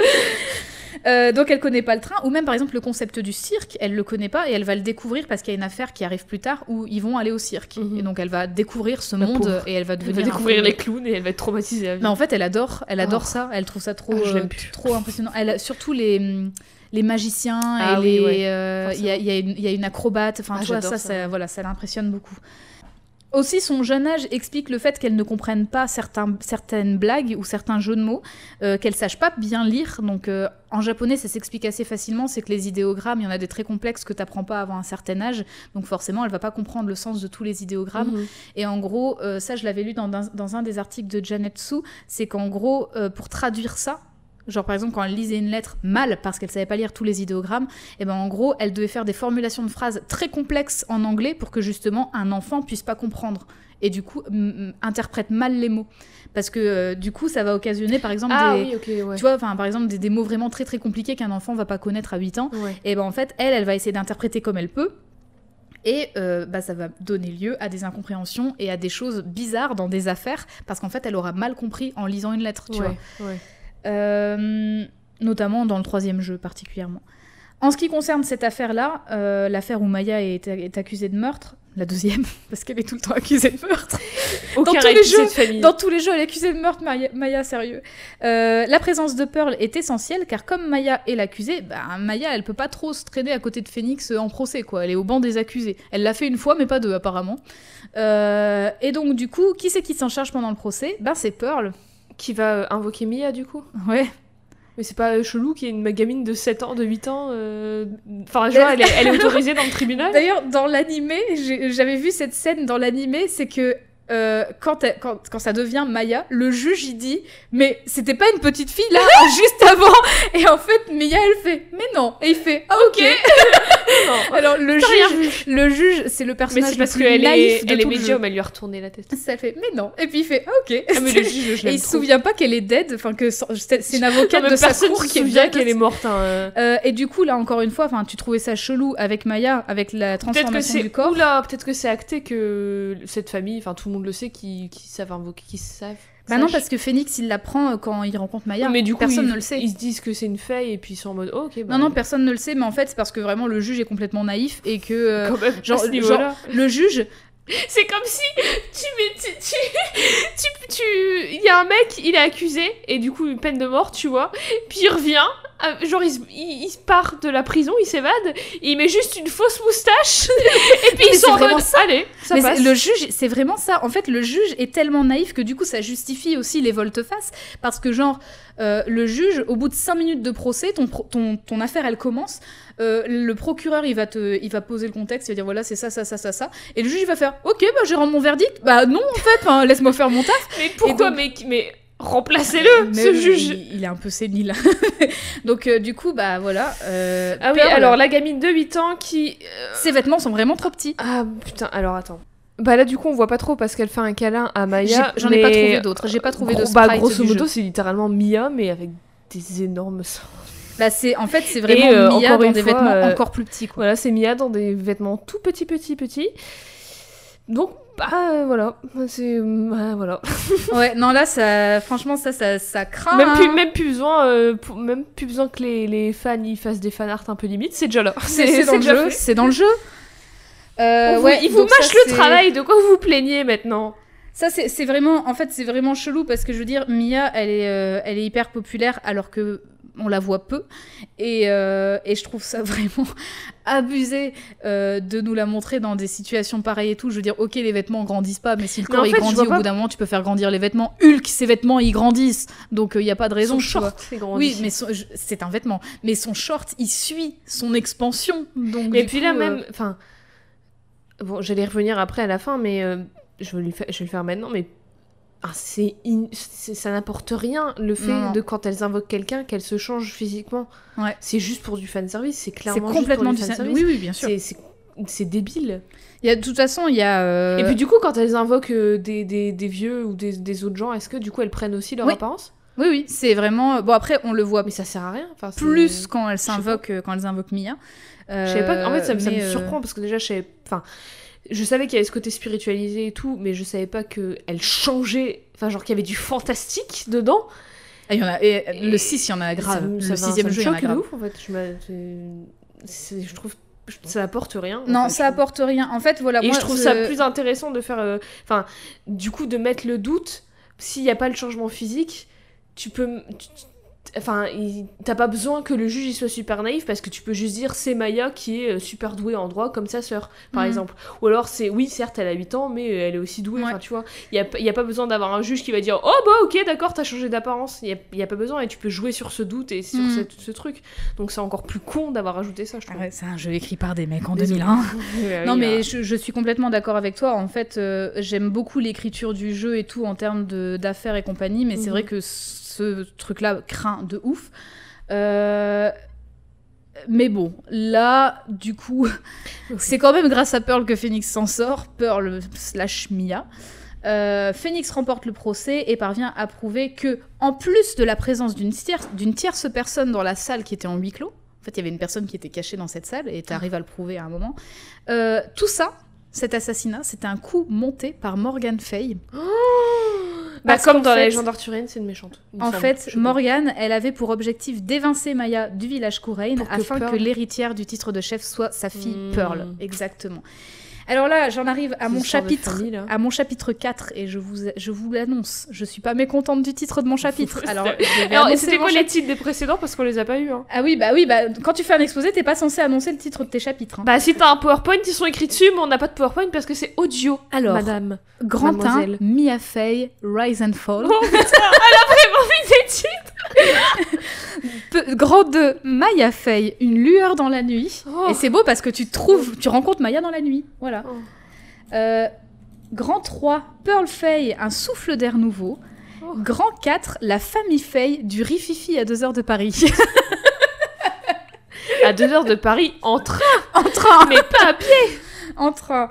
Euh, donc elle connaît pas le train, ou même par exemple le concept du cirque, elle le connaît pas et elle va le découvrir parce qu'il y a une affaire qui arrive plus tard où ils vont aller au cirque. Mhm. Et donc elle va découvrir ce La monde pauvre. et elle va Elle devenir va un découvrir les clowns et elle va être traumatisée à vie. Mais en fait, elle adore, elle adore Oh. ça. Elle trouve ça trop, Ah, euh, trop impressionnant. Elle a surtout les les magiciens Ah et oui, les. ouais, euh, Il y, a, il y a une- il y a une acrobate. Enfin, Ah, ça, ça, ça, ouais. voilà, ça l'impressionne beaucoup. Aussi, son jeune âge explique le fait qu'elle ne comprenne pas certains, certaines blagues ou certains jeux de mots, euh, qu'elle sache pas bien lire. Donc, euh, en japonais, ça s'explique assez facilement. C'est que les idéogrammes, il y en a des très complexes que tu n'apprends pas avant un certain âge. Donc, forcément, elle va pas comprendre le sens de tous les idéogrammes. Mhm. Et en gros, euh, ça, je l'avais lu dans, un- dans un des articles de Janetsu, c'est qu'en gros, euh, pour traduire ça, genre par exemple quand elle lisait une lettre mal parce qu'elle savait pas lire tous les idéogrammes, et ben en gros, elle devait faire des formulations de phrases très complexes en anglais pour que justement un enfant puisse pas comprendre et du coup interprète mal les mots. Parce que euh, du coup, ça va occasionner par exemple Ah des, oui, ok, ouais. tu vois, enfin par exemple des, des mots vraiment très très compliqués qu'un enfant va pas connaître à 8 ans. Ouais. Et ben en fait, elle, elle va essayer d'interpréter comme elle peut. Et euh, bah, ça va donner lieu à des incompréhensions et à des choses bizarres dans des affaires, parce qu'en fait, elle aura mal compris en lisant une lettre, tu ouais, vois. Euh, notamment dans le troisième jeu particulièrement. En ce qui concerne cette affaire-là, euh, l'affaire où Maya est, est accusée de meurtre, la deuxième, *laughs* parce qu'elle est tout le temps accusée de meurtre, *laughs* Aucun tous les jeux, de famille. dans tous les jeux, elle est accusée de meurtre, Maya, Maya, sérieux. Euh, la présence de Pearl est essentielle car comme Maya est l'accusée, bah, Maya, elle peut pas trop se traîner à côté de Phoenix en procès, quoi. Elle est au banc des accusés. Elle l'a fait une fois, mais pas deux, apparemment. Euh, et donc, du coup, qui c'est qui s'en charge pendant le procès? Ben, c'est Pearl. Qui va euh, invoquer Mia, du coup? Ouais. Mais c'est pas euh, chelou qu'il y ait une gamine de 7 ans, de 8 ans euh, Enfin, elle est, elle est *laughs* autorisée dans le tribunal. D'ailleurs, dans l'animé, j'avais vu cette scène dans l'animé, c'est que euh, quand, elle- quand, quand ça devient Maya, le juge il dit Mais c'était pas une petite fille là, juste avant! Et en fait, Mia elle fait Mais non! Et il fait Ah ok *laughs* Non. *laughs* Alors le juge, le juge c'est le Mais personnage c'est parce le plus qu'elle naïf est, de elle est tout médium, jeu. elle lui a retourné la tête. Ça fait Mais non Et puis il fait Ah ok Ah, mais le *laughs* juge, je Et il se souvient pas qu'elle est dead, enfin que c'est une avocate mais de sa cour qui dead. qu'elle est morte. hein, euh. Euh, et du coup, là, encore une fois, enfin, tu trouvais ça chelou avec Maya, avec la que transformation c'est du corps. Oula, peut-être que c'est acté que cette famille, enfin tout le monde le sait, qui, qui savent invoquer, qui savent. Bah non, parce que Phoenix, il l'apprend euh, quand il rencontre Maya. mais du coup, personne ils, ne le sait. Ils se disent que c'est une fée et puis ils sont en mode oh, ok. Bah, Non, non, personne ne le sait, mais en fait, c'est parce que vraiment le juge est complètement naïf et que euh, quand même, genre- ce le juge. *laughs* C'est comme si tu tu, tu, tu, tu- il y a un mec, il est accusé et du coup une peine de mort, tu vois. Puis il revient, genre il, il, il part de la prison, il s'évade, il met juste une fausse moustache *laughs* et puis Mais ils sont c'est en vraiment mode allez, ça mais passe. le juge, c'est vraiment ça. En fait, le juge est tellement naïf que du coup, ça justifie aussi les volte-face. Parce que, genre, euh, le juge, au bout de 5 minutes de procès, ton, pro- ton, ton affaire, elle commence. euh, le procureur, il va, te, il va poser le contexte, il va dire voilà, c'est ça, ça, ça, ça, ça. Et le juge, il va faire ok, bah, je rends mon verdict. Bah, non, en fait, hein, laisse-moi faire mon taf. Mais pourquoi, donc- mais, mais remplacez-le, ce juge. Il, il est un peu sénile. *laughs* Donc, euh, du coup, bah voilà. euh, Ah oui, alors la gamine de 8 ans qui. euh, Ses vêtements sont vraiment trop petits. Ah putain, alors attends. Bah là du coup on voit pas trop parce qu'elle fait un câlin à Maya. J'en ai pas trouvé d'autres. J'ai pas trouvé de Bah sprite grosso du modo c'est littéralement Mia mais avec des énormes seins. Bah, c'est, en fait, c'est vraiment Et, Mia encore dans une des fois, vêtements encore plus petits. Quoi. Voilà, c'est Mia dans des vêtements tout petits petits petits. Donc bah euh, voilà, c'est bah, voilà. *laughs* Ouais, non, là, ça, franchement, ça, ça, ça craint. même hein. plus même plus besoin euh, pour- même plus besoin que les, les fans ils fassent des fanarts un peu limites, c'est déjà là. *laughs* C'est, c'est dans le jeu. C'est dans le jeu. Euh, vous- ouais, il vous donc mâche ça, le travail, de quoi vous vous plaignez maintenant? Ça, c'est, c'est vraiment, en fait, c'est vraiment chelou parce que je veux dire, Mia, elle est, euh, elle est hyper populaire alors que on la voit peu. Et, euh, et je trouve ça *laughs* vraiment abusé euh, de nous la montrer dans des situations pareilles et tout. Je veux dire, ok, les vêtements grandissent pas, mais si le corps il fait, grandit, au pas- bout d'un moment, tu peux faire grandir les vêtements. Hulk, ses vêtements, ils grandissent. Donc il n'y a pas de raison. Son short, c'est grandi. Oui, mais c'est un vêtement. Mais son short, il suit son expansion. Donc, Et puis coup, là euh, même, enfin, bon, j'allais revenir après à la fin, mais euh, je, vais fa- je vais le faire maintenant, mais ah, c'est in- c'est- ça n'apporte rien le fait Non, de quand elles invoquent quelqu'un qu'elles se changent physiquement. Ouais. C'est juste pour du fan service, c'est c'est clairement complètement juste du pour du fan Oui, service. oui, bien sûr. C'est- c'est c'est débile. Il y a, de toute façon, il y a. euh, Et puis du coup, quand elles invoquent euh, des, des, des vieux ou des, des autres gens, est-ce que du coup elles prennent aussi leur Oui. apparence? Oui, oui, c'est vraiment. Bon, après, on le voit Mais ça sert à rien. Enfin, c'est- plus quand elles sais s'invoquent, euh, quand elles invoquent Mia. Je savais pas. En fait, ça, me- ça mais, me euh, surprend parce que déjà, je savais. Enfin, je savais qu'il y avait ce côté spiritualisé et tout, mais je savais pas que elle changeait. Enfin, genre qu'il y avait du fantastique dedans. ah, il y en a, et le Et 6, il y en a grave. ça le me- sixième ça me jeu, il y en a grave. ouf en fait. Je, trouve ça apporte rien. Non, en fait, ça apporte rien. En fait, voilà. Et moi, je trouve ça plus intéressant de faire. euh, Enfin, du coup, de mettre le doute. S'il n'y a pas le changement physique, tu peux. tu- Enfin, t'as pas besoin que le juge il soit super naïf parce que tu peux juste dire c'est Maya qui est euh, super douée en droit comme sa sœur, par Mhm. exemple. Ou alors c'est oui, certes, elle a 8 ans, mais euh, elle est aussi douée. Ouais. Enfin, tu vois, il y a, y a pas besoin d'avoir un juge qui va dire oh bah ok, d'accord, t'as changé d'apparence. Il y a, y a pas besoin et tu peux jouer sur ce doute et sur Mhm. cette- ce truc. Donc c'est encore plus con d'avoir ajouté ça, je Ah trouve. ouais, c'est un jeu écrit par des mecs en Désolée. 2001. Ouais, Non, mais je, je suis complètement d'accord avec toi. En fait, euh, j'aime beaucoup l'écriture du jeu et tout en termes d'affaires et compagnie, mais c'est Mhm. vrai que ce truc-là craint de ouf. Euh, Mais bon, là, du coup, c'est quand même grâce à Pearl que Phoenix s'en sort. Pearl slash Mia. Euh, Phoenix remporte le procès et parvient à prouver que, en plus de la présence d'une tierce, personne dans la salle qui était en huis clos, en fait, il y avait une personne qui était cachée dans cette salle et tu arrives à le prouver à un moment. Euh, tout ça, cet assassinat, c'était un coup monté par Morgan Fay. Bah, Parce comme dans la fait- légende arthurienne, c'est une méchante. En semble. fait. Morgane, elle avait pour objectif d'évincer Maya du village que afin Pearl- que l'héritière du titre de chef soit sa fille Hmm. Pearl. Exactement. Alors là, j'en arrive à mon chapitre, famille, à mon chapitre 4 et je vous, je vous l'annonce, je suis pas mécontente du titre de mon chapitre. Alors, c'était mon quoi les titres des précédents parce qu'on les a pas eu hein. Ah oui, bah oui, bah quand tu fais un exposé, t'es pas censé annoncer le titre de tes chapitres. hein. Bah si t'as un PowerPoint, ils sont écrits dessus, mais on n'a pas de PowerPoint parce que c'est audio. Alors, Madame. Grand 1, mademoiselle. Mia Fey, Rise and Fall. Oh putain, elle a vraiment mis des titres. *laughs* Pe- Grand 2, Maya Fey, Une lueur dans la nuit. Oh. Et c'est beau parce que tu trouves, tu rencontres Maya dans la nuit. Voilà. Oh. Euh, grand 3, Pearl Fay, Un souffle d'air nouveau. Oh. Grand 4, La famille Fay, du Rififi à 2 heures de Paris. *laughs* À 2 heures de Paris en train, en train mais pas à pied. En train.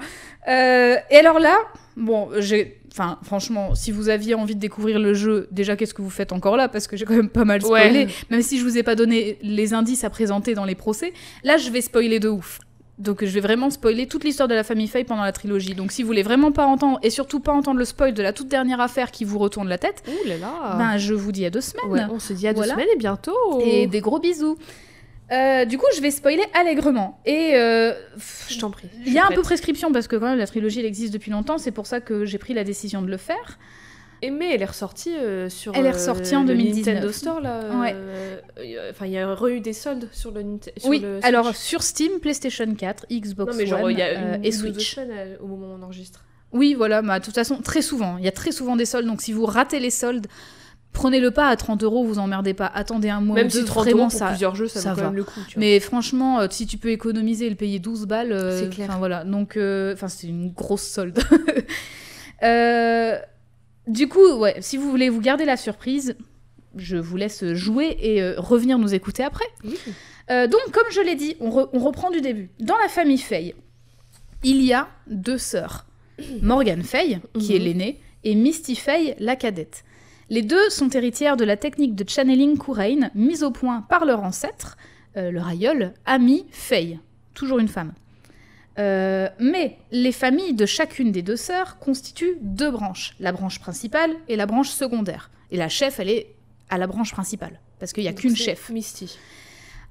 Euh, et alors là, bon, j'ai. Enfin, franchement, si vous aviez envie de découvrir le jeu, déjà, qu'est-ce que vous faites encore là? Parce que j'ai quand même pas mal spoilé. Ouais. Même si je vous ai pas donné les indices à présenter dans les procès, là, je vais spoiler de ouf. Donc, je vais vraiment spoiler toute l'histoire de la famille Fay pendant la trilogie. Donc, si vous voulez vraiment pas entendre, et surtout pas entendre le spoil de la toute dernière affaire qui vous retourne la tête, Ouh là là. ben, je vous dis à deux semaines. Ouais, on se dit à deux semaines et bientôt. Et des gros bisous. Euh, du coup, je vais spoiler allègrement. Et euh, Je t'en prie. il y a un peu prête. prescription parce que quand même la trilogie elle existe depuis longtemps, c'est pour ça que j'ai pris la décision de le faire. Et mais elle est ressortie euh, sur. Elle est euh, ressortie en le 2019. Nintendo Store là. Euh, Enfin, il y a eu des soldes sur le Nintendo. oui, alors sur Steam, PlayStation 4, Xbox Non mais genre One il y a une et Switch. semaines au moment où on enregistre. Oui, voilà, bah, de toute façon, très souvent. Il y a très souvent des soldes, donc si vous ratez les soldes, prenez-le pas à 30 euros, vous emmerdez pas. Attendez un mois Même si 30 vraiment euros pour ça. plusieurs jeux, ça, ça vaut va. le coup. Tu vois. Mais franchement, si tu peux économiser et le payer 12 balles, euh, C'est clair. voilà. Donc, euh, c'est une grosse solde. *laughs* Euh, du coup, ouais, si vous voulez vous garder la surprise, je vous laisse jouer et euh, revenir nous écouter après. Oui. Euh, donc, comme je l'ai dit, on, re- on reprend du début. Dans la famille Fay, il y a deux sœurs. *clears throat* Morgan Fay, qui est Mhm. l'aînée, et Misty Fay, la cadette. Les deux sont héritières de la technique de channeling Couraine mise au point par leur ancêtre, euh, leur aïeul, Ami Fay, toujours une femme. Euh, mais les familles de chacune des deux sœurs constituent deux branches, la branche principale et la branche secondaire. Et la chef, elle est à la branche principale, parce qu'il n'y a qu'une chef. Misty.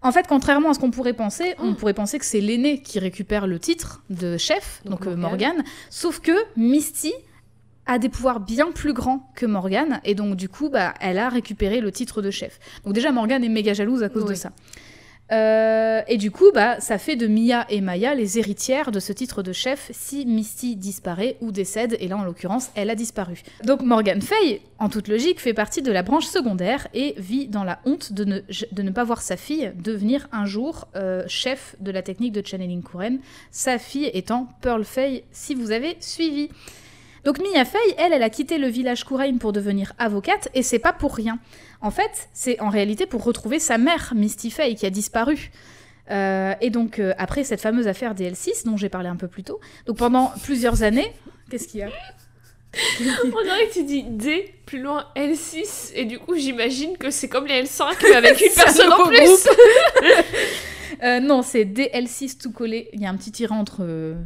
En fait, contrairement à ce qu'on pourrait penser, on Oh. pourrait penser que c'est l'aîné qui récupère le titre de chef, donc, Donc euh, Morgane. Morgane, sauf que Misty a des pouvoirs bien plus grands que Morgane, et donc du coup, bah, elle a récupéré le titre de chef. Donc déjà, Morgane est méga jalouse à cause de ça. Euh, et du coup, bah, ça fait de Mia et Maya les héritières de ce titre de chef si Misty disparaît ou décède, et là en l'occurrence, elle a disparu. Donc Morgan Fay, en toute logique, fait partie de la branche secondaire et vit dans la honte de ne, de ne pas voir sa fille devenir un jour euh, chef de la technique de channeling Kuren, sa fille étant Pearl Fay, si vous avez suivi. Donc Mia Fey, elle, elle a quitté le village Kurain pour devenir avocate, et c'est pas pour rien. En fait, c'est en réalité pour retrouver sa mère, Misty Fey, qui a disparu. Euh, et donc, euh, après cette fameuse affaire des L6, dont j'ai parlé un peu plus tôt, donc pendant plusieurs années... Qu'est-ce qu'il y a *laughs* On dirait que tu dis D, plus loin L6, et du coup j'imagine que c'est comme les L5 mais avec une *laughs* personne en plus. *laughs* Euh, Non, c'est DL6 tout collé. Il y a un petit tirant entre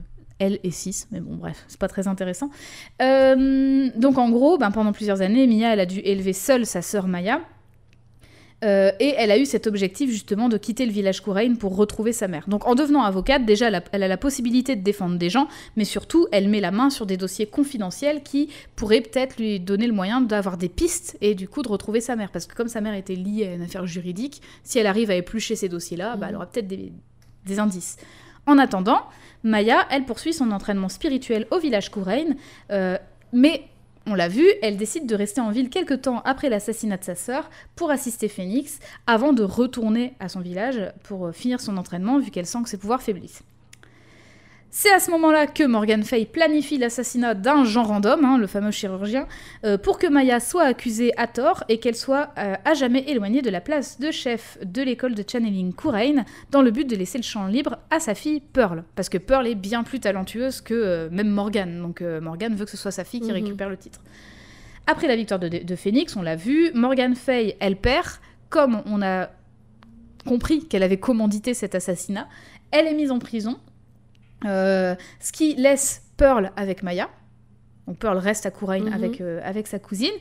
L et 6, mais bon, bref, c'est pas très intéressant. Euh, donc, en gros, ben, pendant plusieurs années, Mia, elle a dû élever seule sa sœur Maya. Euh, et elle a eu cet objectif justement de quitter le village Kurain pour retrouver sa mère. Donc en devenant avocate, déjà elle a, elle a la possibilité de défendre des gens, mais surtout elle met la main sur des dossiers confidentiels qui pourraient peut-être lui donner le moyen d'avoir des pistes et du coup de retrouver sa mère. Parce que comme sa mère était liée à une affaire juridique, si elle arrive à éplucher ces dossiers-là, bah, elle aura peut-être des, des indices. En attendant, Maya, elle poursuit son entraînement spirituel au village Kurain, euh, mais on l'a vu, elle décide de rester en ville quelque temps après l'assassinat de sa sœur pour assister Phoenix avant de retourner à son village pour euh, finir son entraînement vu qu'elle sent que ses pouvoirs faiblissent. C'est à ce moment-là que Morgan Fay planifie l'assassinat d'un Jean Random, hein, le fameux chirurgien, euh, pour que Maya soit accusée à tort et qu'elle soit euh, à jamais éloignée de la place de chef de l'école de channeling Kurain dans le but de laisser le champ libre à sa fille Pearl. Parce que Pearl est bien plus talentueuse que euh, même Morgan. Donc Morgan veut que ce soit sa fille qui Mhm. récupère le titre. Après la victoire de, de Phoenix, on l'a vu, Morgan Fay, elle perd. Comme on a compris qu'elle avait commandité cet assassinat, elle est mise en prison. Euh, ce qui laisse Pearl avec Maya. Donc Pearl reste à Kurain Mhm. avec, euh, avec sa cousine,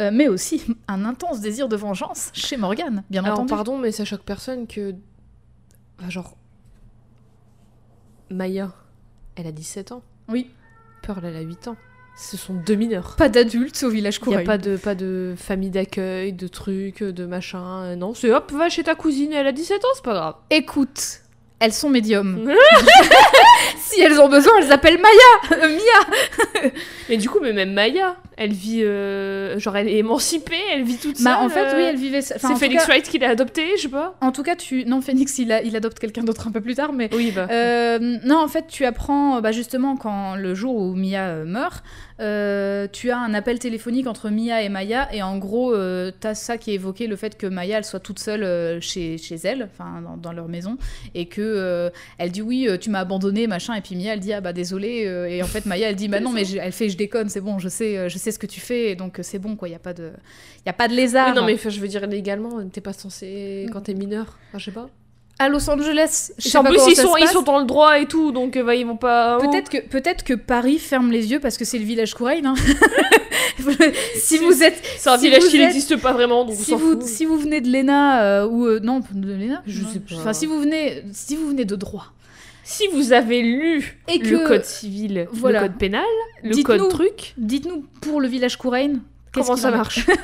euh, mais aussi *laughs* un intense désir de vengeance chez Morgan, bien Alors entendu. pardon mais ça choque personne que... Enfin, genre... Maya, elle a 17 ans. Oui. Pearl elle a 8 ans. Ce sont deux mineurs. Pas d'adultes au village Il n'y Kurain. a pas de, pas de famille d'accueil, de trucs, de machin. Non, c'est hop, va chez ta cousine, elle a 17 ans, c'est pas grave. Écoute, elles sont médiums. *laughs* si elles ont besoin, elles appellent Maya, euh, Mia. Mais du coup, mais même Maya, elle vit. euh, genre, elle est émancipée, elle vit toute seule. Bah en fait, euh, oui, elle vivait. enfin, en C'est Phoenix cas- Wright qui l'a adoptée, je sais pas. En tout cas, tu non Phoenix, il, a- il adopte quelqu'un d'autre un peu plus tard, mais Oui, bah. Euh, non, en fait, tu apprends bah, justement quand le jour où Mia euh, meurt, euh, tu as un appel téléphonique entre Mia et Maya, et en gros, euh, t'as ça qui évoqué le fait que Maya elle soit toute seule euh, chez, chez elle, enfin dans, dans leur maison, et que euh, elle dit oui, euh, tu m'as abandonné, machin, et puis Mia elle dit ah bah désolé, euh, et en fait Maya elle dit bah non *laughs* mais je- elle fait je déconne, c'est bon, je sais, euh, je sais ce que tu fais, et donc euh, c'est bon quoi, y a pas de, y a pas de lézard. Oui, non, mais je veux dire, légalement, t'es pas censé. Quand t'es mineur, enfin, je sais pas. À Los Angeles, je sais en pas plus, ils sont, ils sont dans le droit et tout, donc euh, bah, ils vont pas. Peut-être que, peut-être que Paris ferme les yeux parce que c'est le village Kurain. hein. *laughs* si C'est- vous êtes, C'est un si village qui n'existe pas vraiment, donc si on vous, fout. si vous venez de l'ENA euh, ou euh, non de l'ENA, Je non. sais pas. Enfin, si vous venez, si vous venez de droit Si vous avez lu et le code civil, voilà. le code pénal, le Dites-nous. code truc, dites-nous pour le village qu'est-ce comment ça marche *laughs*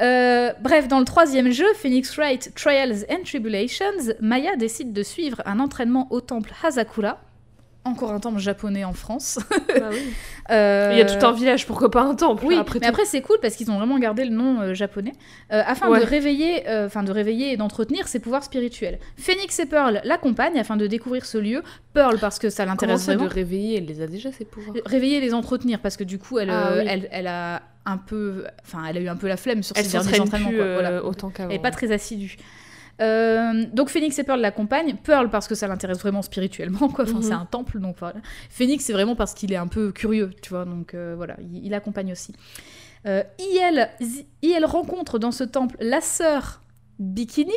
Euh, bref, dans le troisième jeu, Phoenix Wright Trials and Tribulations, Maya décide de suivre un entraînement au temple Hazakura. Encore un temple japonais en France. Bah oui. *laughs* Euh, Il y a tout un village, pourquoi pas un temple Oui, après mais tout. après c'est cool parce qu'ils ont vraiment gardé le nom euh, japonais euh, afin Ouais. de réveiller, enfin de réveiller et d'entretenir ses pouvoirs spirituels. Phoenix et Pearl l'accompagnent afin de découvrir ce lieu. Pearl parce que ça l'intéresse de réveiller Elle les a déjà, ces pouvoirs? Réveiller et les entretenir parce que du coup elle, Ah oui. elle, elle a un peu, enfin elle a eu un peu la flemme sur Elle ses derniers entraînements. plus quoi, voilà. autant qu'avant. Elle est pas très assidue. Euh, donc Phoenix et Pearl l'accompagnent. Pearl parce que ça l'intéresse vraiment spirituellement, quoi. Enfin, Mhm. c'est un temple, donc voilà. Phoenix c'est vraiment parce qu'il est un peu curieux, tu vois. Donc euh, voilà, il, il accompagne aussi. Euh, IL, IL rencontre dans ce temple la sœur Bikini.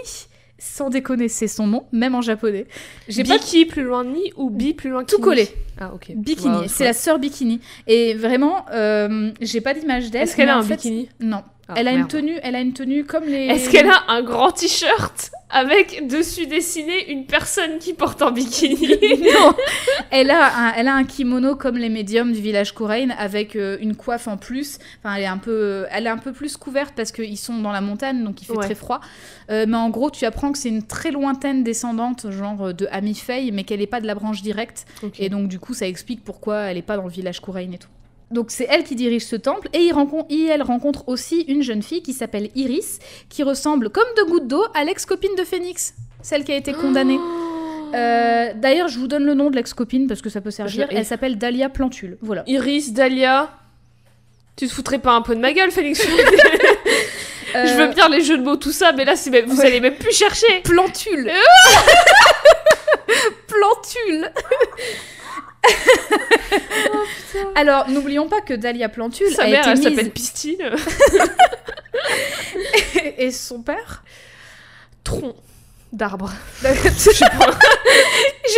Sans déconner, c'est son nom, même en japonais. J'ai pas Biki plus loin de ni ou Bi plus loin tout collé. Ah, ok. Bikini, c'est la sœur Bikini. Et vraiment, euh, j'ai pas d'image d'elle. Est-ce qu'elle a un fait- bikini? Non. Ah, elle a une tenue, elle a une tenue comme les. Est-ce qu'elle a un grand t-shirt avec dessus dessiné une personne qui porte un bikini. *laughs* non, elle a, un, elle a un kimono comme les médiums du village Korein avec euh, une coiffe en plus. Enfin, elle est un peu, elle est un peu plus couverte parce qu'ils sont dans la montagne, donc il fait Ouais. très froid. Euh, mais en gros, tu apprends que c'est une très lointaine descendante, genre euh, de Ami Faye, mais qu'elle n'est pas de la branche directe. Et donc, du coup, ça explique pourquoi elle n'est pas dans le village Korein et tout. Donc, c'est elle qui dirige ce temple et il rencontre, et elle rencontre aussi une jeune fille qui s'appelle Iris, qui ressemble comme deux gouttes d'eau à l'ex-copine de Phoenix, celle qui a été condamnée. Euh, D'ailleurs, je vous donne le nom de l'ex-copine parce que ça peut servir. Elle s'appelle Dahlia Plantule. Voilà. Iris, Dahlia. Tu te foutrais pas un peu de ma gueule, Félix *laughs* Je Euh, veux bien les jeux de mots, tout ça, mais là, même- vous Ouais. allez même plus chercher. Plantule. *laughs* Plantule. *laughs* *laughs* Alors, n'oublions pas que Dahlia Plantule Sa a mère, été elle mise s'appelle Pistine. *laughs* et son père. Tronc d'arbre. je *laughs* Je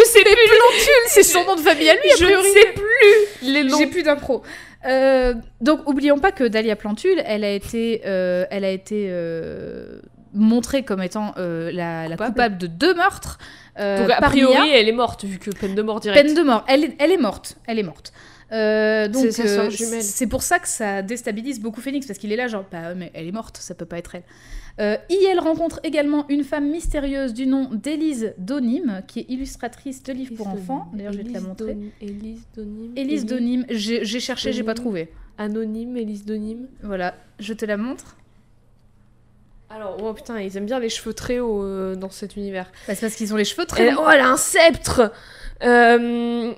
sais plus. Plantule, c'est son nom de famille à lui. Je ne sais plus les noms. J'ai plus d'impro. Euh, donc, oublions pas que Dahlia Plantule, elle a été, euh, elle a été euh, montrée comme étant la, coupable. de deux meurtres. Euh, Donc, a priori, Mia. elle est morte, vu que peine de mort directe. peine de mort. Elle, est- elle est morte. Elle est morte. Euh, donc C'est euh, c'est pour ça que ça déstabilise beaucoup Phoenix parce qu'il est là genre bah mais elle est morte ça peut pas être elle. Euh, IL rencontre également une femme mystérieuse du nom d'Élise Donim qui est illustratrice de livres pour enfants. D'ailleurs je vais te la montrer. Élise Donim. Élise Donim, j'ai j'ai cherché, j'ai pas Donim. trouvé. Anonyme, Élise Donim. Voilà, je te la montre. Alors, oh putain, ils aiment bien les cheveux très hauts euh, dans cet univers. Bah, c'est parce qu'ils ont les cheveux très longs. oh, elle a un sceptre Euh,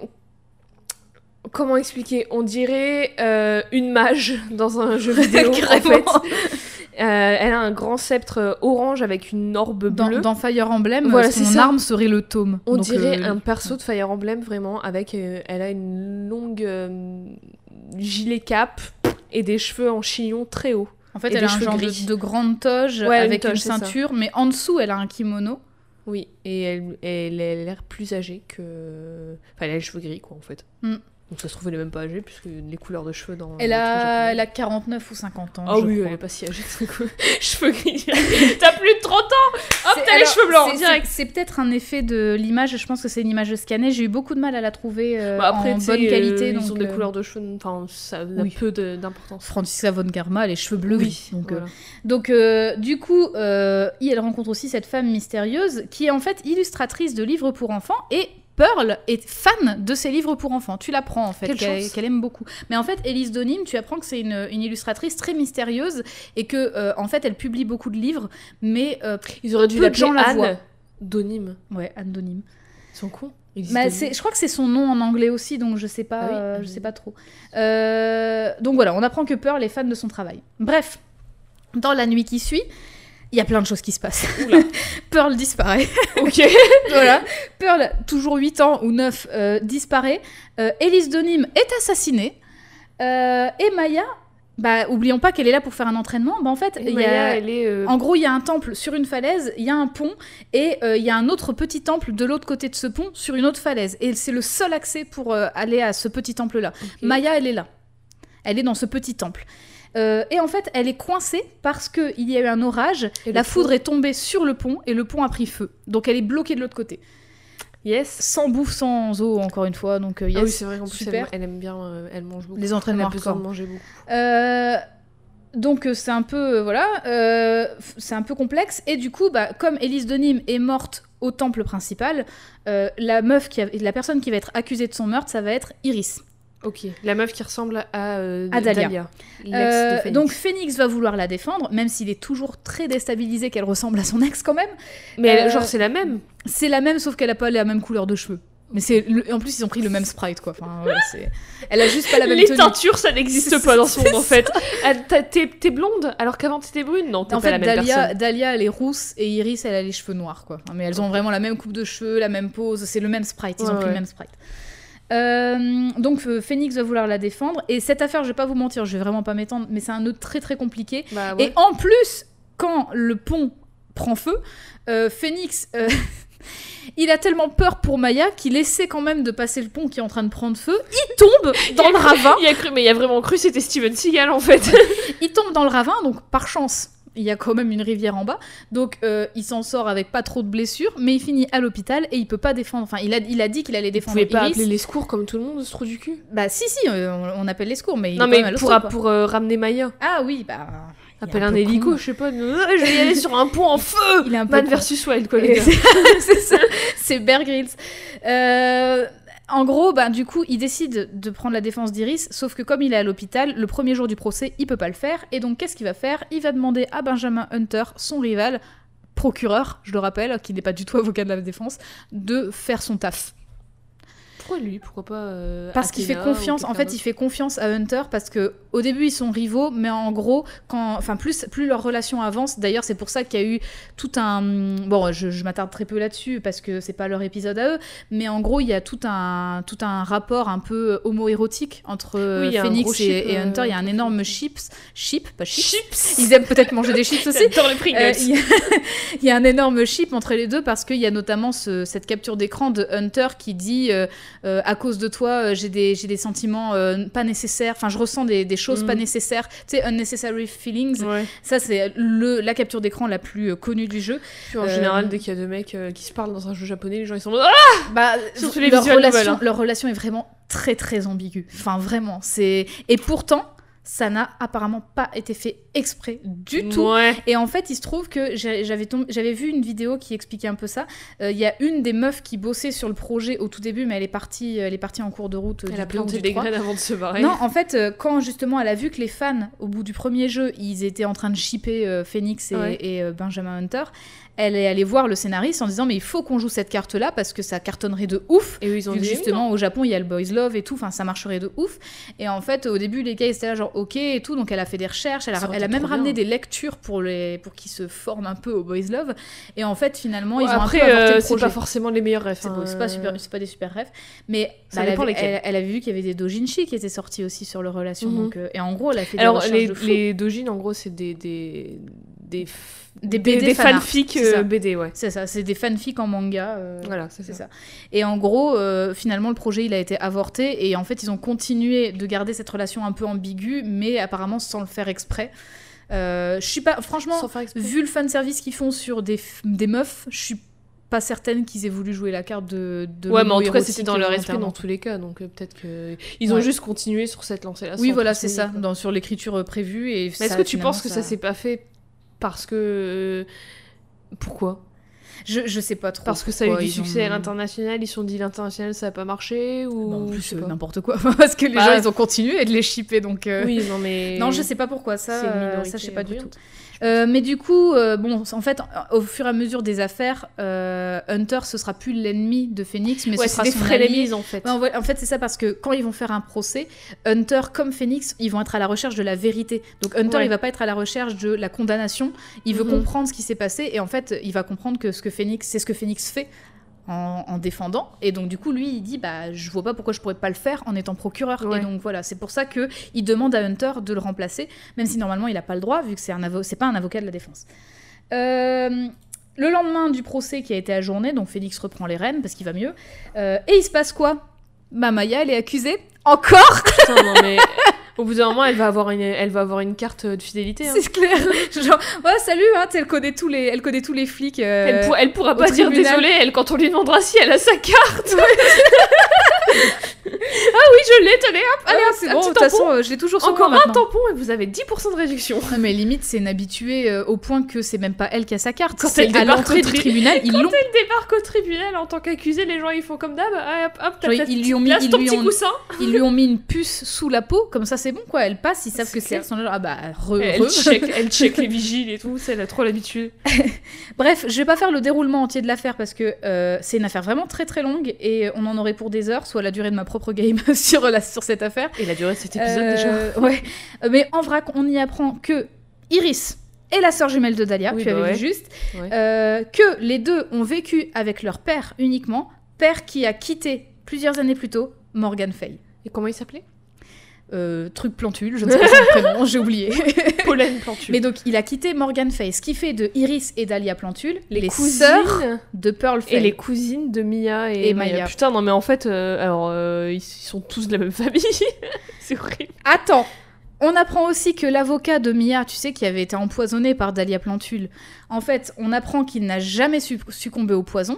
Comment expliquer? On dirait euh, une mage *laughs* dans un jeu *laughs* vidéo, en fait. *laughs* Elle a un grand sceptre orange avec une orbe Dans, bleue. dans Fire Emblem, Voilà, son ça. arme serait le tome. On dirait un perso de Fire Emblem vraiment avec elle a une longue gilet cape et des cheveux en chignon très hauts. En fait, et elle a un genre de, grande toge Ouais, avec une, toge, ceinture, mais en dessous, elle a un kimono. Oui, et elle, elle, elle a l'air plus âgée que enfin elle a les cheveux gris quoi en fait. Mm. Donc ça se trouve elle est même pas âgée puisque les couleurs de cheveux dans Elle a, elle a 49 ou 50 ans. Ah oui, crois. elle est pas si âgée. cheveux *laughs* gris. *laughs* T'as plus de 30 ans Hop, t'as les cheveux blancs c'est- direct. C'est peut-être un effet de l'image, je pense que c'est une image scannée. J'ai eu beaucoup de mal à la trouver euh, Bah, après, en bonne euh, qualité. ils donc, ont des euh, couleurs de cheveux, enfin, ça a oui. peu d'importance. Francisca von Garma, les cheveux bleu gris. donc, euh, voilà. Donc, euh, du coup, euh, elle rencontre aussi cette femme mystérieuse qui est en fait illustratrice de livres pour enfants et Pearl est fan de ces livres pour enfants. Tu l'apprends en fait, Quelle aime beaucoup. Mais en fait, Elise Donim, tu apprends que c'est une, une illustratrice très mystérieuse et que euh, en fait, elle publie beaucoup de livres, mais euh, Ils auraient dû l'appeler la Anne voient. Donim. ouais, Anne Donim. Ils sont cons. Bah, je crois que c'est son nom en anglais aussi, donc je sais pas, Ah oui euh, je sais pas trop. Donc voilà, on apprend que Pearl est fan de son travail. Bref, dans la nuit qui suit, il y a plein de choses qui se passent. *laughs* Pearl disparaît. Ok. *laughs* voilà. Pearl, toujours 8 ans ou 9, euh, disparaît. Euh, Elise Donim est assassinée. Euh, et Maya, bah, oublions pas qu'elle est là pour faire un entraînement. Bah, en fait, y Maya, a... elle est. euh, En gros, il y a un temple sur une falaise, il y a un pont, et il y a un autre petit temple de l'autre côté de ce pont sur une autre falaise. Et c'est le seul accès pour aller à ce petit temple-là. Maya, elle est là. Elle est dans ce petit temple. Euh, et en fait, elle est coincée parce qu'il y a eu un orage, Et la foudre est tombée sur le pont et le pont a pris feu. Donc elle est bloquée de l'autre côté. Yes. Sans bouffe, sans eau, encore une fois. Donc euh, yes, Ah oui, c'est vrai qu'en plus, elle, elle aime bien. euh, elle mange beaucoup. Les Elle entraînements a besoin de manger beaucoup. Euh, donc c'est un peu voilà, euh, c'est un peu complexe et du coup bah comme Élise de Nîmes est morte au temple principal, la meuf qui a- la personne qui va être accusée de son meurtre, ça va être Iris. Ok. La meuf qui ressemble à, euh, À Dahlia. l'ex Euh, de Phoenix. donc Phoenix va vouloir la défendre, même s'il est toujours très déstabilisé qu'elle ressemble à son ex quand même. Mais euh, genre, c'est la même. C'est la même sauf qu'elle a pas la même couleur de cheveux. Mais c'est le- en plus ils ont pris le même sprite quoi. Enfin, ouais, c'est- Elle a juste pas la même Les tenue. teintures, ça n'existe pas dans ce monde en fait. *laughs* Ah, T'es blonde alors qu'avant t'étais brune Non, t'es En pas fait, la même Dahlia, personne. Dahlia, elle est rousse et Iris, elle a les cheveux noirs, quoi. Mais elles ont vraiment la même coupe de cheveux, la même pose. C'est le même sprite. Ils Ouais, ont pris ouais. le même sprite. Euh, donc euh, Phoenix va vouloir la défendre et cette affaire, je vais pas vous mentir, je vais vraiment pas m'étendre, mais c'est un nœud très très compliqué. Bah ouais. Et en plus, quand le pont prend feu, euh, Phoenix, euh, *laughs* il a tellement peur pour Maya qu'il essaie quand même de passer le pont qui est en train de prendre feu. Il tombe *laughs* dans le ravin. Il a cru, mais il a vraiment cru que c'était Steven Seagal en fait. Il tombe dans le ravin, donc par chance, Il y a quand même une rivière en bas. Donc euh, il s'en sort avec pas trop de blessures, mais il finit à l'hôpital et il peut pas défendre. Enfin, il a, il a dit qu'il allait Vous défendre pouvez pas Iris. appeler les secours comme tout le monde, ce trou du cul? Bah si, si, euh, on, appelle les secours, mais il Non, est mais à pour, pour euh, ramener Maya. Ah oui, bah... Appelle un, hélico, con. je sais pas. Je vais y aller sur un pont en feu Il est un peu Man con. versus Wild, quoi, *laughs* les Et gars. c'est- c'est ça, c'est Bear Grylls. Euh, en gros, bah, du coup, il décide de prendre la défense d'Iris, sauf que comme il est à l'hôpital, le premier jour du procès, il peut pas le faire. Et donc, qu'est-ce qu'il va faire? Il va demander à Benjamin Hunter, son rival, procureur, je le rappelle, qui n'est pas du tout *laughs* avocat de la défense, de faire son taf. Pourquoi lui Pourquoi pas euh, Parce qu'il fait confiance, en fait, il fait confiance à Hunter parce que au début ils sont rivaux, mais en gros, quand, enfin plus, plus leur relation avance. D'ailleurs, c'est pour ça qu'il y a eu tout un, bon, je, je m'attarde très peu là-dessus parce que c'est pas leur épisode à eux, mais en gros, il y a tout un, tout un rapport un peu homo-érotique entre Oui, gros Phoenix et, et euh, Hunter. Il y a un énorme chips, chip, pas chips. Chips Ils aiment peut-être manger des chips aussi. *laughs* J'adore les Pringles Euh, Il y, a- *laughs* il y a un énorme chip entre les deux parce qu'il y a notamment ce- cette capture d'écran de Hunter qui dit euh, euh, à cause de toi euh, j'ai des, j'ai des sentiments euh, pas nécessaires, enfin je ressens des, des choses Mm. pas nécessaires, tu sais unnecessary feelings. Ouais. Ça c'est le, la capture d'écran la plus connue du jeu. Puis en général, dès qu'il y a deux mecs qui se parlent dans un jeu japonais, les gens ils sont Ah Bah, Surtout les leur, relation, hein. leur relation est vraiment très très ambiguë. Enfin vraiment, c'est et pourtant ça n'a apparemment pas été fait exprès du tout. Ouais. Et en fait, il se trouve que j'avais vu une vidéo qui expliquait un peu ça. Euh, Il y a une des meufs qui bossait sur le projet au tout début, mais elle est partie, elle est partie en cours de route. euh, Elle du a planté des graines avant de se barrer. Non, en fait, euh, quand justement elle a vu que les fans, au bout du premier jeu, ils étaient en train de shipper euh, Phoenix et, Ouais. et, euh, Benjamin Hunter, elle est allée voir le scénariste en disant mais il faut qu'on joue cette carte-là parce que ça cartonnerait de ouf. Et eux, ils ont dit justement au Japon il y a le boys love et tout, enfin ça marcherait de ouf. Et en fait au début les gars ils étaient là genre ok et tout, donc elle a fait des recherches, elle a, elle même ramené bien. des lectures pour les pour qu'ils se forment un peu au boys love. Et en fait finalement ils ont Après, un peu euh, c'est pas forcément les meilleurs rêves. C'est hein. pas, super, c'est pas des super rêves. Mais Ça bah, elle, dépend avait, lesquels. elle, elle avait vu qu'il y avait des dojinshi qui étaient sortis aussi sur leur relation. Mhm. donc, euh, et en gros, elle a fait des Alors, recherches les, de fou. les dojin, en gros, c'est des, des, des, BD des fan fanfics euh, BD, ouais. C'est ça, c'est des fanfics en manga. euh, Voilà, c'est ça. ça. Et en gros, euh, finalement, le projet, il a été avorté. Et en fait, ils ont continué de garder cette relation un peu ambiguë, mais apparemment sans le faire exprès. Je suis pas... Franchement, vu le fanservice qu'ils font sur des, des meufs, je suis pas certaine qu'ils aient voulu jouer la carte de... de Ouais, mais en tout cas, c'était dans leur esprit dans tous les cas, donc euh, peut-être que ils ont Ouais. juste continué sur cette lancée-là. Oui, voilà, c'est ça, dans, sur l'écriture prévue. Et est-ce que tu penses que ça, s'est pas fait parce que euh, pourquoi? Je, je sais pas trop. Parce que ça a eu du ont- succès à l'international, ils se sont dit l'international ça a pas marché ou Bah, en plus, sais euh, pas. n'importe quoi. *laughs* Parce que les Bah, gens, ils ont continué de les shipper, donc... euh, Oui, non mais Non, je sais pas pourquoi, ça, euh, ça je sais pas du tout. Euh, mais du coup, euh, bon, en fait, au fur et à mesure des affaires, euh, Hunter, ce sera plus l'ennemi de Phoenix, mais Ouais, ce sera des son en fait. Ouais, en vrai- en fait, c'est ça parce que quand ils vont faire un procès, Hunter comme Phoenix, ils vont être à la recherche de la vérité. Donc Hunter, Ouais. il va pas être à la recherche de la condamnation. Il veut Mhm. comprendre ce qui s'est passé et en fait, il va comprendre que ce que Phoenix, c'est ce que Phoenix fait. En, en défendant. Et donc du coup lui il dit bah je vois pas pourquoi je pourrais pas le faire en étant procureur. Ouais. et donc voilà c'est pour ça que il demande à Hunter de le remplacer même si normalement il a pas le droit vu que c'est un c'est pas un avocat de la défense. Euh, le lendemain du procès qui a été ajourné, donc Félix reprend les rênes parce qu'il va mieux. Euh, et il se passe quoi? Bah Maya, elle est accusée. Encore? Putain, non mais au bout d'un moment, elle va avoir une, elle va avoir une carte de fidélité. hein. C'est clair. *laughs* Genre, *laughs* ouais, salut, hein, elle connaît tous les, elle connaît tous les flics. euh, Elle, pour- elle pourra pas dire désolé, elle quand on lui demandera si elle a sa carte. *laughs* oui, je l'ai, tenez, hop, Allez, hop, hop, c'est bon. De toute façon, euh, je l'ai toujours sur Encore moi un maintenant. tampon et vous avez 10% de réduction. Non, mais limite, c'est une habituée euh, au point que c'est même pas elle qui a sa carte. Quand C'est elle à débarque l'entrée au du tri- tribunal, ils Quand l'ont. elle débarque au tribunal en tant qu'accusée, les gens ils font comme d'hab. Ah, Hop, hop, t'as Genre, ta ils lui ont mis- place, ils ton lui petit ont- coussin. Ils lui ont mis une puce sous la peau, comme ça c'est bon quoi. Elle passe, ils savent C'est que c'est clair. elle. Sont là, genre, ah bah, re, Elle re. check, elle *laughs* check les vigiles et tout, ça, elle a trop l'habitude. *laughs* Bref, je vais pas faire le déroulement entier de l'affaire parce que euh, c'est une affaire vraiment très très longue et on en aurait pour des heures, soit la durée de ma propre game *laughs* sur, la, sur cette affaire. Et la durée de cet épisode Euh, déjà. Ouais. Euh, Mais en vrac, on y apprend que Iris est la sœur jumelle de Dahlia, Oui, tu bah avais ouais. vu juste, Ouais. euh, que les deux ont vécu avec leur père uniquement, père qui a quitté plusieurs années plus tôt Morgan Fay. Et comment il s'appelait? Euh, truc plantule, je ne sais pas son prénom, *laughs* j'ai oublié. Pollen Plantu. Mais donc il a quitté Morgan Fay, ce qui fait de Iris et Dahlia Plantule les, cousines sœurs de Pearl Fay. et les cousines de Mia et, Et Maya. Maya. Putain, non mais en fait, euh, alors euh, ils sont tous de la même famille. *laughs* c'est horrible. Attends, On apprend aussi que l'avocat de Mia, tu sais, qui avait été empoisonné par Dahlia Plantule, en fait, on apprend qu'il n'a jamais su- succombé au poison.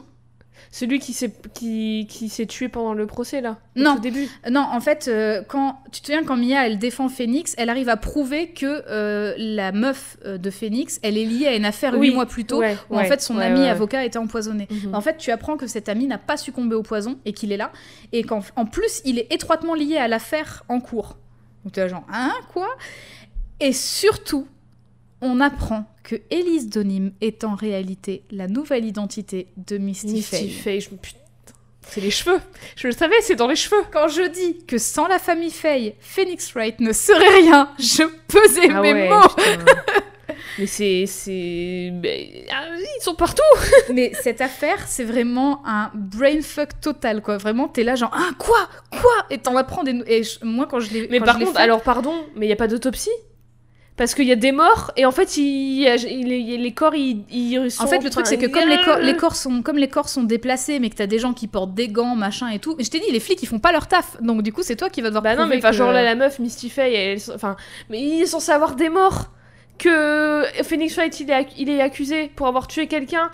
Celui qui s'est qui, qui s'est tué pendant le procès là. au Non. tout début. Non, en fait, euh, quand tu te souviens quand Mia elle défend Phoenix, elle arrive à prouver que euh, la meuf euh, de Phoenix, elle est liée à une affaire Oui. huit mois plus tôt Ouais, où en fait son ouais, ami avocat était empoisonné. Mhm. En fait, tu apprends que cet ami n'a pas succombé au poison et qu'il est là et qu'en en plus il est étroitement lié à l'affaire en cours. Donc tu es genre hein quoi? Et surtout, on apprend que Elise Donim est en réalité la nouvelle identité de Misty, Misty Faye. Faye, je me putain. C'est les cheveux. Je le savais, c'est dans les cheveux. Quand je dis que sans la famille Faye, Phoenix Wright ne serait rien, je pesais Ah mes ouais, mots. *laughs* Mais c'est ah, ils sont partout. *laughs* Mais cette affaire, c'est vraiment un brainfuck total, quoi. Vraiment, t'es là genre, ah, quoi? Quoi? Et t'en apprends des... Et moi, quand je l'ai Mais par contre, fait- alors pardon, mais il y a pas d'autopsie? Parce qu'il y a des morts et en fait il, y a- il- il- les corps ils, ils sont En fait, le truc, c'est que comme les, corps, les corps sont, comme les corps sont déplacés, mais que t'as des gens qui portent des gants, machin et tout, mais je t'ai dit, les flics, ils font pas leur taf. Donc, du coup, c'est toi qui vas devoir Bah non, mais que- genre là, la meuf, Misty Faye, elle, enfin, mais il est censé avoir des morts. Que Phoenix Wright, il est, ac- il est accusé pour avoir tué quelqu'un.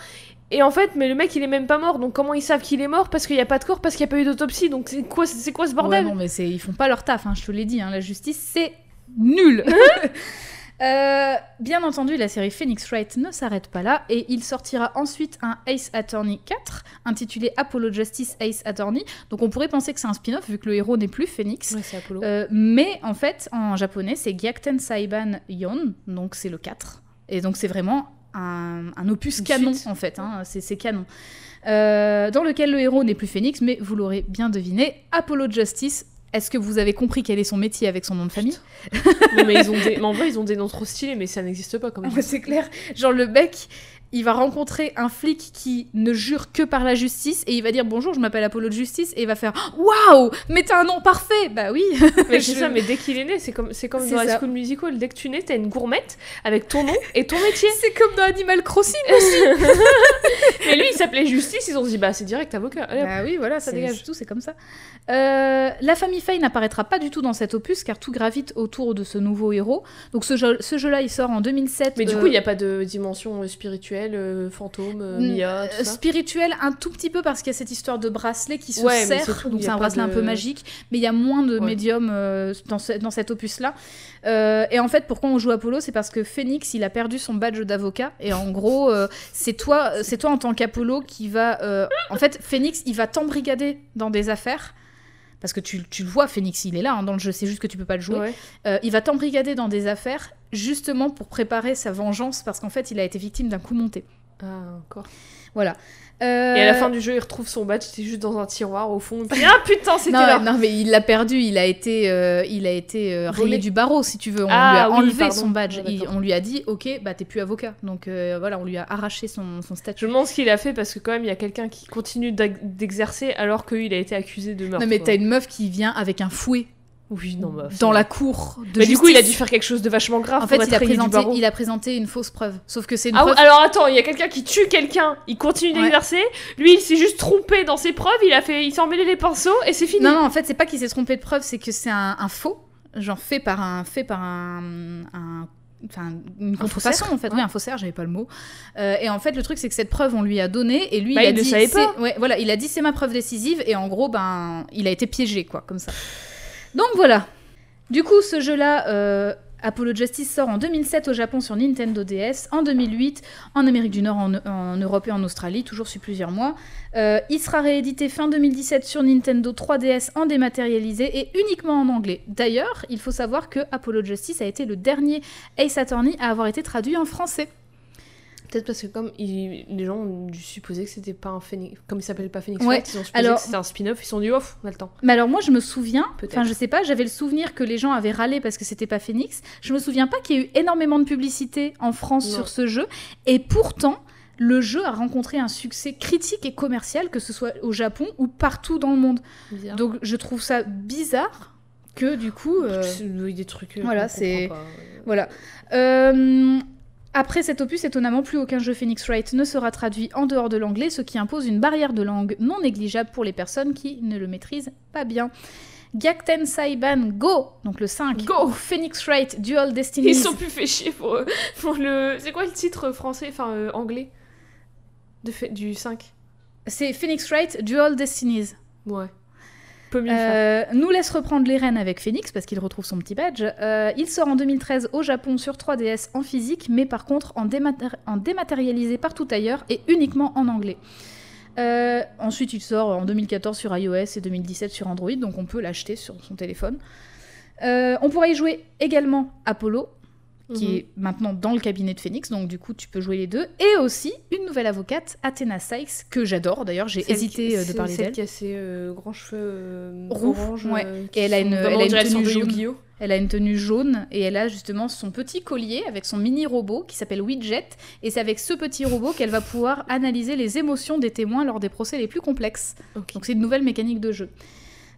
Et en fait, mais le mec, il est même pas mort. Donc comment ils savent qu'il est mort? Parce qu'il n'y a pas de corps, parce qu'il n'y a pas eu d'autopsie. Donc c'est quoi, c'est quoi ce bordel? Ouais, non, mais ils font pas leur taf, hein, je te l'ai dit, hein, la justice, c'est nul. *laughs* Euh, bien entendu, la série Phoenix Wright ne s'arrête pas là et il sortira ensuite un Ace Attorney 4 intitulé Apollo Justice Ace Attorney. Donc on pourrait penser que c'est un spin-off vu que le héros n'est plus Phoenix. Ouais, c'est Apollo. Euh, mais en fait, en japonais, c'est Gyakuten Saiban Yon, donc c'est le 4. Et donc c'est vraiment un, un opus Une canon suite. en fait, hein, c'est c'est canon. Euh, dans lequel le héros n'est plus Phoenix, mais vous l'aurez bien deviné, Apollo Justice. Est-ce que vous avez compris quel est son métier avec son nom de famille? Non, mais ils ont des... mais en vrai, ils ont des noms trop stylés, mais ça n'existe pas comme *laughs* Ouais, C'est clair. Genre le mec, il va rencontrer un flic qui ne jure que par la justice et il va dire bonjour, je m'appelle Apollo de Justice et il va faire *gasps* waouh, mais t'as un nom parfait. Bah oui. Mais *laughs* c'est Je- ça, mais dès qu'il est né, c'est comme, c'est comme dans High. School Musical. Dès que tu nais, t'as une gourmette avec ton nom et ton métier. *laughs* C'est comme dans Animal Crossing. *laughs* Mais lui, il s'appelait Justice. Ils ont dit, bah, c'est direct avocat. Allez. Bah oui, voilà, ça dégage. Tout, c'est comme ça. Euh, la famille Faye n'apparaîtra pas du tout dans cet opus car tout gravite autour de ce nouveau héros. Donc ce jeu- ce jeu-là, il sort en 2007. Mais du euh, coup, il n'y a pas de dimension euh, spirituelle, euh, fantôme, euh, Mia, euh, tout ça. spirituel un tout petit peu parce qu'il y a cette histoire de bracelet qui se Ouais, serre, donc c'est un bracelet un peu magique, mais il y a moins de Ouais. médiums euh, dans, ce- dans cet opus-là. Et en fait, pourquoi on joue Apollo C'est parce que Phoenix, il a perdu son badge d'avocat, et en gros, c'est toi, c'est toi en tant qu'Apollo qui va... en fait, Phoenix, il va t'embrigader dans des affaires. Parce que tu, tu le vois, Phoenix, il est là hein, dans le jeu, c'est juste que tu peux pas le jouer. Ouais. Euh, il va t'embrigader dans des affaires justement pour préparer sa vengeance parce qu'en fait, il a été victime d'un coup monté. Ah, encore. Voilà. Et à la Euh, fin du jeu, il retrouve son badge, c'était juste dans un tiroir au fond. Puis, *laughs* ah putain, c'était non, là. non, mais il l'a perdu, il a été, euh, il a été euh, rayé du barreau, si tu veux. On Ah, lui a oui, enlevé pardon. son badge. Ah, Il- on lui a dit, ok, bah t'es plus avocat. Donc euh, voilà, on lui a arraché son, son statut. Je ce qu'il a fait parce que quand même, il y a quelqu'un qui continue d'exercer alors qu'il a été accusé de meurtre. non, mais t'as une meuf qui vient avec un fouet Oui, non, bah, dans la cour de Mais du coup, il a dû faire quelque chose de vachement grave. En fait, il a, présenté, il a présenté une fausse preuve. Sauf que c'est une Ah preuve. alors attends, il y a quelqu'un qui tue quelqu'un, il continue Ouais. d'exercer, lui il s'est juste trompé dans ses preuves, il a fait, il s'est emmêlé les pinceaux et c'est fini. Non, non, en fait, c'est pas qu'il s'est trompé de preuve, c'est que c'est un, un faux, genre fait par un, fait par un, un- enfin une contrefaçon en fait, oui un faussaire, j'avais pas le mot. Euh, et en fait, le truc c'est que cette preuve on lui a donné et lui Bah, il a il le dit, ouais, voilà, il a dit c'est ma preuve décisive et en gros ben il a été piégé quoi, comme ça. Donc voilà. Du coup, ce jeu-là. euh, Apollo Justice sort en 2007 au Japon sur Nintendo DS, en 2008 en Amérique du Nord, en, Europe et en Australie, toujours sur plusieurs mois. Euh, il sera réédité fin 2017 sur Nintendo 3DS en dématérialisé et uniquement en anglais. D'ailleurs, il faut savoir que Apollo Justice a été le dernier Ace Attorney à avoir été traduit en français. Peut-être parce que comme il- les gens ont dû supposer que c'était pas un Phoenix, comme il s'appelle pas Phoenix Ouais, ils ont supposé alors- que c'était un spin-off, ils se sont dit off, on a le temps. Mais alors moi je me souviens, Peut-être. enfin je sais pas, j'avais le souvenir que les gens avaient râlé parce que c'était pas Phoenix. Je me souviens pas qu'il y ait eu énormément de publicité en France Non. sur ce jeu et pourtant le jeu a rencontré un succès critique et commercial que ce soit au Japon ou partout dans le monde. Bizarre. Donc je trouve ça bizarre que du coup euh, oui, des trucs. euh, voilà, c'est- ouais. Voilà. Euh, après cet opus, étonnamment, plus aucun jeu Phoenix Wright ne sera traduit en dehors de l'anglais, ce qui impose une barrière de langue non négligeable pour les personnes qui ne le maîtrisent pas bien. Gakten Saiban Go, donc le 5. Go. Phoenix Wright Dual Destinies. Ils sont plus fait chier pour, pour le. C'est quoi le titre français, enfin euh, anglais de Du 5 C'est Phoenix Wright Dual Destinies. Ouais. Euh, nous laisse reprendre les rênes avec Phoenix parce qu'il retrouve son petit badge. Euh, il sort en 2013 au Japon sur 3DS en physique, mais par contre en, dématéri- en dématérialisé partout ailleurs et uniquement en anglais. Euh, ensuite, il sort en 2014 sur iOS et 2017 sur Android, donc on peut l'acheter sur son téléphone. On pourra y jouer également Apollo, qui Mhm. est maintenant dans le cabinet de Phoenix, donc du coup tu peux jouer les deux. Et aussi une nouvelle avocate, Athena Sykes, que j'adore d'ailleurs, j'ai Celle hésité qui- euh, de parler Celle d'elle. qui a ses euh, grands cheveux euh, orange. ouais. euh, Et elle a une- elle a tenue jaune. Elle a une tenue jaune et elle a justement son petit collier avec son mini robot qui s'appelle Widget. Et c'est avec ce petit robot qu'elle va pouvoir analyser les émotions des témoins lors des procès les plus complexes. Donc c'est une nouvelle mécanique de jeu.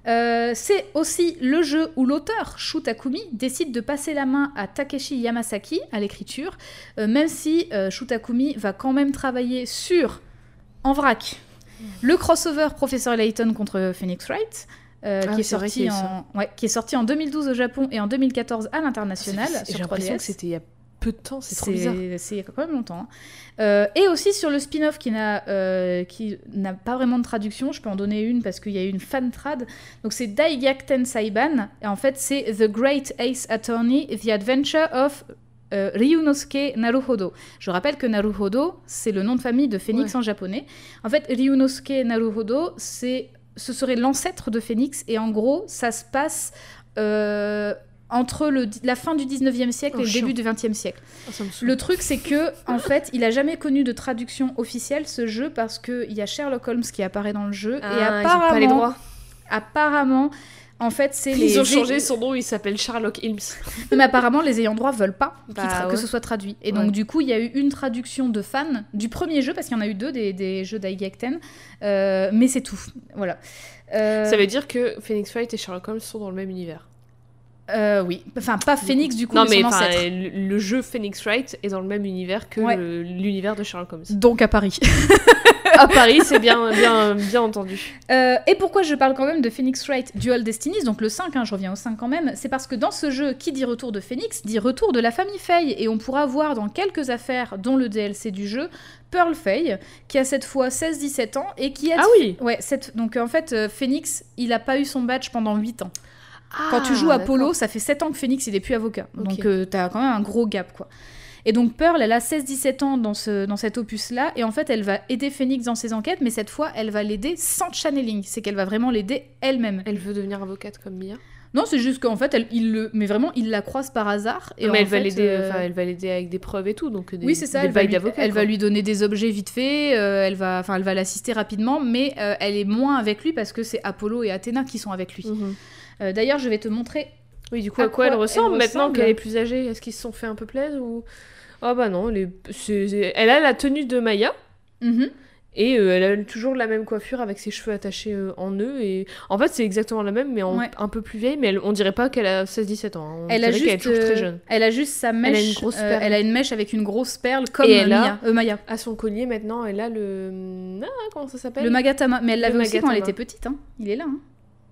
Euh, c'est aussi le jeu où l'auteur, Shu Takumi, décide de passer la main à Takeshi Yamasaki à l'écriture, euh, même si euh, Shu Takumi va quand même travailler sur, en vrac, le crossover Professeur Layton contre Phoenix Wright, euh, Ah, qui, est sorti en, ouais, qui est sorti en 2012 au Japon et en 2014 à l'international sur J'ai l'impression 3DS. que c'était il y a peu de temps, c'est trop bizarre. C'est quand même longtemps. hein. Euh, et aussi sur le spin-off qui n'a euh, pas vraiment de traduction, je peux en donner une parce qu'il y a eu une fan trad. Donc c'est Daigakten Saiban, et en fait c'est The Great Ace Attorney, The Adventure of euh, Ryunosuke Naruhodo. Je rappelle que Naruhodo, c'est le nom de famille de Phoenix Ouais. en japonais. En fait, Ryunosuke Naruhodo, c'est ce serait l'ancêtre de Phoenix, et en gros, ça se passe euh, entre le, la fin du 19e siècle Oh, et le chiant. début du 20e siècle. Ah. Le truc, c'est que, en fait, il a jamais connu de traduction officielle ce jeu parce qu'il y a Sherlock Holmes qui apparaît dans le jeu Ah, et ils ont apparemment, pas les droits. apparemment, en fait, c'est les Ils ont changé son nom, il s'appelle Sherlock Holmes. Mais apparemment, les ayants droit veulent pas Bah, tra- que ce soit traduit. Et Ouais. donc, du coup, il y a eu une traduction de fans du premier jeu parce qu'il y en a eu deux des, des jeux d'Aigekten, euh, mais c'est tout. Voilà. Euh, Ça veut dire que Phoenix Wright et Sherlock Holmes sont dans le même univers. Euh, oui, enfin pas Phoenix du coup, non, mais, mais son enfin, ancêtre. le, jeu Phoenix Wright est dans le même univers que Ouais. l'univers de Sherlock Holmes. Donc à Paris. *laughs* à Paris, c'est bien, bien, bien entendu. Euh, et pourquoi je parle quand même de Phoenix Wright Dual Destinies, donc le 5, hein, je reviens au 5 quand même, c'est parce que dans ce jeu, qui dit retour de Phoenix, dit retour de la famille Faye, et on pourra voir dans quelques affaires, dont le DLC du jeu, Pearl Faye, qui a cette fois 16-17 ans, et qui a... Ah oui Ouais, cette... donc en fait, euh, Phoenix, il a pas eu son badge pendant 8 ans. Ah, Quand tu joues à Polo, ça fait 7 ans que Phoenix, il est plus avocat. Donc euh, t'as quand même un gros gap, quoi. Et donc Pearl, elle a 16-17 ans dans, ce, dans cet opus-là, et en fait, elle va aider Phoenix dans ses enquêtes, mais cette fois, elle va l'aider sans channeling. C'est qu'elle va vraiment l'aider elle-même. Elle veut devenir avocate comme Mia. Non, c'est juste qu'en fait, elle, il le, mais vraiment, il la croise par hasard. Et mais elle va l'aider, euh, elle va l'aider avec des preuves et tout, donc des, oui, c'est ça. des Elle va, lui, elle va lui donner des objets vite fait. euh, elle va, enfin, elle va l'assister rapidement, mais euh, elle est moins avec lui parce que c'est Apollo et Athéna qui sont avec lui. Mhm. Euh, D'ailleurs, je vais te montrer. Oui, du coup, À quoi, elle ressemble maintenant qu'elle est plus âgée? Est-ce qu'ils se sont fait un peu plaisir ou? Ah bah non, elle, est- a la tenue de Maya Mhm. et euh, elle a toujours la même coiffure avec ses cheveux attachés euh, en nœud et en fait c'est exactement la même mais en- Ouais. un peu plus vieille mais elle- on dirait pas qu'elle a 16-17 ans. hein. On Elle a, juste, très jeune. elle a juste sa mèche. une grosse perle. elle a une mèche avec une grosse perle comme Et elle a- Mia- Maya. À son collier maintenant, elle a le ah, comment ça s'appelle? Le Magatama. Mais elle Le l'avait aussi quand elle était petite. hein. Il est là. hein.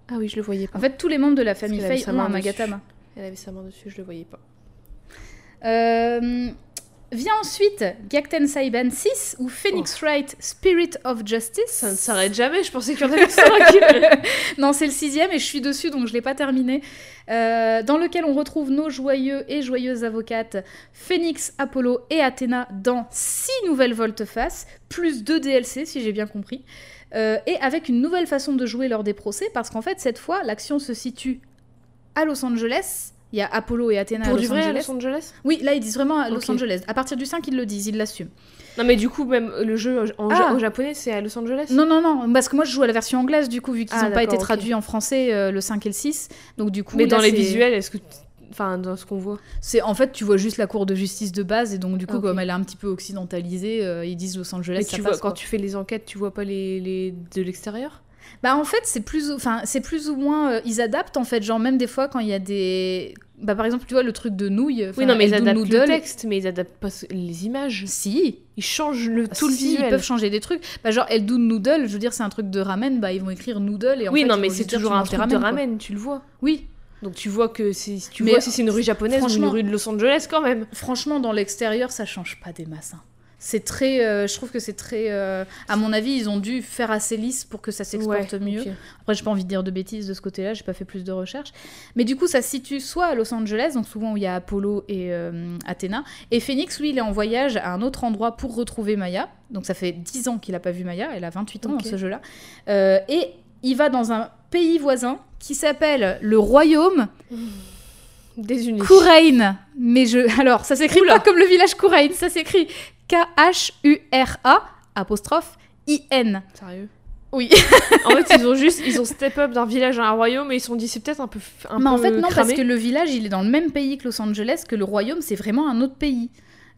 Ah oui, je le voyais pas. En fait, tous les membres de la famille Faye ont un. Magatama. Elle avait sa main dessus, je le voyais pas. Euh, vient ensuite Gakten Saiban 6 ou Phoenix Wright Spirit of Justice. Oh. Ça ne s'arrête jamais, je pensais qu'il y en avait *laughs* 5. *laughs* non, c'est le sixième et je suis dessus donc je l'ai pas terminé. Euh, dans lequel on retrouve nos joyeux et joyeuses avocates Phoenix, Apollo et Athéna dans six nouvelles volte-face, plus deux DLC si j'ai bien compris. Euh, et avec une nouvelle façon de jouer lors des procès parce qu'en fait cette fois l'action se situe à Los Angeles. Il y a Apollo et Athéna Pour à du Los vrai à Angeles. Los Angeles Oui, là ils disent vraiment à Los. Angeles. À partir du 5, ils le disent, ils l'assument. Non mais du coup même le jeu en Ah. au japonais c'est à Los Angeles? Non, non, non, parce que moi je joue à la version anglaise du coup, vu qu'ils Ah, n'ont pas été traduits en français euh, le 5 et le 6. Donc du coup, Mais là, dans les visuels, est-ce que enfin dans ce qu'on voit C'est en fait, tu vois juste la cour de justice de base et donc du coup, comme elle est un petit peu occidentalisée, euh, ils disent Los Angeles. Mais ça tu passe, vois quand quoi. tu fais les enquêtes, tu vois pas les, les de l'extérieur? Bah en fait c'est plus, ou- enfin c'est plus ou moins, euh, ils adaptent en fait, genre même des fois quand il y a des, bah par exemple tu vois le truc de nouilles. Oui, non, mais ils adaptent le texte, mais ils adaptent pas les images. Si, Ils changent le, tout le Si, visuel. Ils peuvent changer des trucs. Bah, genre Eldoul Noodle, je veux dire, c'est un truc de ramen, bah ils vont écrire noodle et en oui, fait, non, mais c'est toujours un truc de quoi. ramen, tu le vois. Oui, Donc tu vois que si tu Mais vois si c'est une rue japonaise ou une rue de Los Angeles quand même. franchement, dans l'extérieur, ça change pas des masses. hein. C'est très, euh, je trouve que c'est très, euh, à mon avis, ils ont dû faire assez lisse pour que ça s'exporte Ouais, mieux. ok. Après, j'ai pas envie de dire de bêtises de ce côté-là, j'ai pas fait plus de recherches. Mais du coup, ça se situe soit à Los Angeles, donc souvent où il y a Apollo et euh, Athéna. Et Phoenix, lui, il est en voyage à un autre endroit pour retrouver Maya. Donc ça fait 10 ans qu'il a pas vu Maya, elle a 28 ans dans ce jeu-là. Et il va dans un pays voisin qui s'appelle le Royaume Désunis. Kourain. Mais je. Alors, ça s'écrit pas comme le village Kourain, ça s'écrit K-H-U-R-A apostrophe I-N. Sérieux? Oui. *laughs* En fait, ils ont juste ils ont step up d'un village à un royaume et ils se sont dit c'est peut-être un peu un Mais peu en fait, non, cramé. parce que le village, il est dans le même pays que Los Angeles, que le royaume, c'est vraiment un autre pays.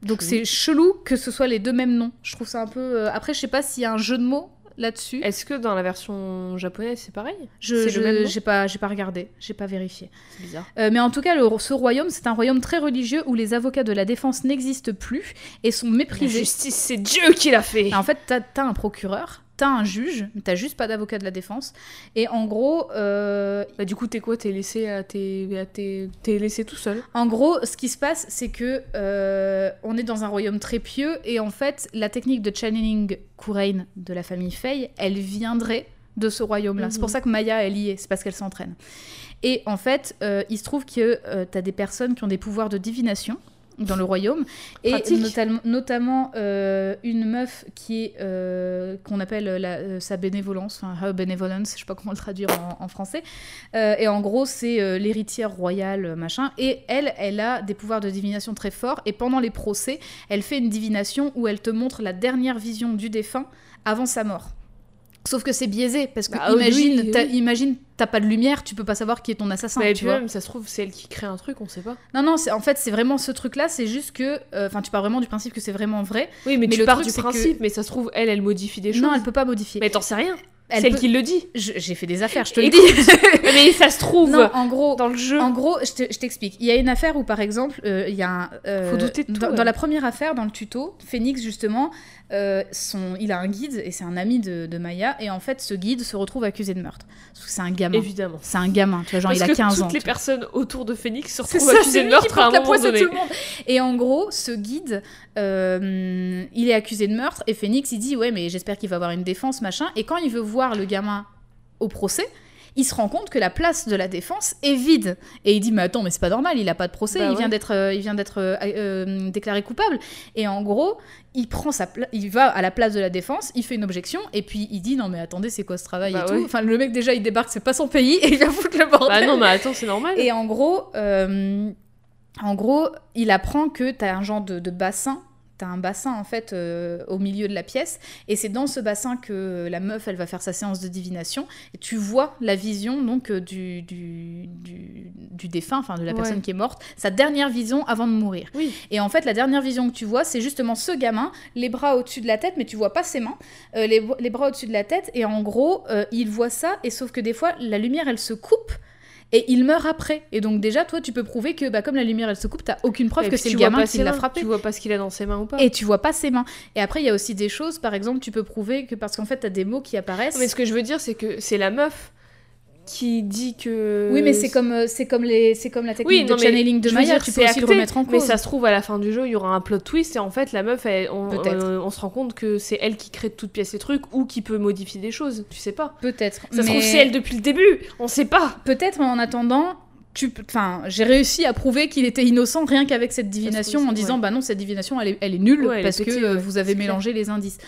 Donc Oui. c'est chelou que ce soit les deux mêmes noms. Je trouve ça un peu. euh, Après, je sais pas s'il y a un jeu de mots là-dessus. Est-ce que dans la version japonaise c'est pareil? Je j'ai pas j'ai pas regardé, j'ai pas vérifié. C'est bizarre. Euh, mais en tout cas, le- ce royaume, c'est un royaume très religieux où les avocats de la défense n'existent plus et sont La méprisés. justice, c'est Dieu qui l'a fait. En fait, t'as as un procureur, t'as un juge, mais t'as juste pas d'avocat de la défense. Et en gros, euh, Bah, du coup, t'es quoi? T'es laissé à tes, à tes- t'es laissé tout seul? en gros, ce qui se passe, c'est que euh, on est dans un royaume très pieux et en fait, la technique de channeling Kurain de la famille Fey, elle viendrait de ce royaume-là. Mhm. C'est pour ça que Maya elle y est, c'est parce qu'elle s'entraîne. Et en fait, euh, il se trouve que t'as des personnes qui ont des pouvoirs de divination dans le royaume et Pratique. notamment euh, une meuf qui est euh, qu'on appelle la- euh, sa bénévolence, enfin her benevolence, je sais pas comment le traduire en, en français. Et en gros, c'est l'héritière royale, machin. Et elle, elle a des pouvoirs de divination très forts. Et pendant les procès, elle fait une divination où elle te montre la dernière vision du défunt avant sa mort. Sauf que c'est biaisé, parce que Bah, oui, imagine, oui. imagine, t'as pas de lumière, tu peux pas savoir qui est ton assassin. Bah, tu vois. même, ça se trouve, c'est elle qui crée un truc, on sait pas. Non, non, en fait, c'est vraiment ce truc-là, c'est juste que. euh, Enfin, tu pars vraiment du principe que c'est vraiment vrai. Oui, mais, Mais tu le pars truc, du que- principe, mais ça se trouve, elle, elle modifie des choses. Non, elle peut pas modifier. Mais t'en sais rien. Elle c'est elle peut- qui le dit. J'ai fait des affaires, je te le dis. *laughs* mais ça se trouve non, en gros, dans le jeu. En gros, je te- je t'explique. Il y a une affaire où, par exemple, euh, il y a un. euh, Faut douter de tout, dans, ouais. dans la première affaire, dans le tuto, Phoenix, justement, euh, son, il a un guide et c'est un ami de, de Maya. Et en fait, ce guide se retrouve accusé de meurtre. Parce que c'est un gamin. Évidemment. C'est un gamin, tu vois, genre Parce il a que 15 toutes ans. les tu vois. personnes autour de Phoenix se retrouvent ça, accusées de meurtre à un la moment donné. tout le monde. Et en gros, ce guide, euh, il est accusé de meurtre et Phoenix, il dit ouais, mais j'espère qu'il va avoir une défense, machin. Et quand il veut voir le gamin au procès, il se rend compte que la place de la défense est vide. Et il dit mais attends, mais c'est pas normal, il a pas de procès, Bah il ouais. vient d'être, euh, il vient d'être euh, euh, déclaré coupable. Et en gros, il prend sa, pla- il va à la place de la défense, il fait une objection et puis il dit non mais attendez, c'est quoi ce travail Bah et ouais. tout. Enfin le mec déjà il débarque, c'est pas son pays *laughs* et il va foutre le bordel. Bah non, mais attends, c'est normal. Et en gros, euh, en gros, il apprend que tu as un genre de, de bassin. Tu as un bassin en fait euh, au milieu de la pièce et c'est dans ce bassin que la meuf elle va faire sa séance de divination et tu vois la vision donc euh, du, du, du, du défunt, enfin de la Ouais. personne qui est morte, sa dernière vision avant de mourir. Oui. Et en fait la dernière vision que tu vois c'est justement ce gamin, les bras au-dessus de la tête mais tu vois pas ses mains, euh, les, les bras au-dessus de la tête et en gros euh, il voit ça et sauf que des fois la lumière elle se coupe et il meurt après. Et donc déjà, toi, tu peux prouver que bah, comme la lumière, elle se coupe, t'as aucune preuve Et que c'est le gamin qui l'a frappé. Tu vois pas ce qu'il a dans ses mains ou pas. Et tu vois pas ses mains. Et après, il y a aussi des choses, par exemple, tu peux prouver que parce qu'en fait, t'as des mots qui apparaissent. Mais ce que je veux dire, c'est que c'est la meuf qui dit que. Oui, mais c'est comme, euh, c'est comme, les, c'est comme la technique Oui, non, de channeling de Maya, dire, tu peux aussi le remettre en cause. Mais ça se trouve, à la fin du jeu, il y aura un plot twist et en fait, la meuf, elle- on, euh, on se rend compte que c'est elle qui crée de toutes pièces les trucs ou qui peut modifier des choses. Tu sais pas. Peut-être. Ça se mais... trouve, c'est elle depuis le début. On sait pas. Peut-être, mais en attendant, tu enfin, j'ai réussi à prouver qu'il était innocent rien qu'avec cette divination en disant ouais. bah non cette divination elle est, elle est nulle Ouais, elle est parce que euh, ouais, vous avez mélangé les indices.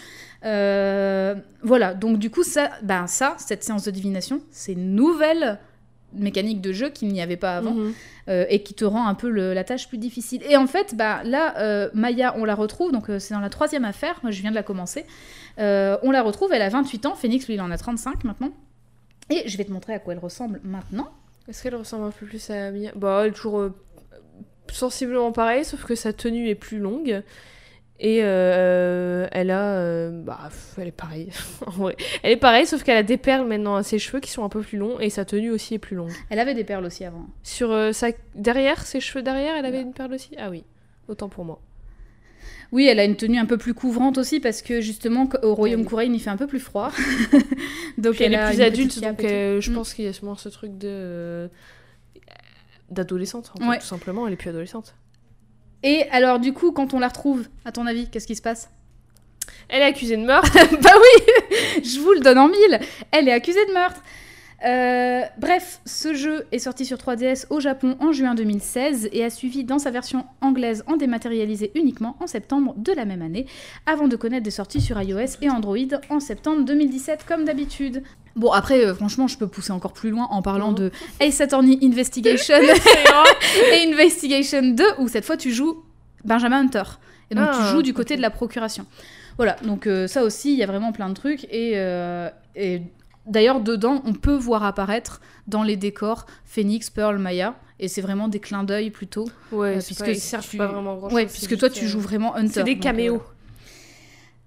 Euh, voilà donc du coup ça, ben ça cette séance de divination c'est une nouvelle mécanique de jeu qu'il n'y avait pas avant Mhm. euh, et qui te rend un peu le- la tâche plus difficile. Et en fait, bah, là, euh, Maya, on la retrouve, donc c'est dans la troisième affaire, moi je viens de la commencer. On la retrouve, elle a 28 ans, Phoenix, lui, il en a 35 maintenant. Et je vais te montrer à quoi elle ressemble maintenant. Est-ce qu'elle ressemble un peu plus à Mia? Bah, elle est toujours sensiblement pareille, sauf que sa tenue est plus longue. Et euh, elle a. euh, bah, elle est pareille. *laughs* en vrai. Elle est pareille, sauf qu'elle a des perles maintenant à ses cheveux qui sont un peu plus longs et sa tenue aussi est plus longue. Elle avait des perles aussi avant. Sur euh, sa. Derrière, ses cheveux derrière, elle avait une perle aussi? Ah oui, autant pour moi. Oui, elle a une tenue un peu plus couvrante aussi parce que justement au royaume. Couraine il fait un peu plus froid. *laughs* donc Puis elle, est plus adulte, donc euh, je Mm. pense qu'il y a sûrement ce truc de. euh, d'adolescente, en fait, Ouais. tout simplement. Elle est plus adolescente. Et alors du coup quand on la retrouve, à ton avis, qu'est-ce qui se passe? Elle est accusée de meurtre. *laughs* Bah oui, *laughs* je vous le donne en mille. Elle est accusée de meurtre. Euh, bref, ce jeu est sorti sur 3DS au Japon en juin 2016 et a suivi dans sa version anglaise en dématérialisé uniquement en septembre de la même année, avant de connaître des sorties sur iOS et Android en septembre 2017 comme d'habitude. Bon après, euh, franchement, je peux pousser encore plus loin en parlant de Ace Attorney Investigation *laughs* *laughs* et Investigation 2 où cette fois tu joues Benjamin Hunter. Et donc tu Ah, joues du côté de la procuration. Voilà, donc euh, ça aussi, il y a vraiment plein de trucs. Et, euh, et d'ailleurs, dedans, on peut voir apparaître dans les décors Phoenix, Pearl, Maya. Et c'est vraiment des clins d'œil plutôt. Ouais, Euh, puisque pas, ils tu- pas vraiment grand chose. puisque toi, tu joues vraiment Hunter. C'est des caméos.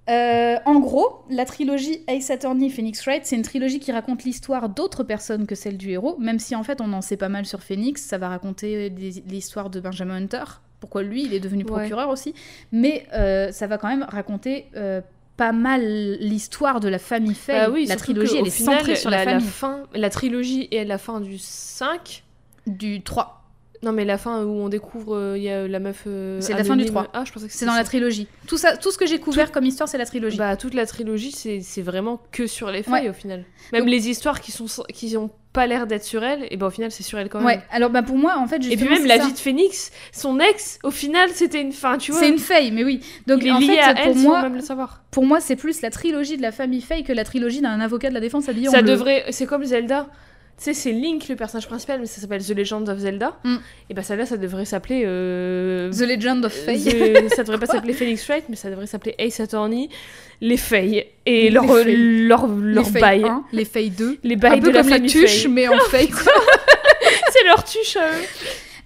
euh, euh, en gros, la trilogie Ace Attorney Phoenix Wright, c'est une trilogie qui raconte l'histoire d'autres personnes que celle du héros, même si en fait on en sait pas mal sur Phoenix, ça va raconter l'histoire de Benjamin Hunter, pourquoi lui il est devenu Ouais. procureur aussi, mais euh, ça va quand même raconter euh, pas mal l'histoire de la famille Faye. Bah oui, la trilogie elle est final, centrée sur la, la, famille. fin, la trilogie et la fin du 5. Du 3, Non, mais la fin où on découvre, euh, il y a la meuf. euh, C'est la fin du anonyme. 3. Ah, je pensais que c'est dans la trilogie. Tout, ça, tout ce que j'ai couvert comme histoire, c'est la trilogie. Bah, toute la trilogie, c'est c'est vraiment que sur les Ouais. failles au final. Même Donc- les histoires qui sont qui ont pas l'air d'être sur elle, et ben au final, c'est sur elle quand même. ouais, alors bah pour moi en fait Et puis même la ça. vie de Phoenix, son ex, au final, c'était une fin, tu vois. C'est une Faye, mais oui. Donc il est en lié fait, à pour elle moi, même le savoir. Pour moi, c'est plus la trilogie de la famille Faye que la trilogie d'un avocat de la défense habillé Ça bleu. devrait, c'est comme Zelda. Tu sais, c'est Link le personnage principal, mais ça s'appelle The Legend of Zelda. Mm. Et bah ça là, ça devrait s'appeler. euh, The Legend of Faye. The- ça devrait pas *laughs* s'appeler Phoenix Wright, mais ça devrait s'appeler Ace Attorney, les Faye et Les leur Faye. leur les leur Faye bail, 1, les Faye 2. les Un bails peu de la comme les famille tuches, Faye. mais en *laughs* quoi. *laughs* c'est leur tuche. à eux.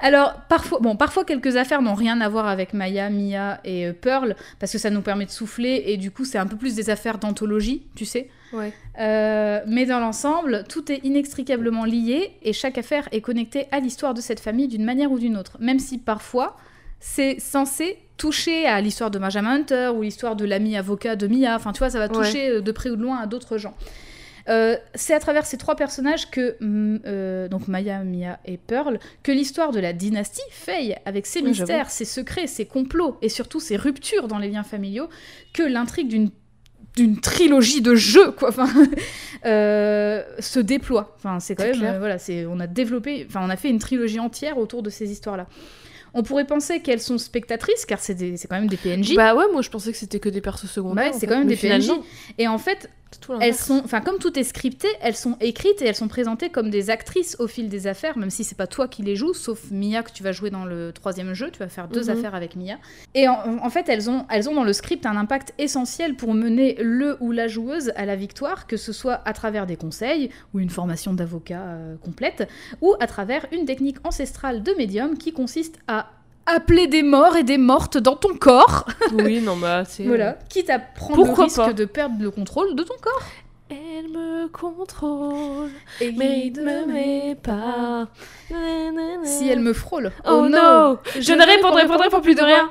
Alors, parfois, bon, parfois, quelques affaires n'ont rien à voir avec Maya, Mia et euh, Pearl, parce que ça nous permet de souffler, et du coup, c'est un peu plus des affaires d'anthologie, tu sais. Ouais. Euh, mais dans l'ensemble, tout est inextricablement lié, et chaque affaire est connectée à l'histoire de cette famille d'une manière ou d'une autre. Même si parfois, c'est censé toucher à l'histoire de Benjamin Hunter, ou l'histoire de l'ami avocat de Mia, enfin, tu vois, ça va toucher euh, de près ou de loin à d'autres gens. Euh, c'est à travers ces trois personnages que, mm, euh, donc Maya, Mia et Pearl, que l'histoire de la dynastie Faye, avec ses Oui, mystères, ses secrets, ses complots et surtout ses ruptures dans les liens familiaux, que l'intrigue d'une d'une trilogie de jeux quoi. Enfin *laughs* euh, se déploie. Enfin c'est quand même voilà c'est on a développé enfin on a fait une trilogie entière autour de ces histoires là on pourrait penser qu'elles sont spectatrices car c'est quand même des PNJ Bah ouais, moi je pensais que c'était que des persos secondaires. Ouais, en c'est quand même mais des PNJ. et en fait tout elles sont, enfin comme tout est scripté, elles sont écrites et elles sont présentées comme des actrices au fil des affaires, même si c'est pas toi qui les joues, sauf Mia que tu vas jouer dans le troisième jeu, tu vas faire deux Mhm. affaires avec Mia. Et en, en fait, elles ont, elles ont dans le script un impact essentiel pour mener le ou la joueuse à la victoire, que ce soit à travers des conseils ou une formation d'avocat euh, complète, ou à travers une technique ancestrale de médium qui consiste à appeler des morts et des mortes dans ton corps, Oui, non, bah c'est. voilà, quitte à prendre Pourquoi le risque pas? de perdre le contrôle de ton corps. Elle me contrôle, Et mais il ne me met pas. Si elle me frôle. Oh, non Je, ne répondrai, répondrai pour plus de rien.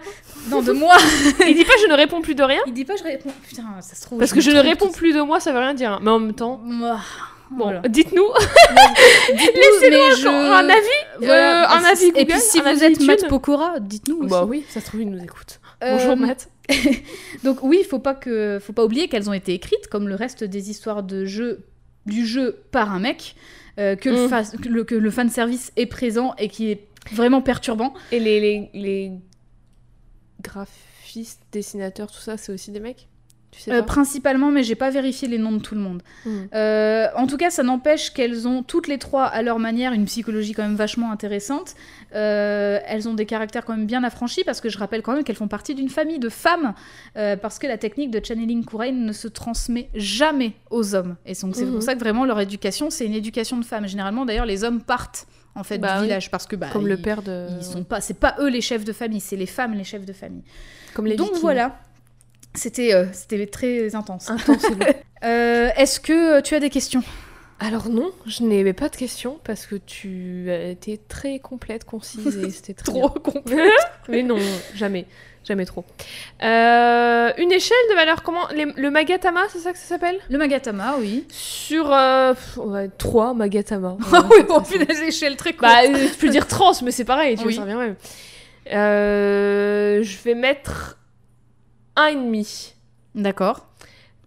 Non, de moi. *laughs* Il dit pas je ne réponds plus de rien? Il dit pas je réponds. Putain, ça se trouve. Parce que je ne réponds plus de moi, ça veut rien dire. Mais en même temps. Bon, Voilà. dites-nous *laughs* Laissez-nous un avis. euh, un avis Et Google, puis si vous êtes Matt. Pokora, dites-nous aussi. Bah oui, ça se trouve, il nous écoute. Euh, Bonjour *laughs* Matt. Donc oui, faut pas que, faut pas oublier qu'elles ont été écrites comme le reste des histoires de jeu du jeu par un mec, euh, que, le Mm. fa- que le que le fan service est présent et qui est vraiment perturbant. Et les, les, les graphistes, dessinateurs, tout ça, c'est aussi des mecs? Tu sais Euh, principalement, mais j'ai pas vérifié les noms de tout le monde. Mhm. Euh, en tout cas, ça n'empêche qu'elles ont toutes les trois à leur manière une psychologie quand même vachement intéressante. Euh, elles ont des caractères quand même bien affranchis parce que je rappelle quand même qu'elles font partie d'une famille de femmes parce que la technique de channeling Kurain ne se transmet jamais aux hommes. Et donc c'est Mhm. pour ça que vraiment leur éducation, c'est une éducation de femmes. Généralement, d'ailleurs, les hommes partent en fait Bah du oui. village parce que bah, Comme le père de. Ils sont pas, c'est pas eux les chefs de famille, c'est les femmes les chefs de famille. Comme les Donc Vikings. voilà, C'était euh, c'était très intense. Long. *laughs* Euh, Est-ce que tu as des questions? Alors non, je n'avais pas de questions parce que tu été très complète, concise et c'était bien. complet. *laughs* Mais non, jamais, jamais trop. Euh, une échelle de valeur comment les- Le Magatama, c'est ça que ça s'appelle? Le Magatama, oui. Sur euh, pff, ouais, 3 Magatama. *laughs* Ah oui, bon, très punaise, échelle très courte. Bah, tu peux dire trans, mais c'est pareil, tu vois, ça revient même. Euh, je vais mettre un et demi. D'accord.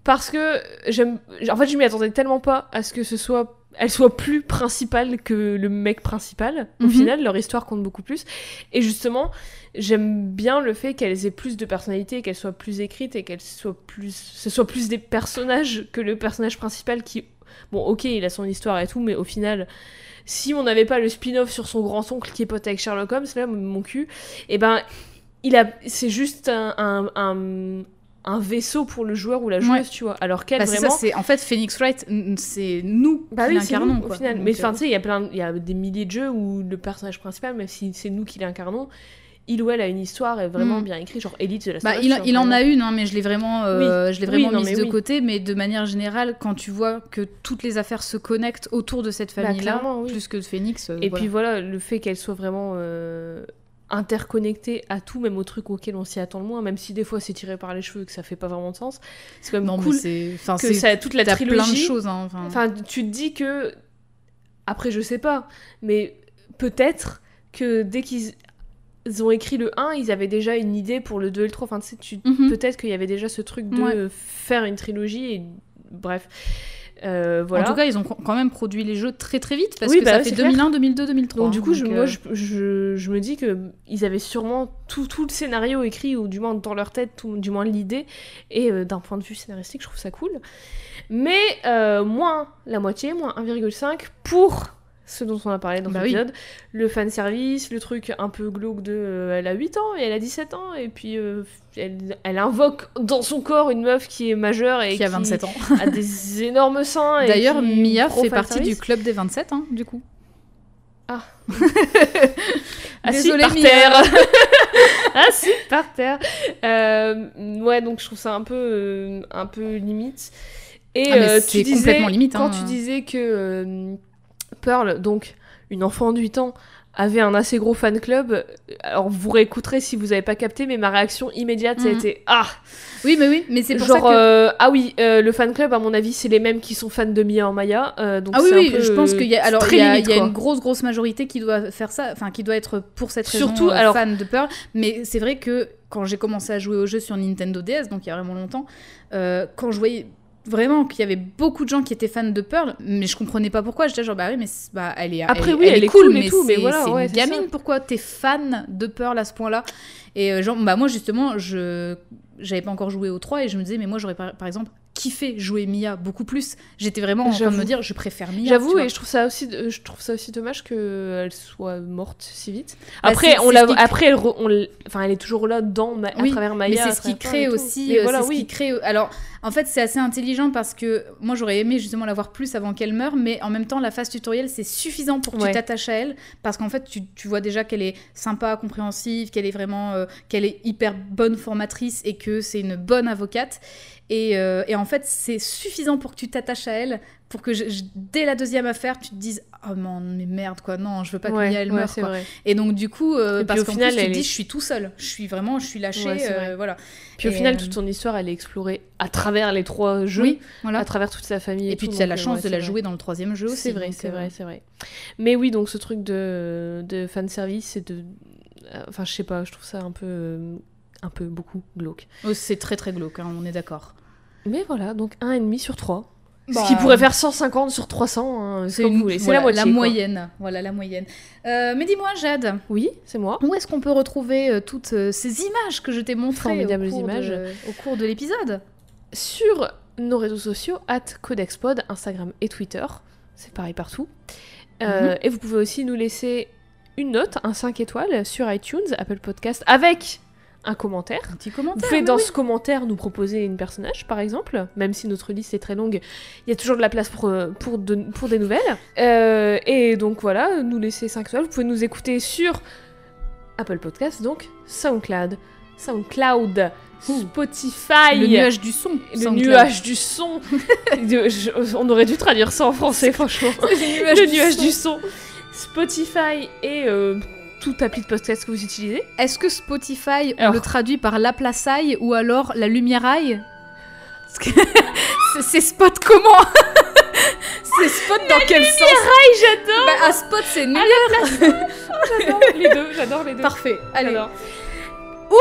Parce que j'aime. En fait, je m'y attendais tellement pas à ce que ce soit. Elle soit plus principale que le mec principal. Au Mhm. final, leur histoire compte beaucoup plus. Et justement, j'aime bien le fait qu'elles aient plus de personnalité, qu'elles soient plus écrites et qu'elles soient plus. Ce soit plus des personnages que le personnage principal qui. Bon, ok, il a son histoire et tout, mais au final, si on n'avait pas le spin-off sur son grand-oncle qui est pote avec Sherlock Holmes, là, mon cul, et ben, il a. C'est juste un. un, un- un vaisseau pour le joueur ou la joueuse, Ouais. tu vois. Alors qu'elle, Bah, vraiment. c'est en fait Phoenix Wright, c'est nous Bah qui oui, l'incarnons nous, quoi. au final. Donc, mais euh, enfin, tu sais, il y a plein, il y a des milliers de jeux où le personnage principal, même si c'est nous qui l'incarnons, il ou elle a une histoire est vraiment Mm. bien écrite, genre Elite de la Bah, il, il en a une, hein, mais je l'ai vraiment, euh, je l'ai Oui, vraiment non, mise de oui. côté. Mais de manière générale, quand tu vois que toutes les affaires se connectent autour de cette Bah, famille-là, plus que de Phoenix. euh, Et voilà. puis voilà, le fait qu'elle soit vraiment euh, interconnectée à tout, même aux trucs auxquels on s'y attend le moins, même si des fois c'est tiré par les cheveux et que ça fait pas vraiment de sens, c'est quand même non, cool enfin, que ça, toute la trilogie. plein de choses. hein, enfin. Tu te dis que. Après, je sais pas, mais peut-être que dès qu'ils ils ont écrit le 1, ils avaient déjà une idée pour le 2 et le 3. Enfin, tu sais, tu- Mhm. peut-être qu'il y avait déjà ce truc de Ouais. faire une trilogie et. Bref. Euh, voilà. En tout cas, ils ont quand même produit les jeux très très vite parce Oui, que bah ça fait c'est 2001, 2002, 2003. Donc, du coup, je, donc, moi, euh, je, je- je me dis que ils avaient sûrement tout, tout le scénario écrit, ou du moins dans leur tête, tout- du moins l'idée. Et euh, d'un point de vue scénaristique, je trouve ça cool. Mais euh, moins la moitié, moins 1,5 pour ce dont on a parlé dans Bah oui. l'épisode. Le fan service, le truc un peu glauque de euh, elle a 8 ans et elle a 17 ans, et puis euh, elle, elle invoque dans son corps une meuf qui est majeure et qui a 27 ans. a des *laughs* énormes seins. D'ailleurs, qui- Mia fait partie du club des 27, hein, du coup. *laughs* Assis Désolée, par Mia. terre. *laughs* Assis par terre. Euh, ouais, donc je trouve ça un peu, un peu limite. Et Ah, tu disais, complètement limite, quand hein. tu disais que Pearl, donc une enfant de 8 ans, avait un assez gros fan club, alors vous réécouterez si vous n'avez pas capté, mais ma réaction immédiate, ça a Mhm. été Ah Oui, mais oui, mais c'est pour Genre, ça que. euh, ah oui, euh, le fan club, à mon avis, c'est les mêmes qui sont fans de Mia en Maya. euh, donc Ah oui, c'est un oui, peu, je pense qu'il y a, alors, il y a, limite, il y a quoi. une grosse, grosse majorité qui doit faire ça, enfin, qui doit être pour cette raison Surtout, alors- fan de Pearl. Mais c'est vrai que quand j'ai commencé à jouer au jeu sur Nintendo DS, donc il y a vraiment longtemps, quand je voyais vraiment qu'il y avait beaucoup de gens qui étaient fans de Pearl, mais je comprenais pas pourquoi. J'étais genre, bah oui, mais bah, elle est, Après, elle, oui, elle est cool tout, mais c'est- voilà, ouais, gamine, pourquoi t'es fan de Pearl à ce point-là? Et euh, genre, bah moi, justement, je j'avais pas encore joué au 3 et je me disais, mais moi, j'aurais par, par exemple kiffé jouer Mia beaucoup plus. J'étais vraiment en train de me dire, je préfère Mia. J'avoue, et je trouve ça aussi, euh, je trouve ça aussi dommage qu'elle soit morte si vite. Bah, Après, on la, après, elle, re- on l- enfin, elle est toujours là dans, Ma- à Oui, travers Maya. mais à c'est ce qui crée aussi. Euh, voilà, ce oui. qui crée. Alors, en fait, c'est assez intelligent parce que moi, j'aurais aimé justement la voir plus avant qu'elle meure, mais en même temps, la phase tutoriel, c'est suffisant pour que Ouais. tu t'attaches à elle, parce qu'en fait, tu, tu vois déjà qu'elle est sympa, compréhensive, qu'elle est vraiment, euh, qu'elle est hyper bonne formatrice et que c'est une bonne avocate. Et, euh, et en fait, c'est suffisant pour que tu t'attaches à elle, pour que je- je- dès la deuxième affaire, tu te dises oh man, mais merde quoi, non, je veux pas que Ouais, elle meure. quoi. Et donc du coup, euh, Et parce qu'en final, plus, tu te dis est- je suis tout seul, je suis vraiment, je suis lâchée, Ouais, euh, voilà. Puis au Et, final, euh, toute son histoire, elle est explorée à travers les trois jeux, Oui, voilà. à travers toute sa famille. Et, Et puis tu as la euh, chance de la vrai. jouer dans le troisième jeu aussi. C'est vrai, c'est vrai, c'est vrai. Mais oui, donc ce truc de, de fanservice, c'est de. Enfin, je sais pas, je trouve ça un peu. un peu beaucoup glauque. oh, c'est très très glauque, hein, on est d'accord. Mais voilà, donc 1,5 sur 3. Bah, Ce qui pourrait faire 150 sur 300, hein, c'est une- voilà, la moitié. quoi. moyenne. Voilà la moyenne. Euh, mais dis-moi, Jade, Oui, c'est moi. où est-ce qu'on peut retrouver euh, toutes euh, ces images que je t'ai montrées au cours, images. De, au cours de l'épisode? Sur nos réseaux sociaux, at CodexPod, Instagram et Twitter. C'est pareil partout. Euh, Et vous pouvez aussi nous laisser une note, un 5 étoiles, sur iTunes, Apple Podcast, avec un commentaire. Un petit Vous commentaire. pouvez mais dans oui. ce commentaire nous proposer une personnage, par exemple, même si notre liste est très longue, il y a toujours de la place pour, euh, pour, de- pour des nouvelles. Euh, et donc voilà, nous laisser 5 étoiles. Vous pouvez nous écouter sur Apple Podcast, donc SoundCloud, SoundCloud, Spotify. Le nuage du son. Le SoundCloud. nuage du son. *laughs* Je- on aurait dû traduire ça en français, franchement. *laughs* Le nuage le du nuage son. du son. Spotify et euh, tout appli de podcast que vous utilisez. Est-ce que Spotify, on Alors. le traduit par la plaçaille ou alors la que- *laughs* C'est- spot comment *laughs* C'est spot dans quel sens j'adore Bah, à spot, c'est lumière. J'adore les deux, j'adore les deux. Parfait. Allez. J'adore. Ou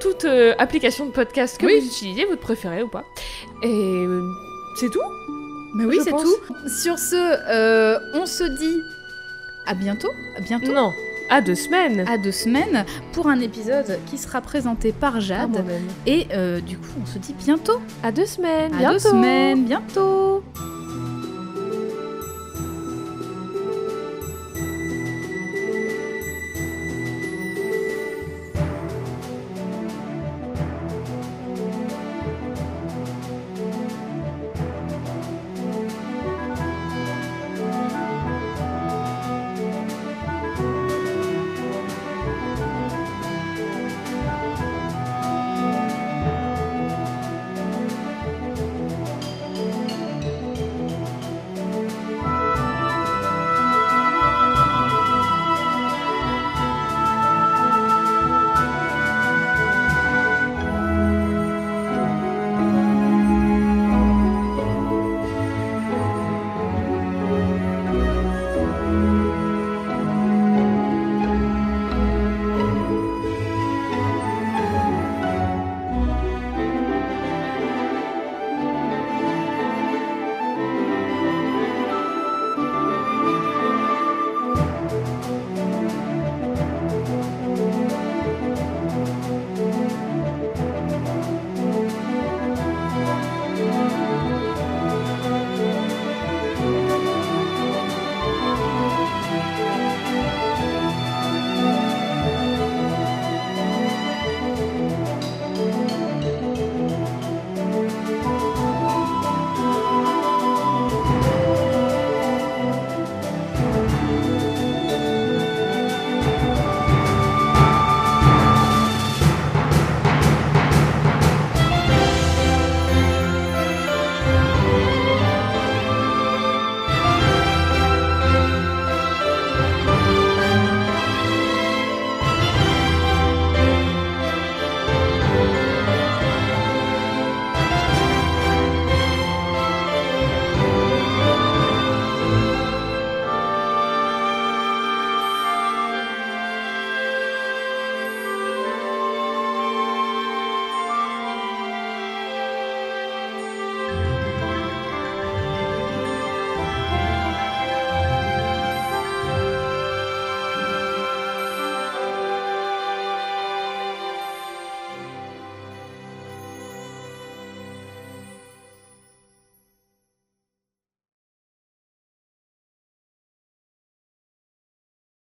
toute euh, application de podcast que Oui. vous utilisez, votre préférée ou pas. Et euh, c'est tout? Mais oui, Je c'est tout. Sur ce, euh, on se dit à bientôt. À bientôt. Non. À deux semaines. À deux semaines pour un épisode qui sera présenté par Jade. Et euh, du coup, on se dit bientôt. À deux semaines. À bientôt. deux semaines. Bientôt.